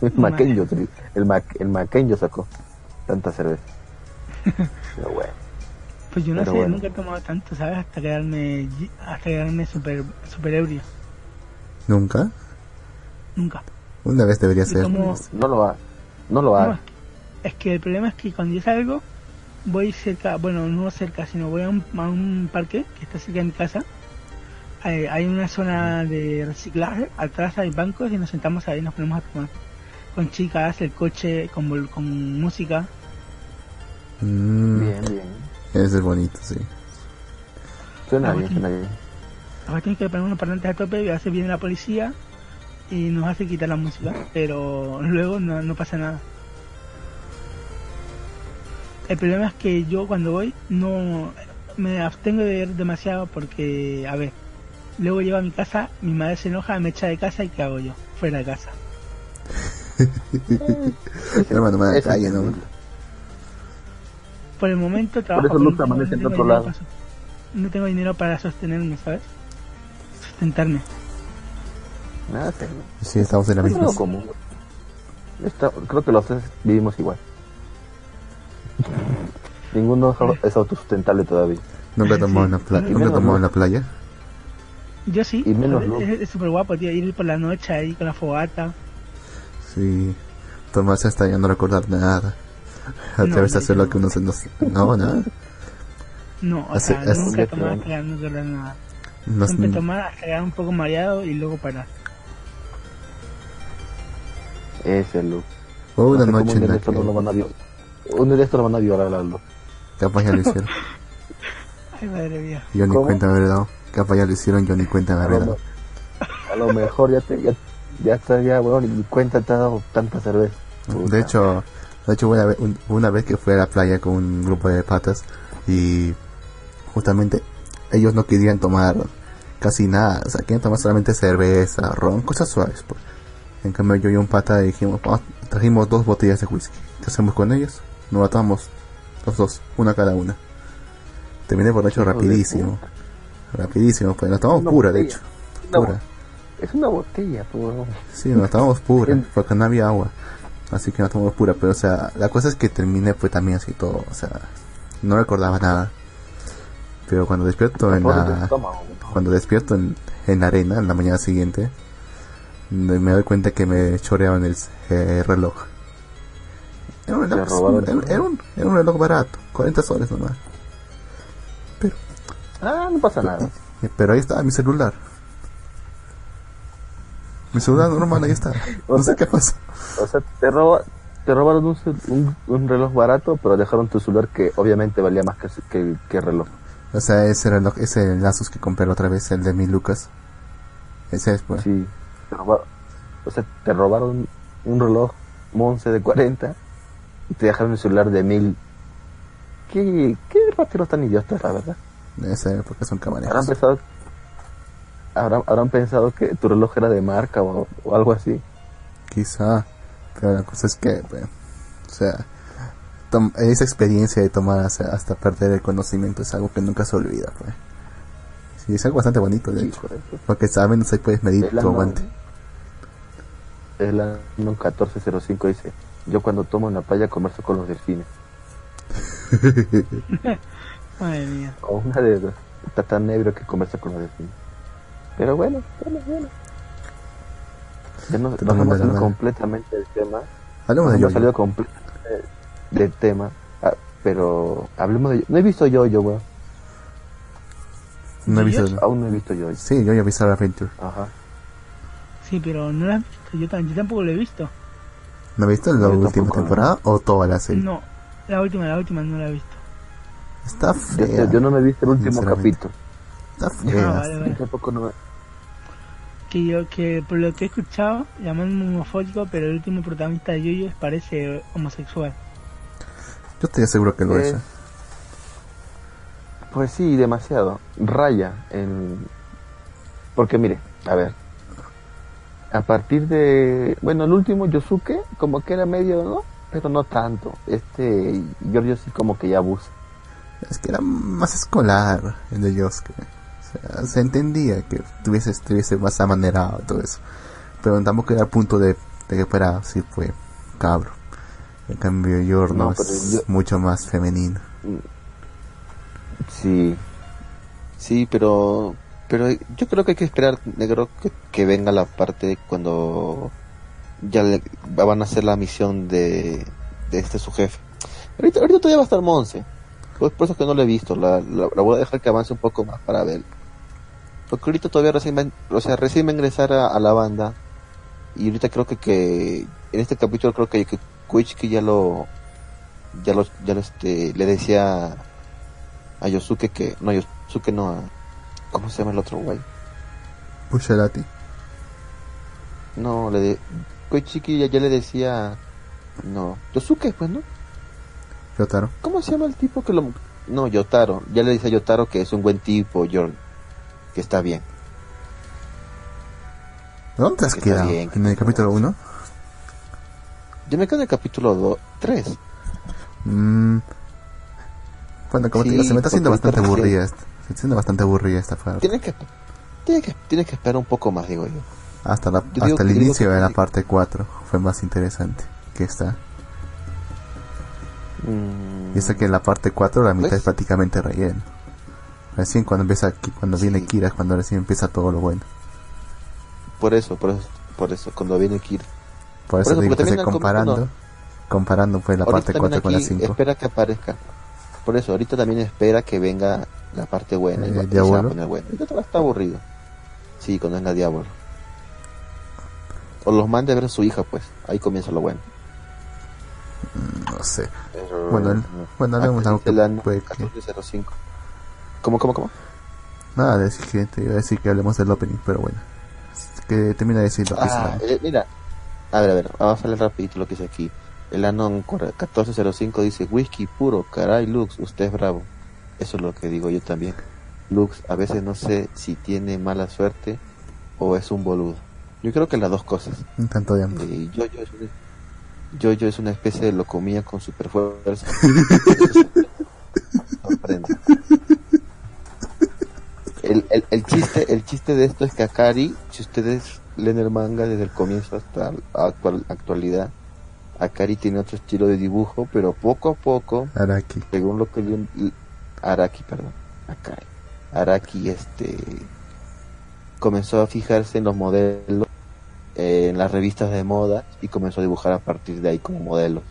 El. Maquenyo, el, Ma- el Maquenyo sacó tanta cerveza. [LAUGHS] Pero bueno, Pues yo no Pero sé, bueno. nunca he tomado tanto, ¿sabes? Hasta quedarme, hasta quedarme super, super ebrio. ¿Nunca? Nunca. Una vez debería Y ser. como- no lo ha, no lo No, ha. es que el problema es que cuando yo salgo, voy cerca, bueno, no cerca, sino voy a un, a un parque que está cerca de mi casa. Hay, hay una zona de reciclaje, atrás hay bancos y nos sentamos ahí y nos ponemos a tomar. Con chicas, el coche, con, música. Mm, Bien, bien. Ese es bonito, sí. Suena Ah, bien, suena bien. Ahora tienes que poner unos parlantes a tope y a veces viene la policía y nos hace quitar la música, pero [LAUGHS] luego no, no pasa nada. El problema es que yo cuando voy no me abstengo de ver demasiado porque, a ver, luego llego a mi casa, mi madre se enoja, me echa de casa y ¿qué hago yo? Fuera de casa. [LAUGHS] Hermano, me da Es calle, ¿no? entendible. por el momento trabajo. eso Luz no tengo- amanece en no tengo otro dinero lado. para No tengo dinero para sostenerme, ¿sabes? Sustentarme. Nada, sí. Sí, estamos en la misma. Está- creo que los tres vivimos igual. Ninguno es autosustentable todavía. Nunca tomado en la playa. Sí. Nunca tomado en la playa. Yo sí. Y menos es- súper guapo, tío. Ir por la noche ahí con la fogata. Sí. Tomarse hasta ya no recordar nada. Atreverse No, a hacer lo que uno se nos... No, nada. No, o sea, nunca tomar hasta ya no recordar nada. No- Siempre tomar hasta quedar un poco mareado y luego parar. Ese Luz. Hubo una No noche en la no que... van a violar. Un día de esto lo van a violar a Luz. Capaz ya lo hicieron. [LAUGHS] Ay, madre mía. Yo ni ¿Cómo? cuenta dado. Capaz ya lo hicieron, yo ni cuenta me A lo, dado. a lo mejor ya te, ya, ya está ya, bueno, ni cuenta te ha dado tanta cerveza. De hecho, de hecho una vez, un- una vez que fui a la playa con un grupo de patas y justamente ellos no querían tomar casi nada, o sea, querían tomar solamente cerveza, ron, cosas suaves. pues. En cambio yo y un pata dijimos, "Vamos, trajimos dos botellas de whisky. ¿Qué hacemos con ellos? Nos la tomamos los dos, una cada una. Terminé Hijo de rapidísimo. Rapidísimo, pues nos tomamos pura, de hecho. Pura. Es una botella, pues. Sí, nos tomamos pura, porque no había agua. Así que nos tomamos pura, pero o sea, la cosa es que terminé fue también así todo, o sea, no recordaba nada. Pero cuando despierto en Por el la, cuando despierto en, en la arena, en la mañana siguiente, me, doy cuenta que me choreaban el eh, reloj. Era un reloj, Te robaron era, tu era un, era un reloj barato, 40 soles nomás. Ah, no pasa nada. Eh, Pero ahí estaba mi celular. Mi celular normal ahí está. [LAUGHS] No sé qué pasó. O sea, te, roba, te robaron un, un, un reloj barato, pero dejaron tu celular que obviamente valía más que, que, que el reloj. O sea, ese reloj, ese Asus que compré la otra vez, el de mil lucas. Ese es, pues. Sí. Te robaron, o sea, te robaron un reloj Monce de 40 y te dejaron un celular de 1000. ¿Qué, qué rateros tan idiotas, la verdad? Ese, porque son Habrán camareros. pensado, habrán, habrán pensado que tu reloj era de marca o, o algo así. Quizá. Pero la cosa es que, pues, o sea, esa experiencia de tomar hasta, hasta perder el conocimiento es algo que nunca se olvida, pues. Sí, es algo bastante bonito, de hecho. Porque saben, ahí puedes medir tu no- aguante. Es la 1405 dice, yo cuando tomo en la playa converso con los delfines. [LAUGHS] Madre mía. O una de dos. Está tan ebrio que conversa con los delfines. Pero bueno, bueno, bueno. Ya nos, nos hemos la salido completamente del tema. Hablemos Nos de hemos yo salido completamente del tema. Ah, pero hablemos de... No he visto yo, yo, weón. No he visto. Aún no he visto yo. Sí, yo ya he visto Adventure. Ajá. Sí, pero no la has visto. Yo, yo tampoco lo he visto. ¿No he visto la Yo última temporada o toda la serie? No, la última, la última no la he visto. Está Yo, fea. yo- yo no me he visto el último capítulo. Está Ah, fea. vale, vale. Yo tampoco no me... Que yo, que por lo que he escuchado, llaman homofóbico, pero el último protagonista de Yoyo parece homosexual. Yo estoy seguro que lo Eh, es. ¿eh? Pues sí, demasiado. Raya en... Porque mire, a ver. A partir de... Bueno, el último Yosuke como que era medio, ¿no? Pero no tanto. Este Giorgio sí como que ya abusa. Es que era más escolar el de Yosuke. O sea, se entendía que tuviese, estuviese más amanerado todo eso. Pero tampoco era el punto de, de que fuera así fue cabro. En cambio, Yorno No, pero es yo- mucho más femenino. Sí. Sí, pero... Pero yo creo que hay que esperar, negro, que, que venga la parte cuando ya le, van a hacer la misión de, este su jefe. Ahorita, todavía va a estar Monse. Por eso es que no lo he visto. La, voy a dejar que avance un poco más para ver. Porque ahorita todavía recién va, o sea, recién a ingresar a, la banda. Y ahorita creo que, que en este capítulo creo que, que ya lo ya lo, ya lo, este, le decía a Yosuke que no Yosuke no a ¿cómo se llama el otro güey? Pusharati. No, le de Koichiki ya, ya le decía no, Yosuke pues, ¿no? Yotaro. ¿Cómo se llama el tipo que lo No, Yotaro, ya le dice a Yotaro que es un buen tipo, Jordan, que está bien. ¿Dónde te has Que quedado? bien, ¿En el capítulo 1? Yo me quedo en el capítulo 3. Mm, Bueno, como te digo, se me está haciendo bastante aburrida. esta- Se haciendo bastante aburrida esta parte. Tienes que, tienes que, tienes que esperar un poco más, digo yo. Hasta, la, hasta el inicio de la parte 4 fue más interesante que esta. Mm, Y esa que en la parte 4 la mitad es prácticamente relleno. Recién cuando empieza cuando viene. Kira es cuando recién empieza todo lo bueno. Por eso, por eso, por eso, cuando viene Kira. Por eso eso, digo comparando, no. comparando pues la Ahorita parte también 4 con la aquí 5. espera que aparezca. Por eso, ahorita también espera que venga la parte buena. Eh, y se va a poner. Ahorita todavía está aburrido. Sí, cuando es la Diablo. O los mande a ver a su hija, pues. Ahí comienza lo bueno. No sé. Pero, Bueno, el- bueno, hablemos de algo que el año puede que- 1405. ¿Cómo, cómo, cómo? Nada, decir que te iba a decir que hablemos del opening, pero bueno. Que termina de decir lo que Ah, es eh, mira. A ver, a ver, vamos a leer rapidito lo que dice aquí. El Anon 1405 dice, whisky puro, caray Lux, usted es bravo. Eso es lo que digo yo también. Lux, a veces no sé si tiene mala suerte o es un boludo. Yo creo que las dos cosas. un tanto de. Eh, una, Jojo es una especie de locomía con super fuerza. Sorprende. [LAUGHS] El, el, el chiste, el chiste de esto es que Akari, si ustedes leen el manga desde el comienzo hasta la actual, actualidad, Akari tiene otro estilo de dibujo, pero poco a poco, Araki. según lo que yo- Araki, perdón, Akari, Araki, este, comenzó a fijarse en los modelos eh, en las revistas de moda y comenzó a dibujar a partir de ahí como modelos.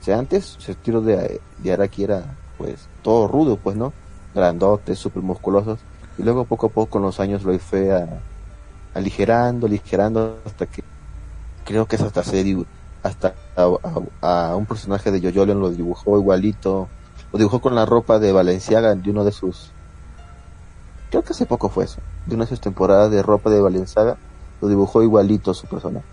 O sea, antes su estilo de, de Araki era pues todo rudo, pues, ¿no? Grandotes, súper musculosos. Y luego poco a poco con los años lo fue a, aligerando, aligerando hasta que creo que es hasta se hasta a, a- a un personaje de Yoyolion lo dibujó igualito, lo dibujó con la ropa de Valenciaga de uno de sus creo que hace poco fue eso, de una de sus temporadas de ropa de Valenciaga lo dibujó igualito su personaje.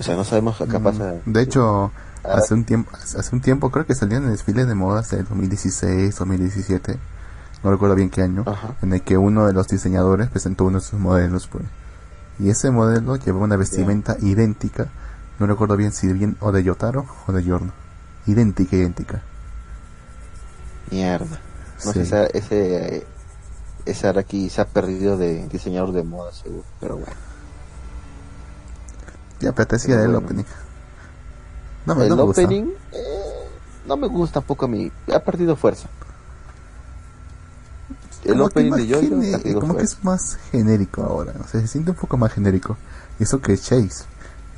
O sea, no sabemos acá Mm, pasa. De hecho, Ah. hace un tiempo, hace un tiempo creo que salían en desfiles de modas del 2016, 2017, no recuerdo bien qué año, Ajá. en el que uno de los diseñadores presentó uno de sus modelos, pues. Y ese modelo llevaba una vestimenta idéntica, no recuerdo bien si bien o de Yotaro o de Yorno. Idéntica, idéntica. Mierda. No Sí. sé, ese, ese, ese Araki se ha perdido de diseñador de moda, seguro. Pero bueno. Ya, pero te decía Pero del bueno. opening. No, me- el no me gusta. opening eh, no me gusta tampoco a mí. Ha perdido fuerza. El Como opening de perdido como que es más genérico ahora, o sea, se siente un poco más genérico. Y eso que Chase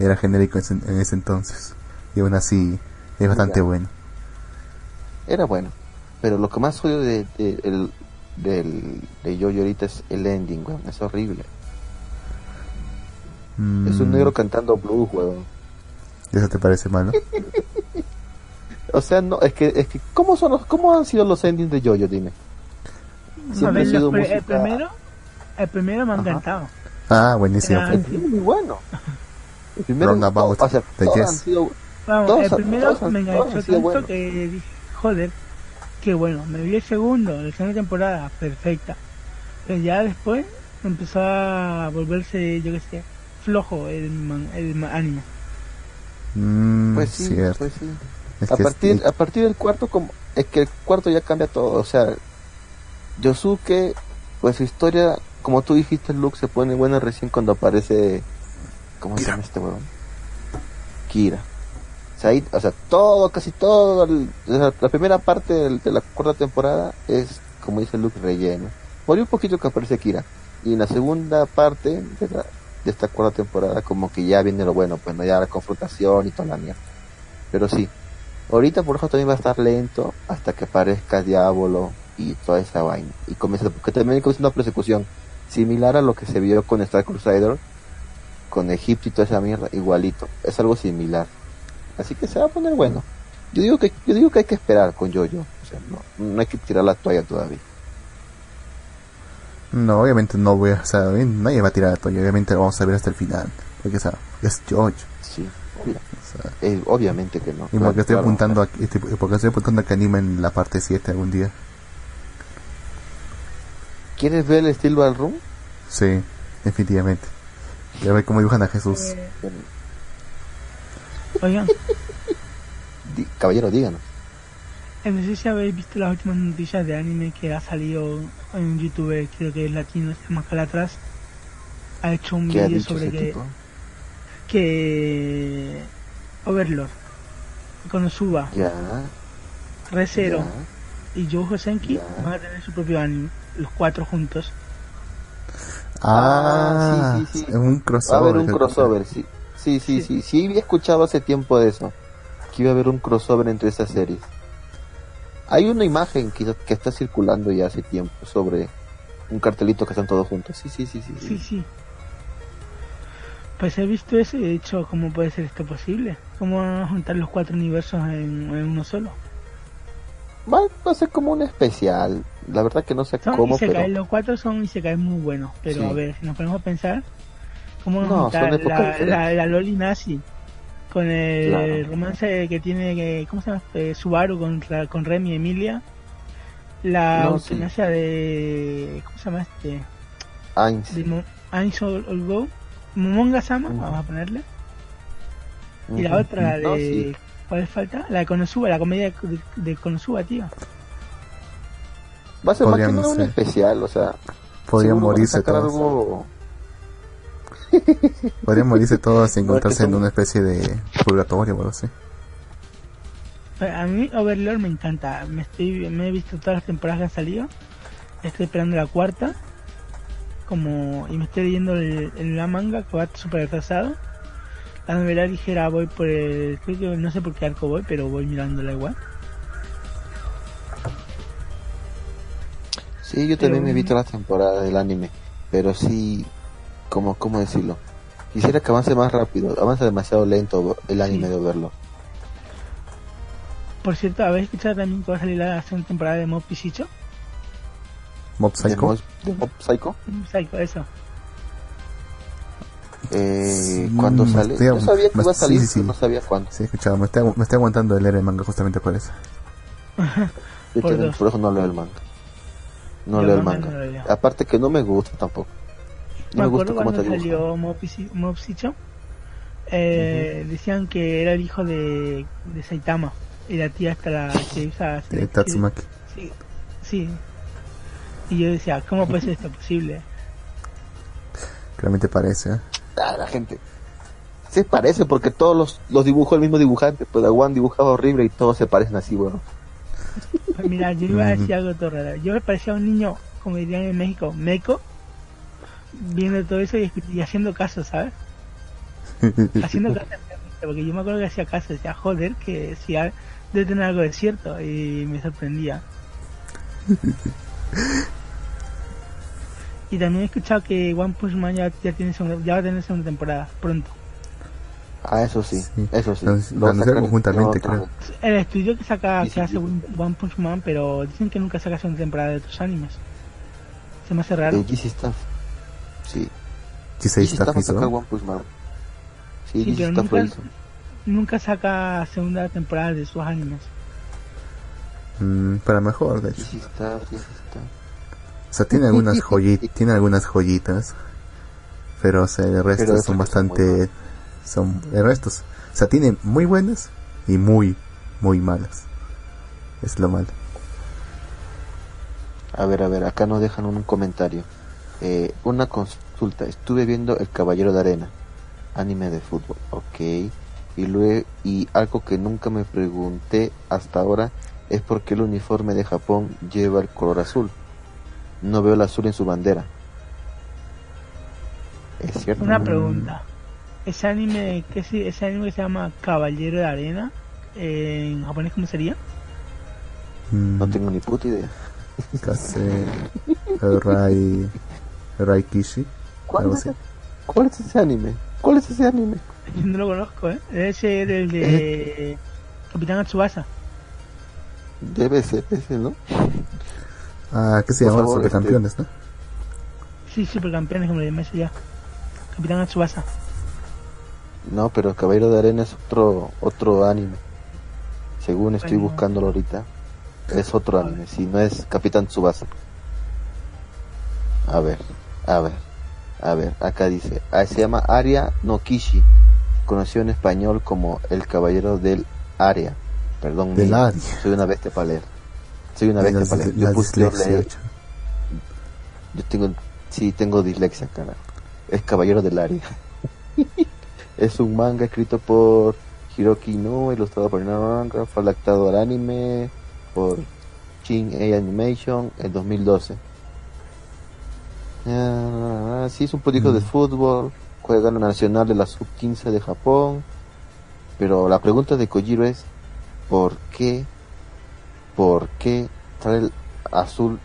era genérico en ese, en ese entonces. Y aún así es bastante Ya. bueno. Era bueno. Pero lo que más odio de, de, el- del, de Yoyo ahorita es el ending, weón. Es horrible. Es un Mm, negro cantando blues, weón. ¿y ¿Eso te parece malo? [LAUGHS] O sea, no, es que, es que, ¿cómo son los, cómo han sido los endings de Yoyo, dime? A Siempre ver, ha sido el música- primero, el primero me ha encantado. Ah, buenísimo. Ah, El primero es muy bueno. El primero, Roundabout o sea, de Yes. han sido, Vamos, Todos el primero todos me enganchó tanto buenos. que dije, joder, qué bueno. Me vi el segundo, la segunda temporada, perfecta. Pero ya después empezó a volverse, yo qué sé, flojo el, man- el ma- anime. Mm, pues sí, cierto. pues sí. Es A que partir, es- a partir del cuarto, como, es que el cuarto ya cambia todo. O sea, Yosuke, pues su historia, como tú dijiste, Luke se pone buena recién cuando aparece. ¿Cómo se llama este huevón? Kira. O sea, ahí- o sea, todo, casi todo, el- la, primera parte del- de la cuarta temporada es, como dice Luke, relleno. Ahí un poquito que aparece Kira. Y en la segunda parte de, la- de esta cuarta temporada, como que ya viene lo bueno, pues no ya la confrontación y toda la mierda. Pero sí, ahorita por ejemplo también va a estar lento hasta que aparezca Diablo y toda esa vaina. Y comienza, porque también comienza una persecución similar a lo que se vio con Star Crusader, con Egipto y toda esa mierda, igualito. Es algo similar. Así que se va a poner bueno. Yo digo que, yo digo que hay que esperar con Jojo. O sea, no, no hay que tirar la toalla todavía. No, obviamente no voy a, o sea, nadie va a tirar la toalla, obviamente lo vamos a ver hasta el final. Porque, o sea, es George. Sí, obvio. O sea, Eh, obviamente que no. y Claro, porque estoy claro. apuntando a, este- porque estoy apuntando a que animen la parte 7 algún día. ¿Quieres ver el estilo al room? Sí, definitivamente. Y a ver cómo dibujan a Jesús. Eh, oigan, Di- caballero, díganos. Eh, No sé si habéis visto las últimas noticias de anime que ha salido en un youtuber, creo que es latino, se llama Calatras. Ha hecho un ¿Qué ha vídeo sobre que, tipo? que Overlord, Konosuba, Ya, Re:Zero ya. y Joe Senki Ya. van a tener su propio anime, los cuatro juntos. Ah, Ah, sí, sí, sí. un Va a crossover. haber un crossover, sí. Sí, sí, Sí. sí. Sí, había escuchado hace tiempo de eso. Que iba a haber un crossover entre esas series. Hay una imagen que, que está circulando ya hace tiempo sobre un cartelito que están todos juntos. Sí, sí, sí, sí. sí. Sí, sí. Pues he visto eso y he dicho, ¿cómo puede ser esto posible? ¿Cómo van a juntar los cuatro universos en, en uno solo? Va, va a ser como un especial. La verdad que no sé Son cómo, Isekai, pero... los cuatro son Isekai muy buenos, pero Sí. a ver, si nos ponemos a pensar, ¿cómo No, a juntar son la, la, la Loli nazi con el Claro. romance que tiene, ¿cómo se llama? Eh, Subaru con, con Remy y Emilia? La No, sí. de... ¿cómo se llama este? Ainz. De Ainz All All Go. Momonga Sama, vamos a ponerle. Y la otra, la de... No, sí. ¿Cuál falta? La de Konosuba, la comedia de, de Konosuba, tío. Va a ser más que nada un especial, o sea... Podrían morirse sacar todos. algo- [LAUGHS] Podrían morirse todos y No, es que encontrarse en una especie de purgatorio o algo así. A mí Overlord me encanta. Me estoy me he visto todas las temporadas que han salido. Estoy esperando la cuarta. Como y me estoy leyendo el, el- la manga que va súper atrasado. La novela ligera voy por el creo que no sé por qué arco voy, pero voy mirándola igual. Sí, yo también Pero- me he visto las temporadas del anime, pero sí, como, ¿cómo decirlo? Quisiera que avance más rápido, avanza demasiado lento el anime Sí. de verlo. Por cierto, ¿habéis escuchado también que va a salir la segunda temporada de Mob Psycho? Mob ¿De Psycho. Mob, de Mob Psycho? Psycho, eso. Eh, Sí, ¿Cuándo me sale? estoy- Yo sabía que me- iba a salir, sí, sí, no sabía cuándo. Sí, he escuchado. Me estoy, me estoy aguantando [LAUGHS] de leer el manga justamente por eso. Por también, dos. por eso no leo el manga. No Yo leo el manga no leo. Aparte que no me gusta tampoco. No me me, gusta acuerdo cómo dibujado. salió Psycho, eh, decían que era el hijo de, de Saitama y la tía hasta la que usa Eh, Tatsumaki. sí, sí y yo decía ¿cómo puede ser esto posible? Claramente parece. ¿eh? La gente. Se parece porque todos los, los dibujó el mismo dibujante. Pues Aguan dibujaba horrible y todos se parecen así, bueno. Pues mira yo iba a decir algo todo raro yo me parecía un niño como dirían en México meco viendo todo eso y, y haciendo caso ¿sabes? [LAUGHS] haciendo caso porque yo me acuerdo que hacía caso decía joder que si ha- debe tener algo de cierto y me sorprendía [LAUGHS] y también he escuchado que One Punch Man ya, ya tiene segunda- ya va a tener segunda temporada pronto Ah, eso sí, Sí. eso sí. Lo- lo anunciaron sacan conjuntamente, en otro- el estudio que saca Sí, que hace sí. One One Punch Man pero dicen que nunca saca segunda temporada de otros animes se me hace raro De GC Staff. Sí. GC Staff a hizo. One Punch Man. Sí, Sí, pero nunca- nunca saca segunda temporada de sus animes Mm, para mejor, de hecho. GC Staff, GC Staff. O sea, tiene algunas [LAUGHS] joyitas, tiene algunas joyitas. Pero o sea, el resto Pero son bastante son el resto, o sea, tiene muy buenas y muy muy malas. Es lo malo. A ver, a ver, acá nos dejan un comentario. Eh, una consulta. Estuve viendo El Caballero de Arena, anime de fútbol, ok. Y luego, y algo que nunca me pregunté hasta ahora es por qué el uniforme de Japón lleva el color azul. No veo el azul en su bandera. ¿Es cierto? Una pregunta. Ese anime, que sí, ese anime que se llama Caballero de Arena, eh, en japonés cómo sería? Mm, No tengo ni puta idea. Kase- Rai Rai Kishi. ¿Cuál Algo es, ¿Cuál es ese anime? ¿Cuál es ese anime? [LAUGHS] Yo no lo conozco, ¿eh? Debe ser el de Capitán Tsubasa. Debe ser ese, ¿no? Ah, ¿qué se llama? favor, Supercampeones, ¿no? Sí, supercampeones, como le llamáis ya. Capitán Tsubasa. No, pero Caballero de Arena es otro otro anime. Según estoy Bueno. buscándolo ahorita, es otro anime, si no es Capitán Tsubasa. A ver, a ver, a ver, acá dice, ah, se llama Aria no Kishi, conocido en español como El Caballero del Área. Perdón, Del área. soy una bestia para leer. Soy una bestia para la Yo puse. Yo tengo, sí, tengo dislexia, cara. Es Caballero del Área. [LAUGHS] es un manga escrito por Hiroki No, ilustrado por Manga, fue adaptado al anime por Shin A Animation en 2012. Ah, sí, es un proyecto de Mm. fútbol, juega en la nacional de la sub-15 de Japón. Pero la pregunta de Kojiro es, ¿por qué? ¿Por qué trae el azul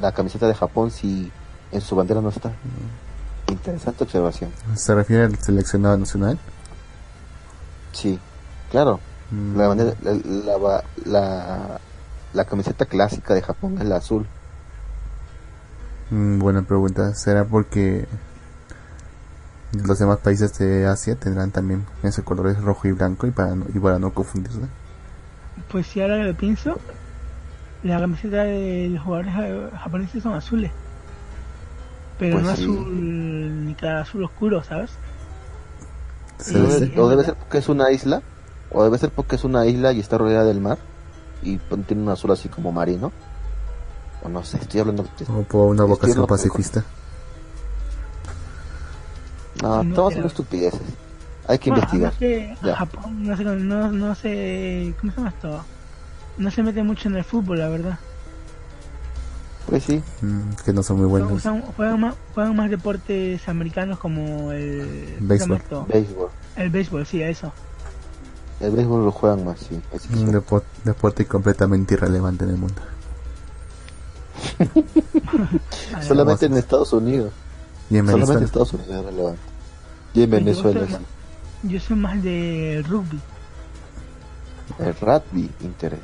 la camiseta de Japón si en su bandera no está? Interesante observación. ¿Se refiere al seleccionado nacional? Sí, claro. Mm, La, bandera- la, la, la- la camiseta clásica de Japón es la azul. mm, buena pregunta. ¿Será porque los demás países de Asia tendrán también ese color es rojo y blanco y para no, y para no confundirse? Pues si ahora que lo pienso, la camiseta de los jugadores ja- japoneses son azules. Pero Pues no sí. azul, ni cada azul oscuro, ¿sabes? Sí, sí. debe, o debe ser porque es una isla, o debe ser porque es una isla y está rodeada del mar y tiene un azul así como marino. O no sé, estoy hablando. o por una vocación pacifista. No, No, estamos pero- haciendo estupideces. Hay que Bueno, investigar. además que Ya. Japón no sé, no, no sé, ¿cómo se llama esto? No se mete mucho en el fútbol, la verdad. Pues sí, Mm, que no son muy buenos. Juegan, más, juegan más deportes americanos como el ¿cómo se llama Béisbol. El béisbol, sí, eso. El béisbol lo juegan más, sí. sí. Un depo- deporte completamente irrelevante en el mundo. [LAUGHS] Solamente en Estados Unidos. Y en Solamente en. Estados Unidos es relevante. Y en Venezuela Yo soy más de rugby. El rugby interesa.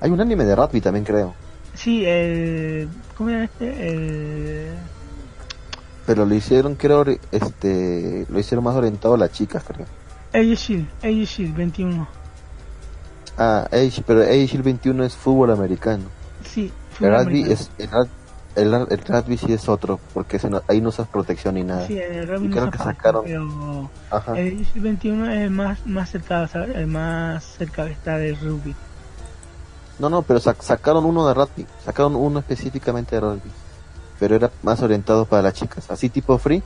Hay un anime de rugby también creo. Sí, el. ¿Cómo llama este? El. Pero lo hicieron, creo, este, lo hicieron más orientado a las chicas, creo. Age Shield, Age Shield 21. Ah, Age, pero Age Shield 21 es fútbol americano. Sí, El fútbol rugby americano. es, el, el, el rugby sí es otro, porque no- ahí no usas protección ni nada. Sí, el rugby Y no creo que sacaron- Pero Ajá. el Age Shield 21 es el más, más cercano, ¿sabes? El más cerca está del rugby. No, no, pero sac- sacaron uno de rugby, sacaron uno específicamente de rugby, pero era más orientado para las chicas, así tipo free,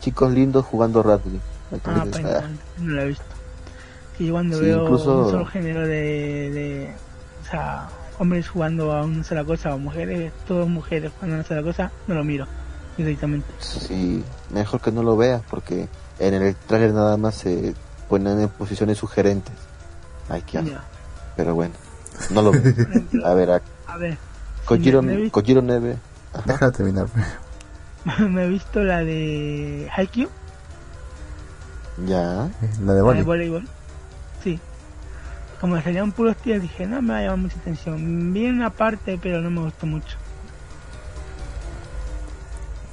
chicos lindos jugando rugby. Ah, Entonces, pues ah, no, no lo he visto. Yo cuando Sí, veo incluso- un solo género de, de. O sea, hombres jugando a una sola cosa o mujeres, todas mujeres jugando a una sola cosa, no lo miro directamente. sí, mejor que no lo veas porque en el trailer nada más se ponen en posiciones sugerentes. Ay, qué asco. Ya. Pero bueno, no lo veo. [LAUGHS] A ver, a a ver, Kojiro, me, me he visto, Kojiro Neve. Déjame terminar. [LAUGHS] me he visto la de Haikyuu, Ya. La de la de voleibol. Sí. Como me salían puros tíos, dije, no me va a llamar mucha atención. Vi una parte, pero no me gustó mucho.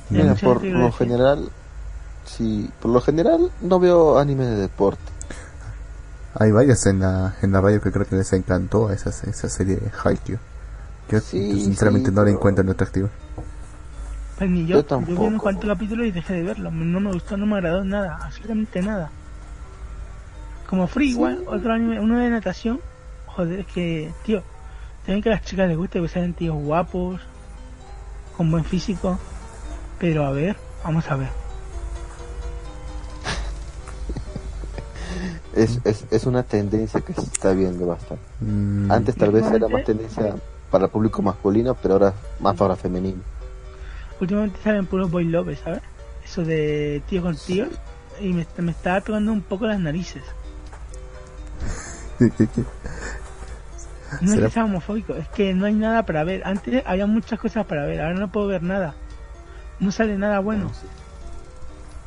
Mira, por lo general, sí, por lo general no veo anime de deporte. Hay varias en la, en la radio que creo que les encantó esa, esa serie de Haikyuu. Yo Sí, sinceramente sí, no la pero- encuentro en atractivo. Pues ni Yo yo, yo, vi unos cuantos capítulos y dejé de verlo. No me gustó, no me agradó nada, absolutamente nada. Como Free, Sí. igual, otro anime, uno de natación. Joder, es que, tío, tienen que a las chicas les guste que sean tíos guapos, con buen físico. Pero a ver, vamos a ver. [LAUGHS] Es, es, es una tendencia que se está viendo bastante. Mm, Antes tal vez era más tendencia para el público masculino, pero ahora más para femenino. Últimamente salen puros boy love, ¿sabes? Eso de tío con tío. Y me, me estaba tocando un poco las narices. [LAUGHS] No es ¿Será- que sea homofóbico, es que no hay nada para ver. Antes había muchas cosas para ver, ahora no puedo ver nada. No sale nada bueno.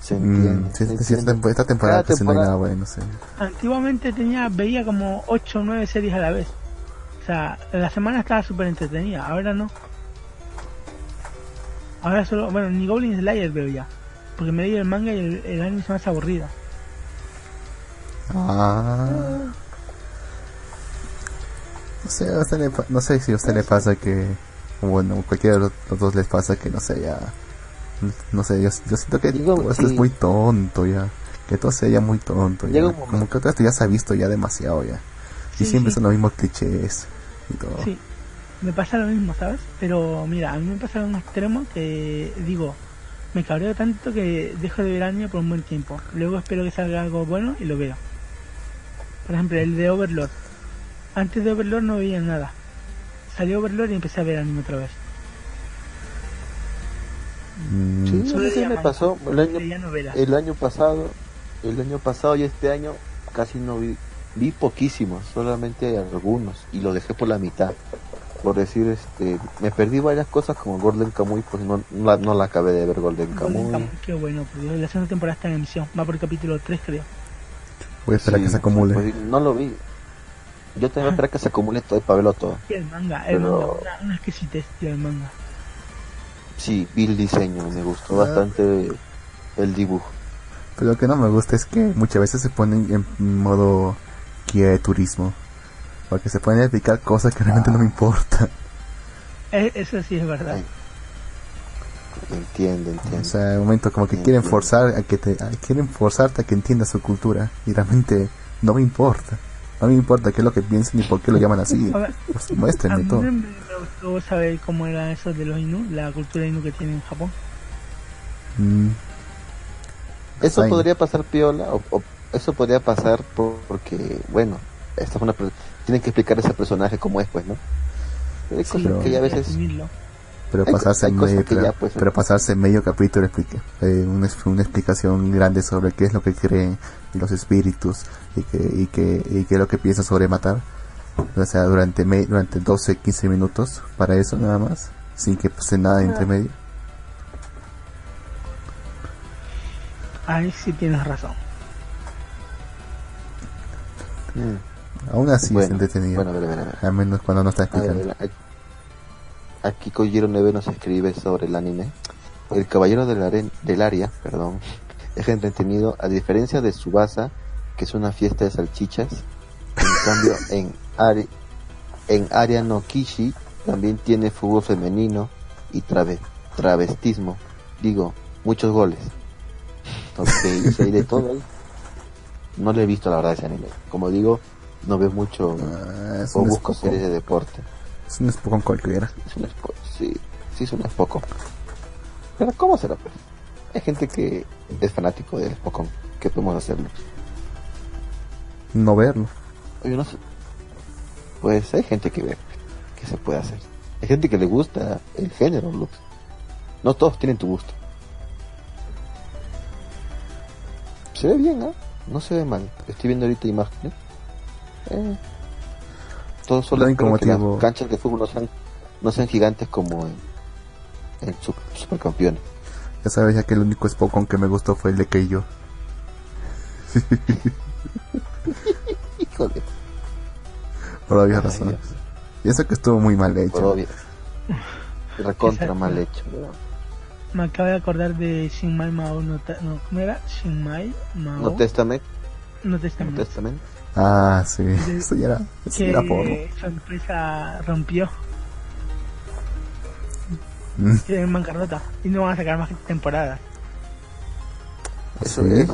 Se entiende. sí, se sí, entiende. esta, tempo- esta temporada casi no hay temporada- nada bueno, sí. Antiguamente tenía veía como 8 o 9 series a la vez. O sea, la semana estaba súper entretenida, ahora no. Ahora solo, bueno, ni Goblin Slayer veo ya. Porque me leí el manga y el, el anime se me hace aburrida. Ah. No sé, a usted le pa- no sé si a usted le pasa que, bueno, cualquiera de los, los dos les pasa que, no sé, ya, no sé, yo, yo siento que Digo, todo esto es muy tonto ya. que todo se veía muy tonto. Ya. Llega. Como que todo esto ya se ha visto ya demasiado ya. Sí, y siempre sí. son los mismos clichés y todo. Sí, me pasa lo mismo, ¿sabes? Pero mira, a mí me pasa un extremo que digo, me cabreo tanto que dejo de ver anime por un buen tiempo. Luego espero que salga algo bueno y lo veo. Por ejemplo, el de Overlord. Antes de Overlord no veía nada. Salió Overlord y empecé a ver anime otra vez. Mm, Sí, Solo eso me manga, pasó el año, el año pasado, el año pasado y este año casi no vi, vi poquísimos, solamente algunos y lo dejé por la mitad. Por decir, este, me perdí varias cosas como Golden Kamuy, pues no, no, la, no la acabé de ver Golden Golden Kamuy. Kamuy, Qué bueno, por Dios. La segunda temporada está en emisión. Va por el capítulo 3, creo. voy a esperar Sí, que se acumule. pues, no lo vi. Yo a esperar que se acumule todo y para verlo todo. Y el manga, el Pero- manga. Una, una exquisitez, el manga. Sí, vi el diseño, me gustó Ah. bastante el dibujo. Pero lo que no me gusta es que muchas veces se ponen en modo guía de turismo. Porque se pueden explicar cosas que realmente no me importan. E- Eso sí es verdad. Ay, Entiendo, entiendo. O sea, en un momento como que quieren forzar a que te, a- quieren forzarte a que entiendas su cultura y realmente no me importa. No me importa qué es lo que piensan ni por qué lo llaman así. A ver, Pues a muéstrenme mí todo. me, gustó saber cómo era eso de los Inu, la cultura Inu que tienen en Japón. Mm, Eso Ahí. podría pasar piola, o, o eso podría pasar por- porque, bueno, esta es una tienen que explicar a ese personaje cómo es, pues, ¿no? Hay Sí, cosas que ya a y veces, asumirlo. Pero Hay pasarse hay medio, que pero, ya, pues, pero pasarse medio capítulo explique, eh, una, una explicación grande sobre qué es lo que creen los espíritus y que y que y qué es lo que piensan sobre matar. O sea, durante me- durante 12, 15 minutos para eso nada más, sin que pase nada entre medio. Ahí sí tienes razón. mm, Aún así es entretenido. bueno, a ver, a ver, a ver. Al menos cuando no está A ver, explicando. Aquí Kojiro Neve nos escribe sobre el anime. El caballero del, aren- del área, perdón, es entretenido a diferencia de Subasa, que es una fiesta de salchichas. En cambio, [LAUGHS] en Ari, en Aria no Kishi también tiene fútbol femenino y trave- travestismo. Digo, muchos goles. Hay de todo ahí. No le he visto la verdad ese anime. Como digo, no veo mucho Ah, o busco series de deporte. Es un Spokon cualquiera. Es un espo- sí, sí es un poco. Pero ¿cómo será pues? Hay gente que es fanático del Spokon. ¿Qué podemos hacerlo? No verlo. Yo no sé. Pues hay gente que ve que se puede hacer. Hay gente que le gusta el género, Lux. No todos tienen tu gusto. Se ve bien, ¿no? No se ve mal. Estoy viendo ahorita imágenes. Eh, todo solo Lo espero que las canchas de fútbol no sean, no sean gigantes como en, en Sup- Supercampeones. Ya sabes ya que el único Spokon que me gustó fue el de Keiyo. [LAUGHS] Híjole, Por obvias Ay, razones. Y eso que estuvo muy mal hecho. por obvio. Recontra Exacto. mal hecho. Me acabo de acordar de Shinmai Mao no, no ¿cómo era? Shinmai Mao No Testament, no no Testament. Ah, sí. [LAUGHS] Eso ya era, eso era porno. que su empresa rompió Mm. quedó en bancarrota y no van a sacar más temporadas. Eso ¿Sí? es.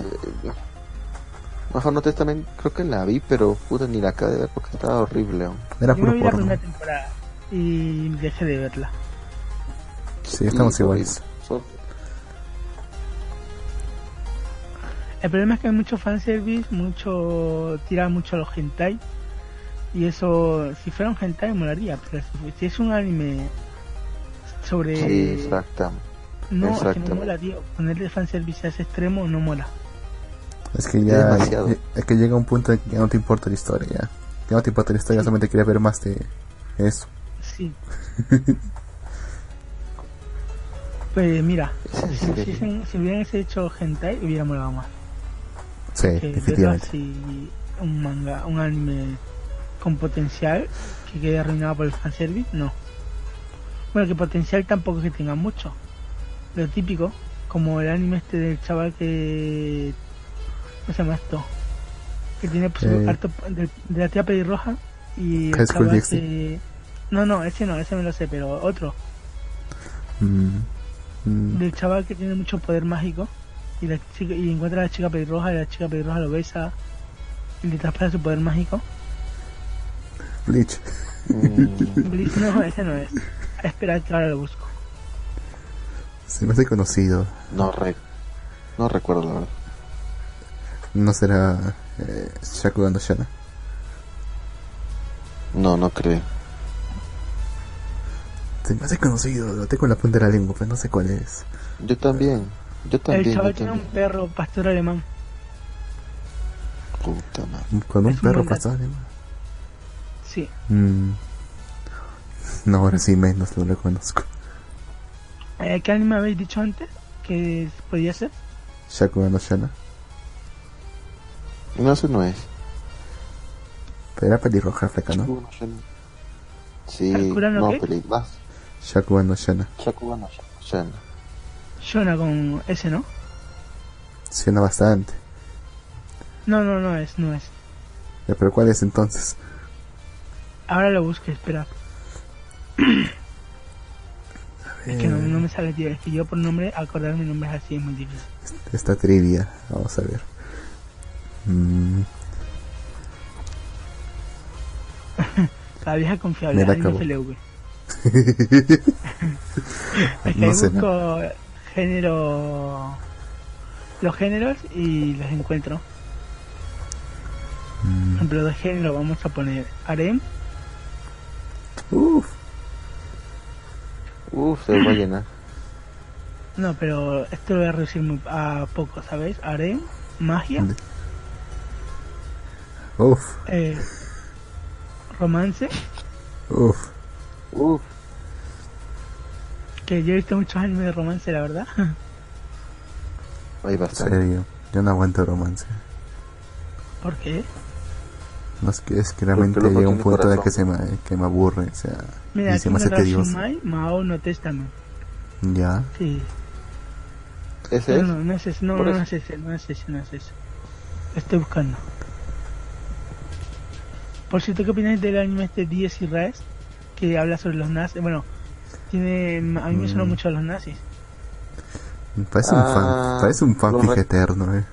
Mejor no Testament, creo que la vi, pero puta ni la acabé de ver porque estaba horrible. Era Yo me puro vi la porno. primera temporada y dejé de verla. Sí, estamos Y iguales. El problema es que hay mucho fanservice, mucho tira mucho a los hentai y eso si fuera un hentai molaría, pero si, si es un anime sobre Sí, exacto. no, es que no exactamente. mola, tío. Ponerle fanservice a ese extremo no mola. Es que ya. demasiado. Es que llega un punto en que ya no te importa la historia. Ya, ya no te importa la historia, Sí. solamente quería ver más de eso. Sí. [LAUGHS] pues mira, Es si, si hubieran hecho hentai hubiera molado más. Sí, que efectivamente. así un manga, un anime con potencial que quede arruinado por el fanservice, no. Bueno, que potencial tampoco es que tenga mucho. Lo típico, como el anime este del chaval que... ¿Cómo se llama esto? Que tiene pues, Eh. harto de, de la tía pelirroja y el chaval que... No, no, ese no, ese me lo sé, pero otro. Mm, mm, Del chaval que tiene mucho poder mágico y, la chica, y encuentra a la chica pelirroja y la chica pelirroja lo besa y le traspasa su poder mágico. Bleach. Mm, Bleach, no, ese no es. Espera que ahora lo busco. Se me hace conocido. no, re- no recuerdo la verdad. No será eh, Shakugan no Shana. No, no creo. Se me hace conocido, lo tengo en la punta de la lengua, pero no sé cuál es. Yo también. Yo también. el chaval tiene un perro pastor alemán. Puta madre. Con un Es perro dato. pasado. Sí. Mm. No, ahora sí menos lo reconozco. Eh, ¿Qué anime habéis dicho antes? Que podía ser. Shakugan no Shana. No, ese no es. Pero era pelirroja fleca, ¿no? Shakugan no Shana. Sí, ¿Sakura no no, qué? peli, más. Shakugan no Shana. Shakugan no Shana. Shona con ese, ¿no? Suena bastante. No, no, no es, no es. Ya, Pero ¿cuál es entonces? Ahora lo busco, espera. Es que no, no me sale, tío. Es que yo por nombre, acordarme nombres así es muy difícil. Esta trivia. Vamos a ver. Mm, [LAUGHS] La vieja confiable, Me la acabo. FLV. [LAUGHS] [LAUGHS] es que No sé, busco género. Los géneros y los encuentro. Por mm, ejemplo, de género vamos a poner harem. uf, Uf, se va a llenar. [CLEARS THROAT] No, pero esto lo voy a reducir muy a poco, ¿sabéis? Harem, magia, uf, eh, romance. uf. Uf, Que yo he visto muchos animes de romance, la verdad. [LAUGHS] hay En bastante. serio. Yo no aguanto romance. ¿Por qué? No es que es que realmente llega un punto el que se me, que me aburre. O sea, Mira, y se me hace no tedioso. Mao no Testament. Ya. Sí. ¿Ese No, es? no, no es ese, no, no es ese, no es ese, no es ese. Estoy buscando. Por cierto, ¿qué opináis del anime este 10 y Res? Que habla sobre los nazis. Bueno, tiene. A mí me suena Mm. mucho a los nazis. Parece un Ah, fan, parece un fanfic eterno, eh.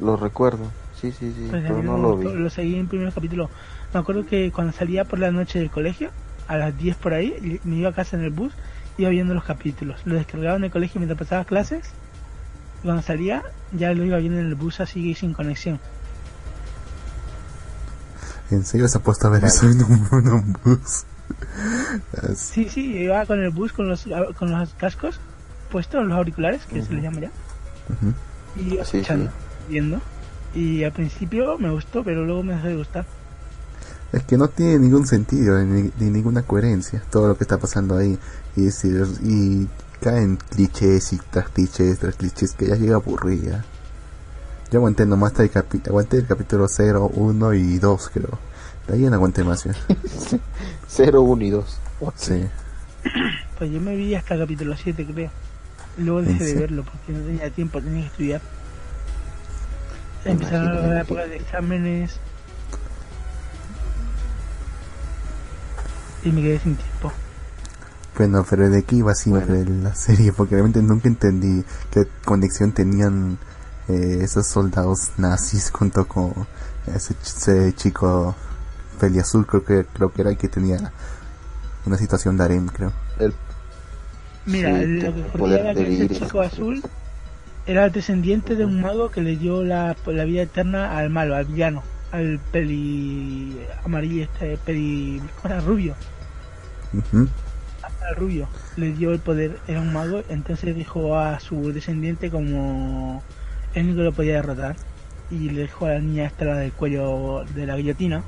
Lo recuerdo. Sí, sí, sí, Pues pero no lo vi. lo seguí en primer capítulo. Me acuerdo que cuando salía por la noche del colegio, a las 10 por ahí, me iba a casa en el bus, iba viendo los capítulos. Lo descargaba en el colegio mientras pasaba clases. Y cuando salía, ya lo iba viendo en el bus así sin conexión. ¿En serio se ha puesto a ver Vale. eso en un, en un bus? Sí, sí, iba con el bus con los, con los cascos puestos, los auriculares, que se les llama ya. Y Sí, escuchando, viendo. Y al principio me gustó, pero luego me dejó de gustar. Es que no tiene ningún sentido ni, ni ninguna coherencia todo lo que está pasando ahí. Y, si- y caen clichés y tras clichés tras clichés que ya llega aburrida. Yo aguanté nomás hasta el, capi- aguanté el capítulo 0, 1 y 2 creo. De ahí no aguanté más. [LAUGHS] 0, 1 y 2. Sí. [CLEARS THROAT] Pues yo me vi hasta el capítulo 7, creo. Luego ¿En dejé de verlo porque no tenía tiempo, tenía que estudiar. Empezaron Imagínate. la época de exámenes. Y me quedé sin tiempo. Bueno, pero de qué iba siempre la serie, porque realmente nunca entendí qué conexión tenían eh, esos soldados nazis junto con ese, ch- ese chico peliazul, creo que, creo que era el que tenía una situación de harem, creo. El, Mira, Sí, lo que el ocurría era que ese chico azul era el descendiente de un mago que le dio la, la vida eterna al malo, al villano, al peli amarillo, este peli ¿cómo era? rubio, al rubio, le dio el poder, era un mago, entonces dijo a su descendiente como el único que lo podía derrotar y le dejó a la niña esta la del cuello de la guillotina,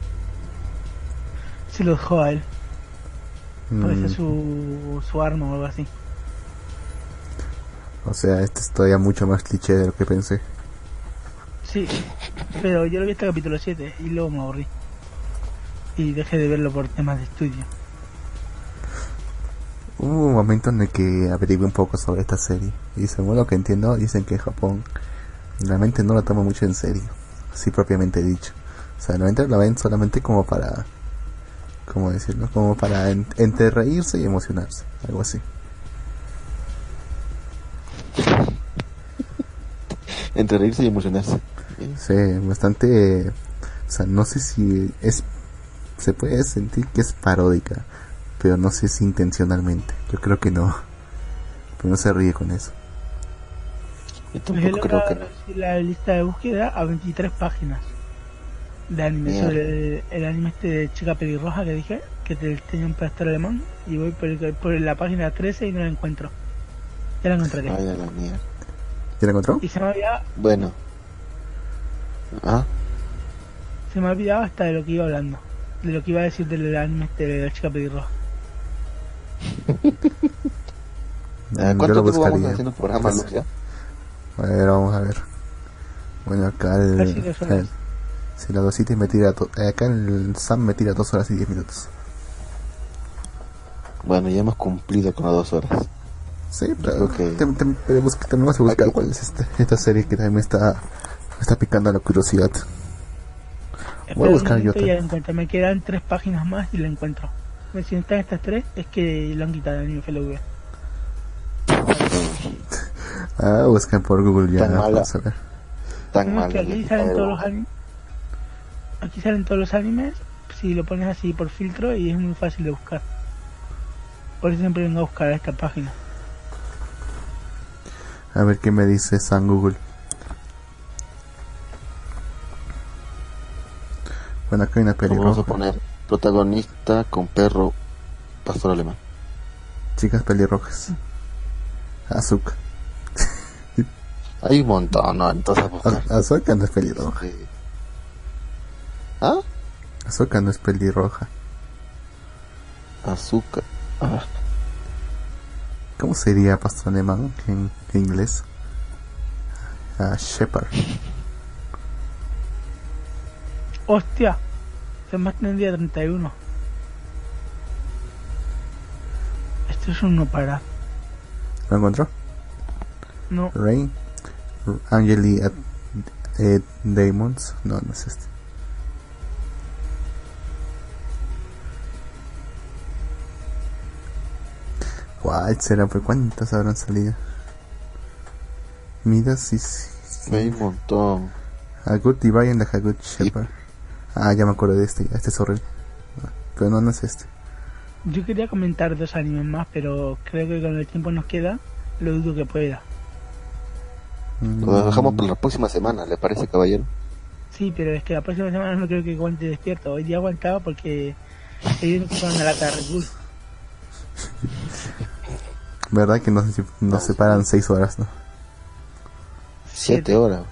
se lo dejó a él, porque Mm, es su, su arma o algo así. O sea, este es todavía mucho más cliché de lo que pensé. Sí, pero yo lo vi hasta el capítulo 7 y luego me aburrí. Y dejé de verlo por temas de estudio. Hubo un momento en el que averigué un poco sobre esta serie. Y según lo que entiendo, dicen que en Japón realmente no la toma mucho en serio. Así propiamente dicho. O sea, realmente la ven solamente como para... ¿Cómo decirlo? Como para en- entre reírse y emocionarse. Algo así. [LAUGHS] Entre reírse y emocionarse. Sí, bastante. O sea, no sé si es. Se puede sentir que es paródica, pero no sé si intencionalmente. Yo creo que no. Pero no se ríe con eso. Yo tampoco creo que no. la lista de búsqueda a 23 páginas de anime sobre el, el anime este de chica pelirroja que dije que te- tenía un pastor alemán y voy por, el- por la página 13 y no la encuentro ya la encontraré Ay, la mierda. ¿Ya la encontró? y se me había Bueno. Ah, se me ha olvidado hasta de lo que iba hablando de lo que iba a decir del anime este de la chica pelirroja [LAUGHS] ¿cuánto tiempo vamos buscaría. haciendo el programa, Lux, ya? A ver, vamos a ver. Bueno, acá el. Si la dosita me tira. to- eh, acá el Sam me tira dos horas y diez minutos. Bueno, ya hemos cumplido con las dos horas. Sí, pero. creo que- tem- tem- pero busca- tenemos que buscar cuál es esta, esta serie que también me está. Me está picando la curiosidad. Espera un buscar yo ya la encuentro me quedan tres páginas más y la encuentro Pues si están estas tres es que lo han quitado el anime FLV Ah, buscan por Google ya. Tan mala. A. Tan ¿Cómo es mal. que aquí salen todos los animes? Aquí salen todos los animes si lo pones así por filtro y es muy fácil de buscar. Por eso siempre vengo a buscar a esta página. A ver qué me dice San Google. Bueno, acá hay una Vamos a pelirroja. poner protagonista con perro pastor alemán. Chicas pelirrojas. Azuka. Hay un montón, ¿no? Entonces, buscar. Az- Azuka no es pelirroja. Sí. ¿Ah? Azuka no es pelirroja. Azúcar. Ah, ¿Cómo sería pastor alemán en, en inglés? Ah, Shepard. ¡Hostia! Se me día 31. Esto es un no para. ¿Lo encontró? No, Rain. Angeli at, eh, Demons. No, no es este. ¿Cuál será? ¿Por cuántas habrán salido? Mira, sí, sí. sí. hay un montón. A Good Divine de A Good Shepherd. Ah, ya me acuerdo de este, este es horrible. Pero no, no es este. yo quería comentar dos animes más, pero creo que con el tiempo nos queda, lo dudo que pueda. Lo dejamos Mm, para la próxima semana, ¿le parece, caballero? Sí, pero es que la próxima semana no creo que aguante despierto. Hoy día aguantaba porque ido con una lata de Red Bull. ¿Verdad que nos, nos separan 6 horas, no? Siete horas.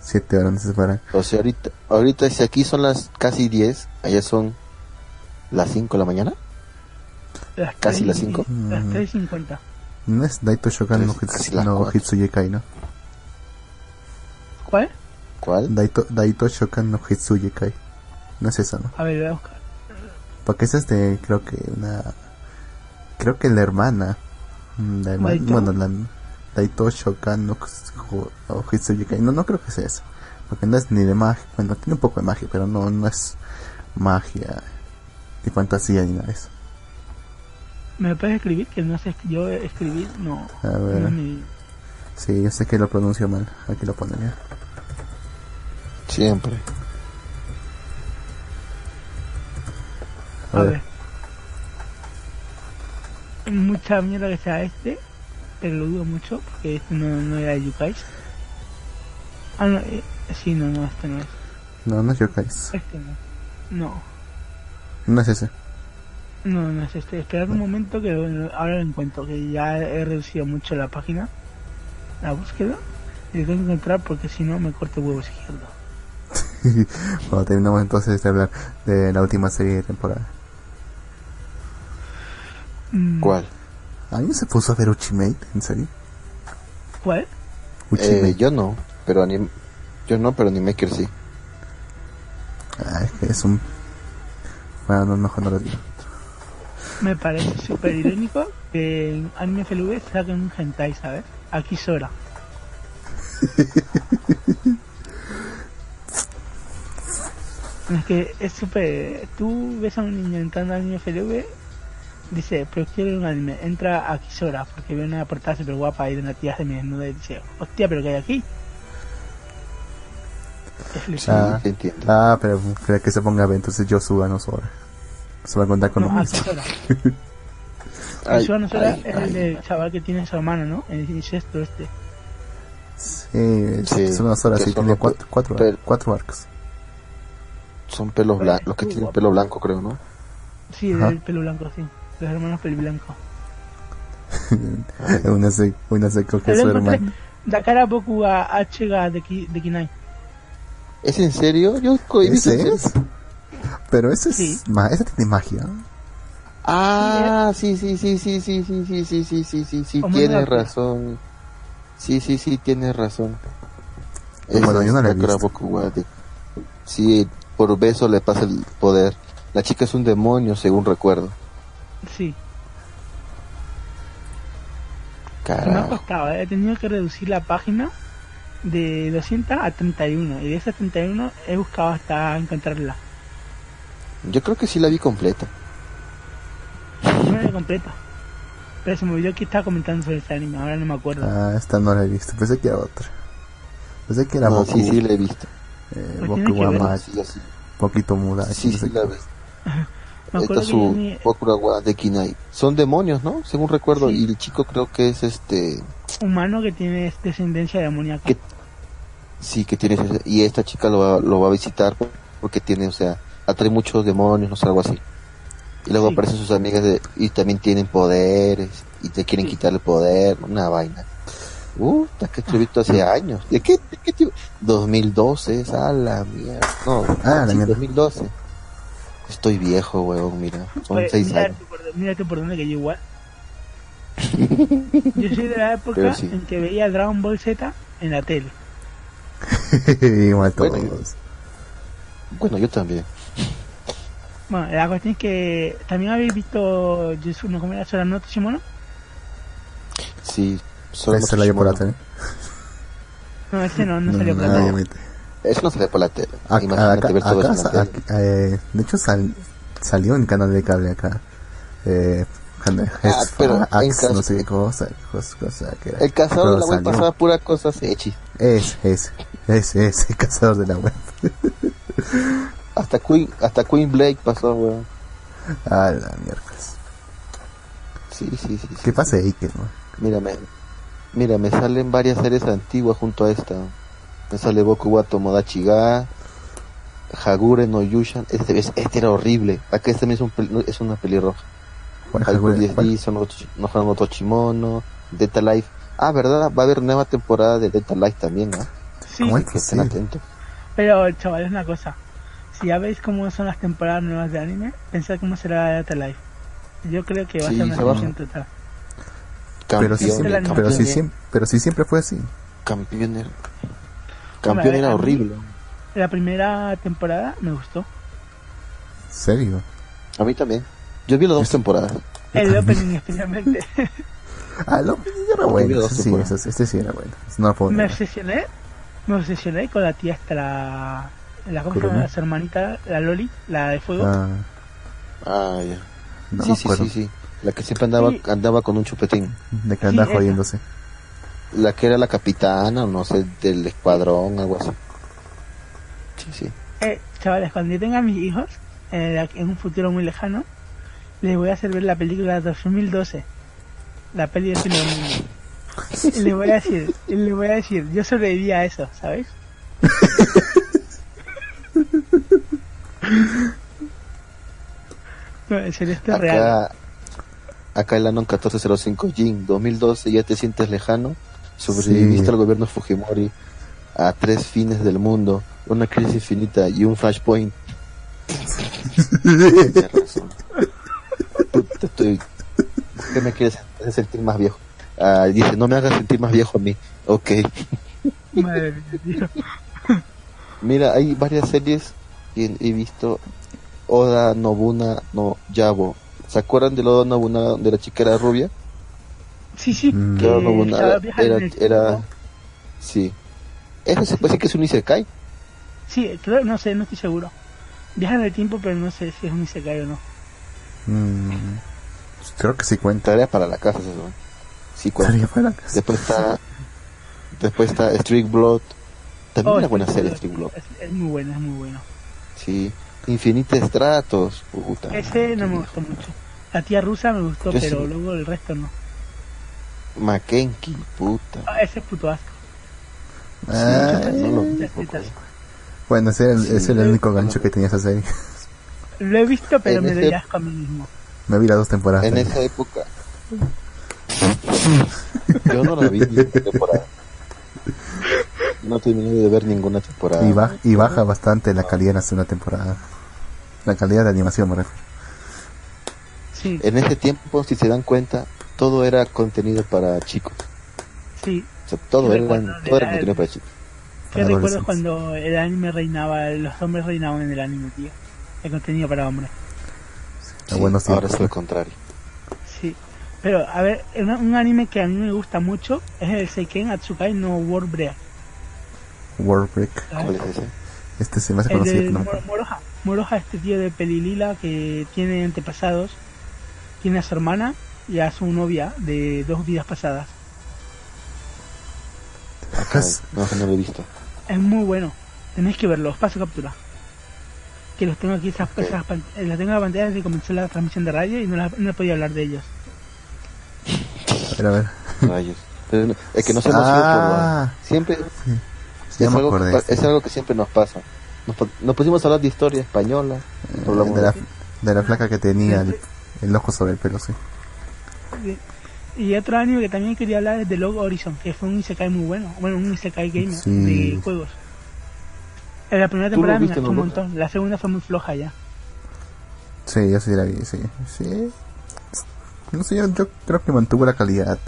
7 horas nos separan. O sea, ahorita, ahorita si aquí son las casi 10, allá son las 5 de la mañana. Las Casi las y- cinco. Las Mm. 3.50. No es Daito Shokan no, las no cuatro. Hitsuye Kai, ¿no? ¿Cuál? ¿Cuál? Daito, Daito Shokan no Hitsuye Kai. No es esa, ¿no? A ver, voy a buscar. Porque esa es de, creo que una... Creo que la hermana. Bueno, la Daito Shokan no, Hitsu- no. No, no creo que sea esa. Porque no es ni de magia. Bueno, tiene un poco de magia, pero no, no es magia ni fantasía ni nada de eso. ¿Me puedes escribir? Que no sé, yo escribir no. A ver. no es mi- Sí, yo sé que lo pronuncio mal. Aquí lo ponen ya. Siempre. A A ver. ver. Mucha mierda que sea este, pero lo dudo mucho porque este no, no era de Yukais. Ah, no, eh, sí, no, no, este no es. No, no es Yokais. Este no. No, No es ese. no, no es este. Esperad un momento que lo- ahora lo encuentro, que ya he reducido mucho la página, la búsqueda, y lo tengo que encontrar porque si no me corto huevos izquierdo. [LAUGHS] Bueno, terminamos entonces de hablar de la última serie de temporada. Mm, ¿Cuál? ¿Alguien se puso a ver Ultimate? ¿En serio? ¿Cuál? Eh, yo no, pero anim yo no, pero Animaker sí. Ah, es que es un... Bueno, no, mejor no lo digo. Me parece súper irónico que en Anime FLV saquen un hentai, ¿sabes? Aquí Sora. [LAUGHS] es que es súper... Tú ves a un niño entrando al anime FLV, dice, pero quiero un anime, entra a Kisora, porque ve una portada súper guapa ahí de una tía semidesnuda y dice, hostia, pero ¿qué hay aquí? Sí, Ah. Ah, pero, pero que se ponga a ver, entonces yo suba no Sora. Se va a contar con No, Sora [LAUGHS] es ay. el del chaval que tiene su hermano, ¿no? El incesto este. Sí, Sí, son unas horas son tiene cuatro, cuatro, arcos. Son pelos blancos, los que tienen pelo blanco, creo, ¿no? Sí, Ajá. del pelo blanco, sí. Los hermanos pelo blanco. una se, una se coge a su hermano. Dakara Boku a H ga de, Ki, de Kinai. ¿Es en serio? Yo ¿Ese en es? serio. Pero ese es, Sí. ma- ese tiene magia. Ah, sí, sí, sí, sí, sí, sí, sí, sí, sí, sí, sí, sí, tienes razón. Sí, sí, sí, tienes razón. Bueno, yo no es la he visto. De- Sí, por beso le pasa el poder. La chica es un demonio, según recuerdo. Sí. Me ha costado, eh. he tenido que reducir la página de 200 a 31. Y de esas 31 he buscado hasta encontrarla. Yo creo que sí la vi completa. No la completa. Pero se me olvidó que estaba comentando sobre este anime, ahora no me acuerdo. Ah, esta no la he visto. Pensé que era otra. Pensé que era No, Boku, sí, sí la he visto. eh, Pues Boku tiene que wa ver. Ma- Sí, sí, Poquito muda. sí, sí la vi. [LAUGHS] me Esta es su Bokura de Kinai. Son demonios, ¿no? Según recuerdo. Sí. Y el chico creo que es este... humano que tiene descendencia demoníaca. Sí, que tiene... Y esta chica lo va, lo va a visitar porque tiene, o sea, atrae muchos demonios, no sé, algo así. Y luego Sí. aparecen sus amigas de- y también tienen poderes y te quieren Sí. quitar el poder, una vaina. Uh, que visto hace años. ¿De qué, de qué tipo? 2012, es a la mierda. No, Ah, la sí, mierda. 2012. Estoy viejo, weón, mira. Son Oye, seis mira, años. tú por, mira tú por dónde que yo igual. [LAUGHS] yo soy de la época sí. en que veía Dragon Ball Z en la tele. [LAUGHS] Igual Bueno, todos. Bueno, yo también. Bueno, la cuestión es que también habéis visto Jutsu no comerá Sora no Tsushimono. Sí, solo Esa la yo por la tele. No, ese no, no No, salió no, por la tele. Eso no se ve por la tele. Acá, Imagínate ver todo acá eso eh, de hecho sal- salió en canal de cable acá. Eh, Ah, pero Axe, en caso- no sé qué cosa, cosa, cosa que era. El cazador de la web pasaba pura cosas hechis. Es, es, es, es, el cazador de la web. [LAUGHS] Hasta Queen, hasta Queen Blake pasó, weón. Ah, la miércoles. Sí, sí, sí. sí, ¿Qué sí. pasa ahí? Que no? Mírame, mira, me salen varias series antiguas junto a esta. Me sale Boku wa Tomodachi ga, Hagure no Yushan. Este, es- este era horrible. Acá este también es, un, pel- es una pelirroja. ¿Cuál, Haiku cuál, 10 cuál? D, Sono no Tochimono, Data Life. Ah, ¿verdad? Va a haber nueva temporada de Data Life también, ¿no? Sí, ¿Cómo es Que estén sí? atentos. pero chaval, es una cosa. Si ya veis cómo son las temporadas nuevas de anime, pensad cómo será Data Life. Yo creo que va Sí, a ser una se va. excepción total. Pero Campeón, siempre, la pero, campeón, siempre, pero sí siempre fue así. campeón campeón era horrible. La primera temporada me gustó. ¿Serio? A mí también. Yo vi las dos temporadas. El opening especialmente. [LAUGHS] Ah, lo era vi bueno. sí, este sí era bueno. No me obsesioné. Me obsesioné con la tía hasta la... La. Su hermanita, la Loli, la de fuego. Ah, Ah, ya. no sí, sí, sí, sí. La que siempre andaba, Sí. andaba con un chupetín. De que Sí, andaba esa. La que era la capitana, o no sé, del escuadrón, algo así. Sí, sí. Eh, chavales, cuando yo tenga mis hijos, eh, en un futuro muy lejano, les voy a hacer ver la película de 2012. La peli del fin del mundo. Y les voy a decir, y les voy a decir, yo sobreviví a eso, ¿sabéis? [LAUGHS] No, en serio, esto es real. Acá, acá el Anon 1405 Jin 2012, ya te sientes lejano. Sobreviviste Sí. al gobierno Fujimori a tres fines del mundo, una crisis infinita y un flashpoint. [LAUGHS] Tienes razón. Puta, estoy... ¿Por qué me quieres hacer sentir más viejo? Ah, dice, no me hagas sentir más viejo a mí. Ok. Madre mía. Mira, hay varias series que he visto. Oda Nobuna no Yabo. ¿Se acuerdan de Oda Nobuna donde la chica era rubia? Sí, sí, Mm. era, en el era, tiempo. sí. Eso se puede decir que es un Isekai. Sí, creo, no sé, no estoy seguro. Viaja en el tiempo, pero no sé si es un Isekai o no. Mm, creo que sí cuenta. Tarea para la casa, eso. Sí, cuenta. Estaría para la casa. Después está, después está Street Blood, También Oh, una buena serie. Steve Block. Es, es muy bueno, es muy bueno. Sí. Infinita Estratos. Puta. Ese no me gustó mucho. La tía rusa me gustó, Yo pero sí. luego el resto no. Mackenzie, puta. Ah, ese es puto asco. Ah, no lo vi bueno, ese era el, Sí, ese era el único gancho que tenía esa serie. Lo he visto, pero En me ese- doy asco a mí mismo. Me vi las dos temporadas. En también. esa época. Yo no la vi ni una temporada. No terminé de ver ninguna temporada. Y, ba- y baja bastante la calidad en la segunda temporada. La calidad de animación, me refiero. Sí, En ese tiempo, si se dan cuenta, todo era contenido para chicos. sí. O sea, todo era, todo era contenido para chicos. ¿Qué Para recuerdo cuando el anime reinaba, los hombres reinaban en el anime, tío? El contenido para hombres. A Sí, buenos ahora es lo contrario. Sí. Pero, a ver, un, un anime que a mí me gusta mucho es el Seiken Atsukai no World Break. World Break. ¿Cuál es ese? Este se me hace El conocido. de no. Moroja. Moroja, este tío de pelilila que tiene antepasados, tiene a su hermana y a su novia de dos vidas pasadas. Acá, no, no lo he visto. Es muy bueno. Tenéis que verlo, os paso captura. Que los tengo aquí, esas, esas eh, las tengo en la pantalla desde que comenzó la transmisión de radio y no, la- no he podido hablar de ellos. A ver, a ver. Rayos. Pero no- es que no se emociona Ah. por Siempre es, algo, acordé. es algo que siempre nos pasa. Nos, po- nos pusimos a hablar de historia española. Eh, de, la, de- de la flaca que tenía el, el ojo sobre el pelo, sí. Y otro anime que también quería hablar es de Log Horizon, que fue un Isekai muy bueno. Bueno, un Isekai gamer Sí. de juegos. En la primera ¿Tú lo temporada me gustó un montón. La segunda fue muy floja ya. Sí, yo sí la vi, sí. sí. No sé, yo, yo creo que mantuvo la calidad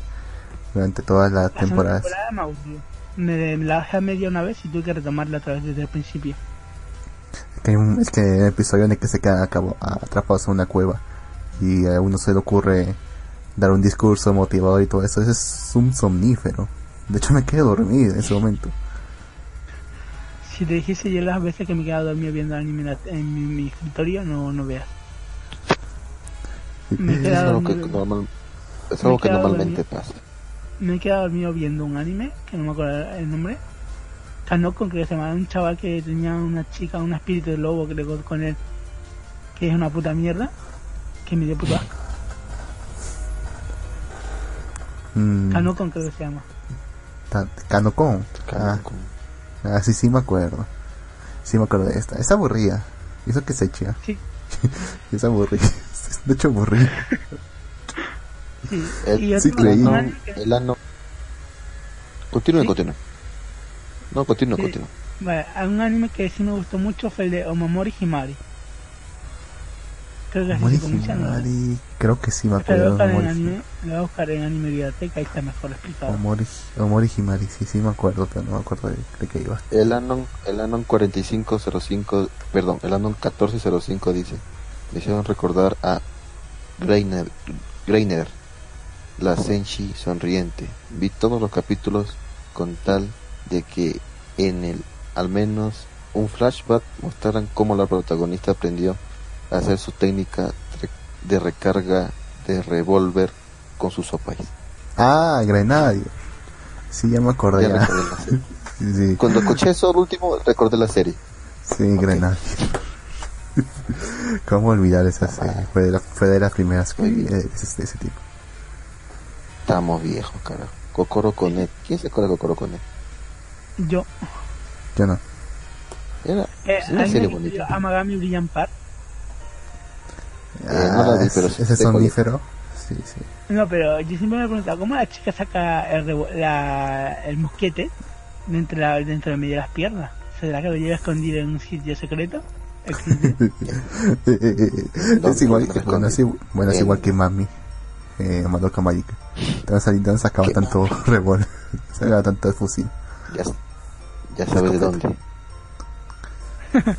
durante todas las La temporadas. temporada me la dejé a media una vez y tuve que retomarla otra vez desde el principio. Es que hay un es que hay un episodio en el que se quedan acabo- atrapados en una cueva y a uno se le ocurre dar un discurso motivador y todo eso. Ese es un somnífero. De hecho, me quedé dormido en ese momento. Si te dijese yo las veces que me he quedado dormido viendo anime en, mi, mi escritorio, no, no veas. Me he Es quedado algo que, dormido. normal, es algo que normalmente pasa. Me he quedado dormido viendo un anime, que no me acuerdo el nombre. Kanoko, creo que se llama, un chaval que tenía una chica, un espíritu de lobo que le co- con él, que es una puta mierda, que me dio puto asco. Mm, Kanoko creo que se llama. Kanokon. Ah, ah, sí, sí me acuerdo. Sí me acuerdo de esta. Es aburrida. ¿Y eso que se echa? Sí, [LAUGHS] Es aburrida. [LAUGHS] De hecho, aburrida. sí. El- y sí creí. el ano. Continúe, ¿Sí? continúe. No, continúe, Sí. continúe. Vale, un anime que sí me gustó mucho fue el de Omamori Himari. Creo que así se Creo que sí me Este lo voy a acuerdo. buscar en Omori, anime, lo voy a buscar en anime biblioteca, ahí está mejor explicado. Omori, Omori Himari, sí, sí me acuerdo, pero no me acuerdo de, de qué iba. El Anon, el Anon 4505, perdón, el Anon 1405 dice, me hicieron recordar a Greiner, Greiner, la Senshi sonriente. Vi todos los capítulos con tal de que en el al menos un flashback mostraran cómo la protagonista aprendió hacer su técnica de recarga de revólver con sus sopais. Ah, Grenadio. Sí, ya me acordé. Ya Ya. recordé la serie. Sí, [LAUGHS] sí, Cuando escuché eso al último, recordé la serie. sí, Grenadio. [LAUGHS] ¿Cómo olvidar esa serie? Fue de, la- fue de las primeras que vi de ese, de ese tipo. Estamos viejos, carajo. Kokoro Konet. ¿Quién se acuerda de Kokoro Konet? Yo, Yo no. Era eh, una serie bonita. Amagami Brilliant Park. Eh, no la vi, es- pero sí ese sonífero. Sí, sí. No, pero yo siempre me he preguntado, ¿cómo la chica saca el, revo- la, el mosquete dentro de, la, dentro de medio de las piernas? ¿Será que lo lleva escondido en un sitio secreto? Exclusivo. [LAUGHS] ¿Dónde- es igual que, bueno, es, igual- bueno, es En- igual que Mami. Eh, Madoka Magica. [LAUGHS] ¿De dónde sali- de dónde sacaba tanto revólver? Sacaba tanto fusil. Ya, ya sabes de dónde. Mía. [LAUGHS]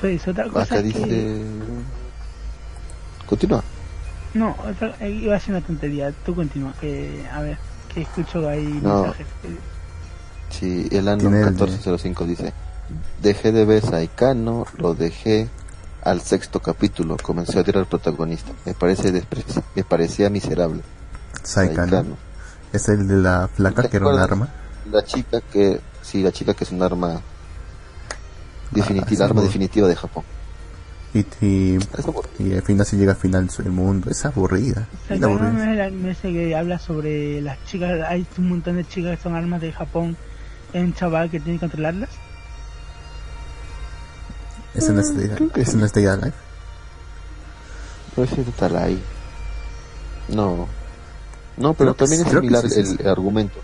Pues otra cosa Acá que... dice... Continúa. No, otra, eh, iba a ser una tontería. Tú continúa, que a ver, que escucho ahí No. mensajes. Sí, el año Tiene el de- 1405 dice... Dejé de ver Saikano, lo dejé al sexto capítulo. Comencé a odiar al protagonista. Me parece despre- me parecía miserable. Saikano. Saikano. Es el de la flaca ¿Te que era un arma. La chica que, sí, la chica que es un arma definitiva, arma no. definitiva de Japón. Y, y, Es aburrido. y al final se llega al final del mundo. Es aburrida. ¿Se Es acuerdan aburrida. anime ese que habla sobre las chicas? Hay un montón de chicas que son armas de Japón. Hay un chaval que tiene que controlarlas. Es en este, creo que es sí. en este Alive. No ahí. No. No, pero también es similar sí, sí, el argumento.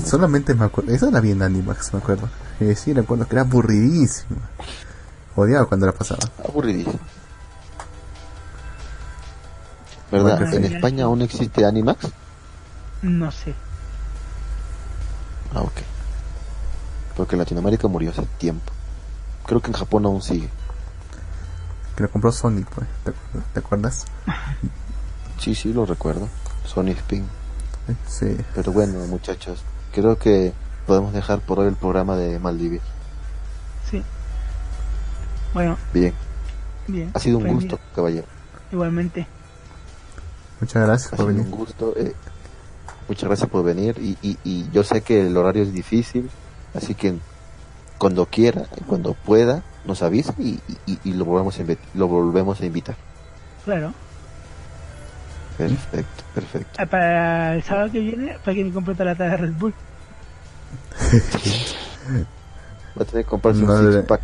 Solamente me acuerdo. Esa la vi en Animax, me acuerdo. Eh, sí, recuerdo que era aburridísima. Odiaba cuando la pasaba. Aburridísimo. ¿Verdad? Bueno, ¿En sí. España aún existe Animax? No sé. Ah, ok. Porque Latinoamérica murió hace tiempo. Creo que en Japón aún sigue. Que lo compró Sony, pues. ¿Te, te acuerdas? [LAUGHS] Sí, sí, lo recuerdo. Sony Spin. Sí. Pero bueno, muchachos, creo que podemos dejar por hoy el programa de Maldivir. Sí. Bueno, Bien, bien. ha sido un Pues gusto, caballero. Igualmente. Muchas gracias Ha por sido venir. un gusto. eh, muchas gracias por venir. Y, y, y yo sé que el horario es difícil, así que cuando quiera, cuando pueda, nos avisa y, y, y lo, volvemos a lo volvemos a invitar. Claro. Perfecto, perfecto. Ah, Para el sábado que viene, para que me compre otra lata de Red Bull. [LAUGHS] Va a tener que comprarse No un le- pack.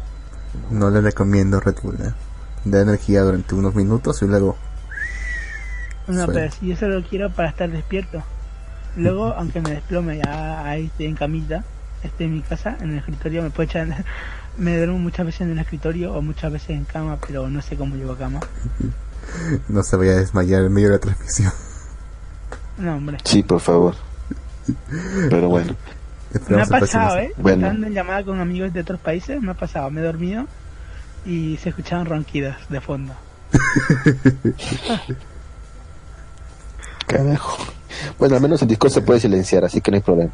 No le recomiendo Red Bull. eh. Da energía durante unos minutos y luego. No, pero si yo solo quiero para estar despierto. Luego, aunque me desplome ya ahí estoy en camita, estoy en mi casa, en el escritorio, me puedo echar, [LAUGHS] me duermo muchas veces en el escritorio o muchas veces en cama, pero no sé cómo llevo cama. [LAUGHS] No se vaya a desmayar en medio de la transmisión. No, hombre. Sí, por favor. Pero bueno, Me ha pasado. ¿eh? Bueno. Estando en llamada con amigos de otros países, me ha pasado, me he dormido y se escuchaban ronquidas de fondo. [LAUGHS] carajo. Bueno, al menos el Discord se puede silenciar, así que no hay problema.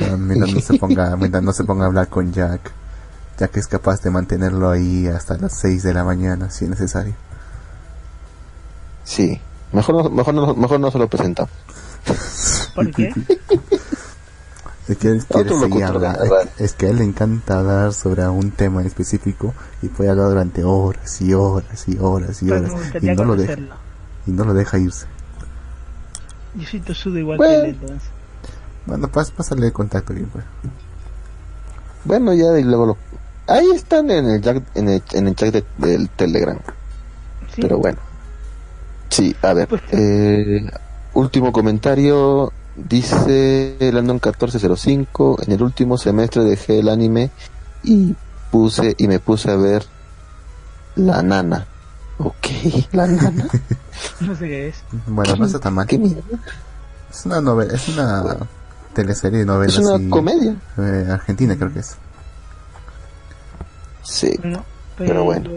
Ah, mientras no se ponga [LAUGHS] mientras no se ponga a hablar con Jack Jack es capaz de mantenerlo ahí hasta las 6 de la mañana si es necesario Sí, mejor no, mejor no, mejor no se lo presentamos. ¿Por qué? [LAUGHS] es que él quiere seguir de hablando es que a él le encanta hablar sobre un tema en específico y puede hablar durante horas y horas y horas y Pero horas y no lo deja y no lo deja irse Yo soy tosudo igual Bueno. que él, entonces. bueno pas, pásale el contacto bien pues Bueno, ya y luego lo... Ahí están en el, chat- en el, en el chat de- del Telegram. Sí, Pero bueno. Sí, a ver. Pues- eh, último comentario. Dice Landon 1405. En el último semestre dejé el anime y puse y me puse a ver La Nana. Ok, [LAUGHS] La Nana. [LAUGHS] no sé qué es. bueno no está tan mal ¿Qué mierda? es una novela es una teleserie de novelas Es una y- comedia. eh, argentina creo que es Sí. Bueno, Pero bueno.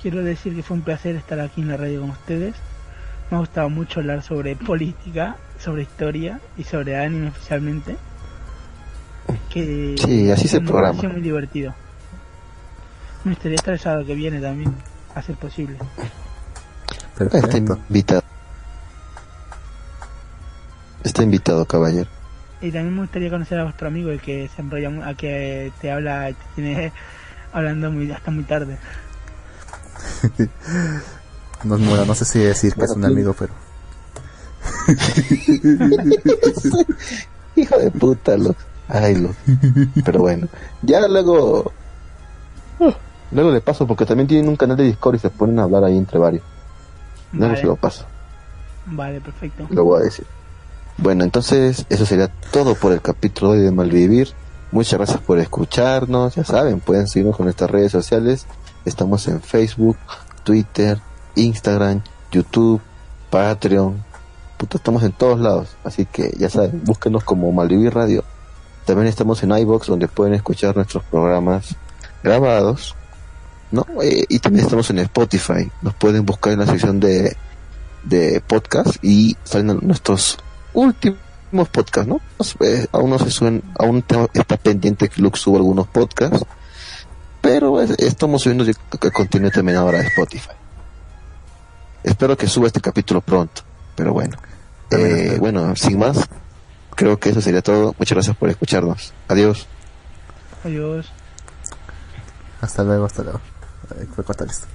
Quiero decir que fue un placer estar aquí en la radio con ustedes. Me ha gustado mucho hablar sobre política, sobre historia y sobre anime especialmente. Que Sí, así es el me programa. pareció muy divertido. Me gustaría estar el sábado que viene también, a ser posible. Está perfecto invitado. Está invitado, caballero. Y también me gustaría conocer a vuestro amigo, el que se enrolla, mu- a que te habla, te tiene [LAUGHS] hablando muy, hasta muy tarde. [LAUGHS] no, bueno, no sé si decir que es un amigo pero [LAUGHS] Hijo de puta, lo. Ay, lo. Pero bueno, ya luego. Luego le paso porque también tienen un canal de Discord y se ponen a hablar ahí entre varios. Luego se lo paso, vale, perfecto. lo voy a decir. Bueno, entonces eso sería todo por el capítulo de hoy de Malvivir. Muchas gracias por escucharnos. Ya saben, pueden seguirnos con nuestras redes sociales. Estamos en Facebook, Twitter, Instagram, YouTube, Patreon. Estamos en todos lados. Así que ya saben, búsquenos como Malvivir Radio. También estamos en iBox donde pueden escuchar nuestros programas grabados. ¿no? Eh, y también estamos en Spotify. Nos pueden buscar en la sección de, de podcast y salen nuestros últimos podcasts, ¿no? Sé, eh, aún no se suben, aún está pendiente que Lux suba algunos podcasts, pero es- estamos subiendo contenido también ahora de Spotify. Espero que suba este capítulo pronto, pero bueno. Eh, bueno, sin más, creo que eso sería todo. Muchas gracias por escucharnos. Adiós. Adiós. Hasta luego, hasta luego. Fue cortar esto.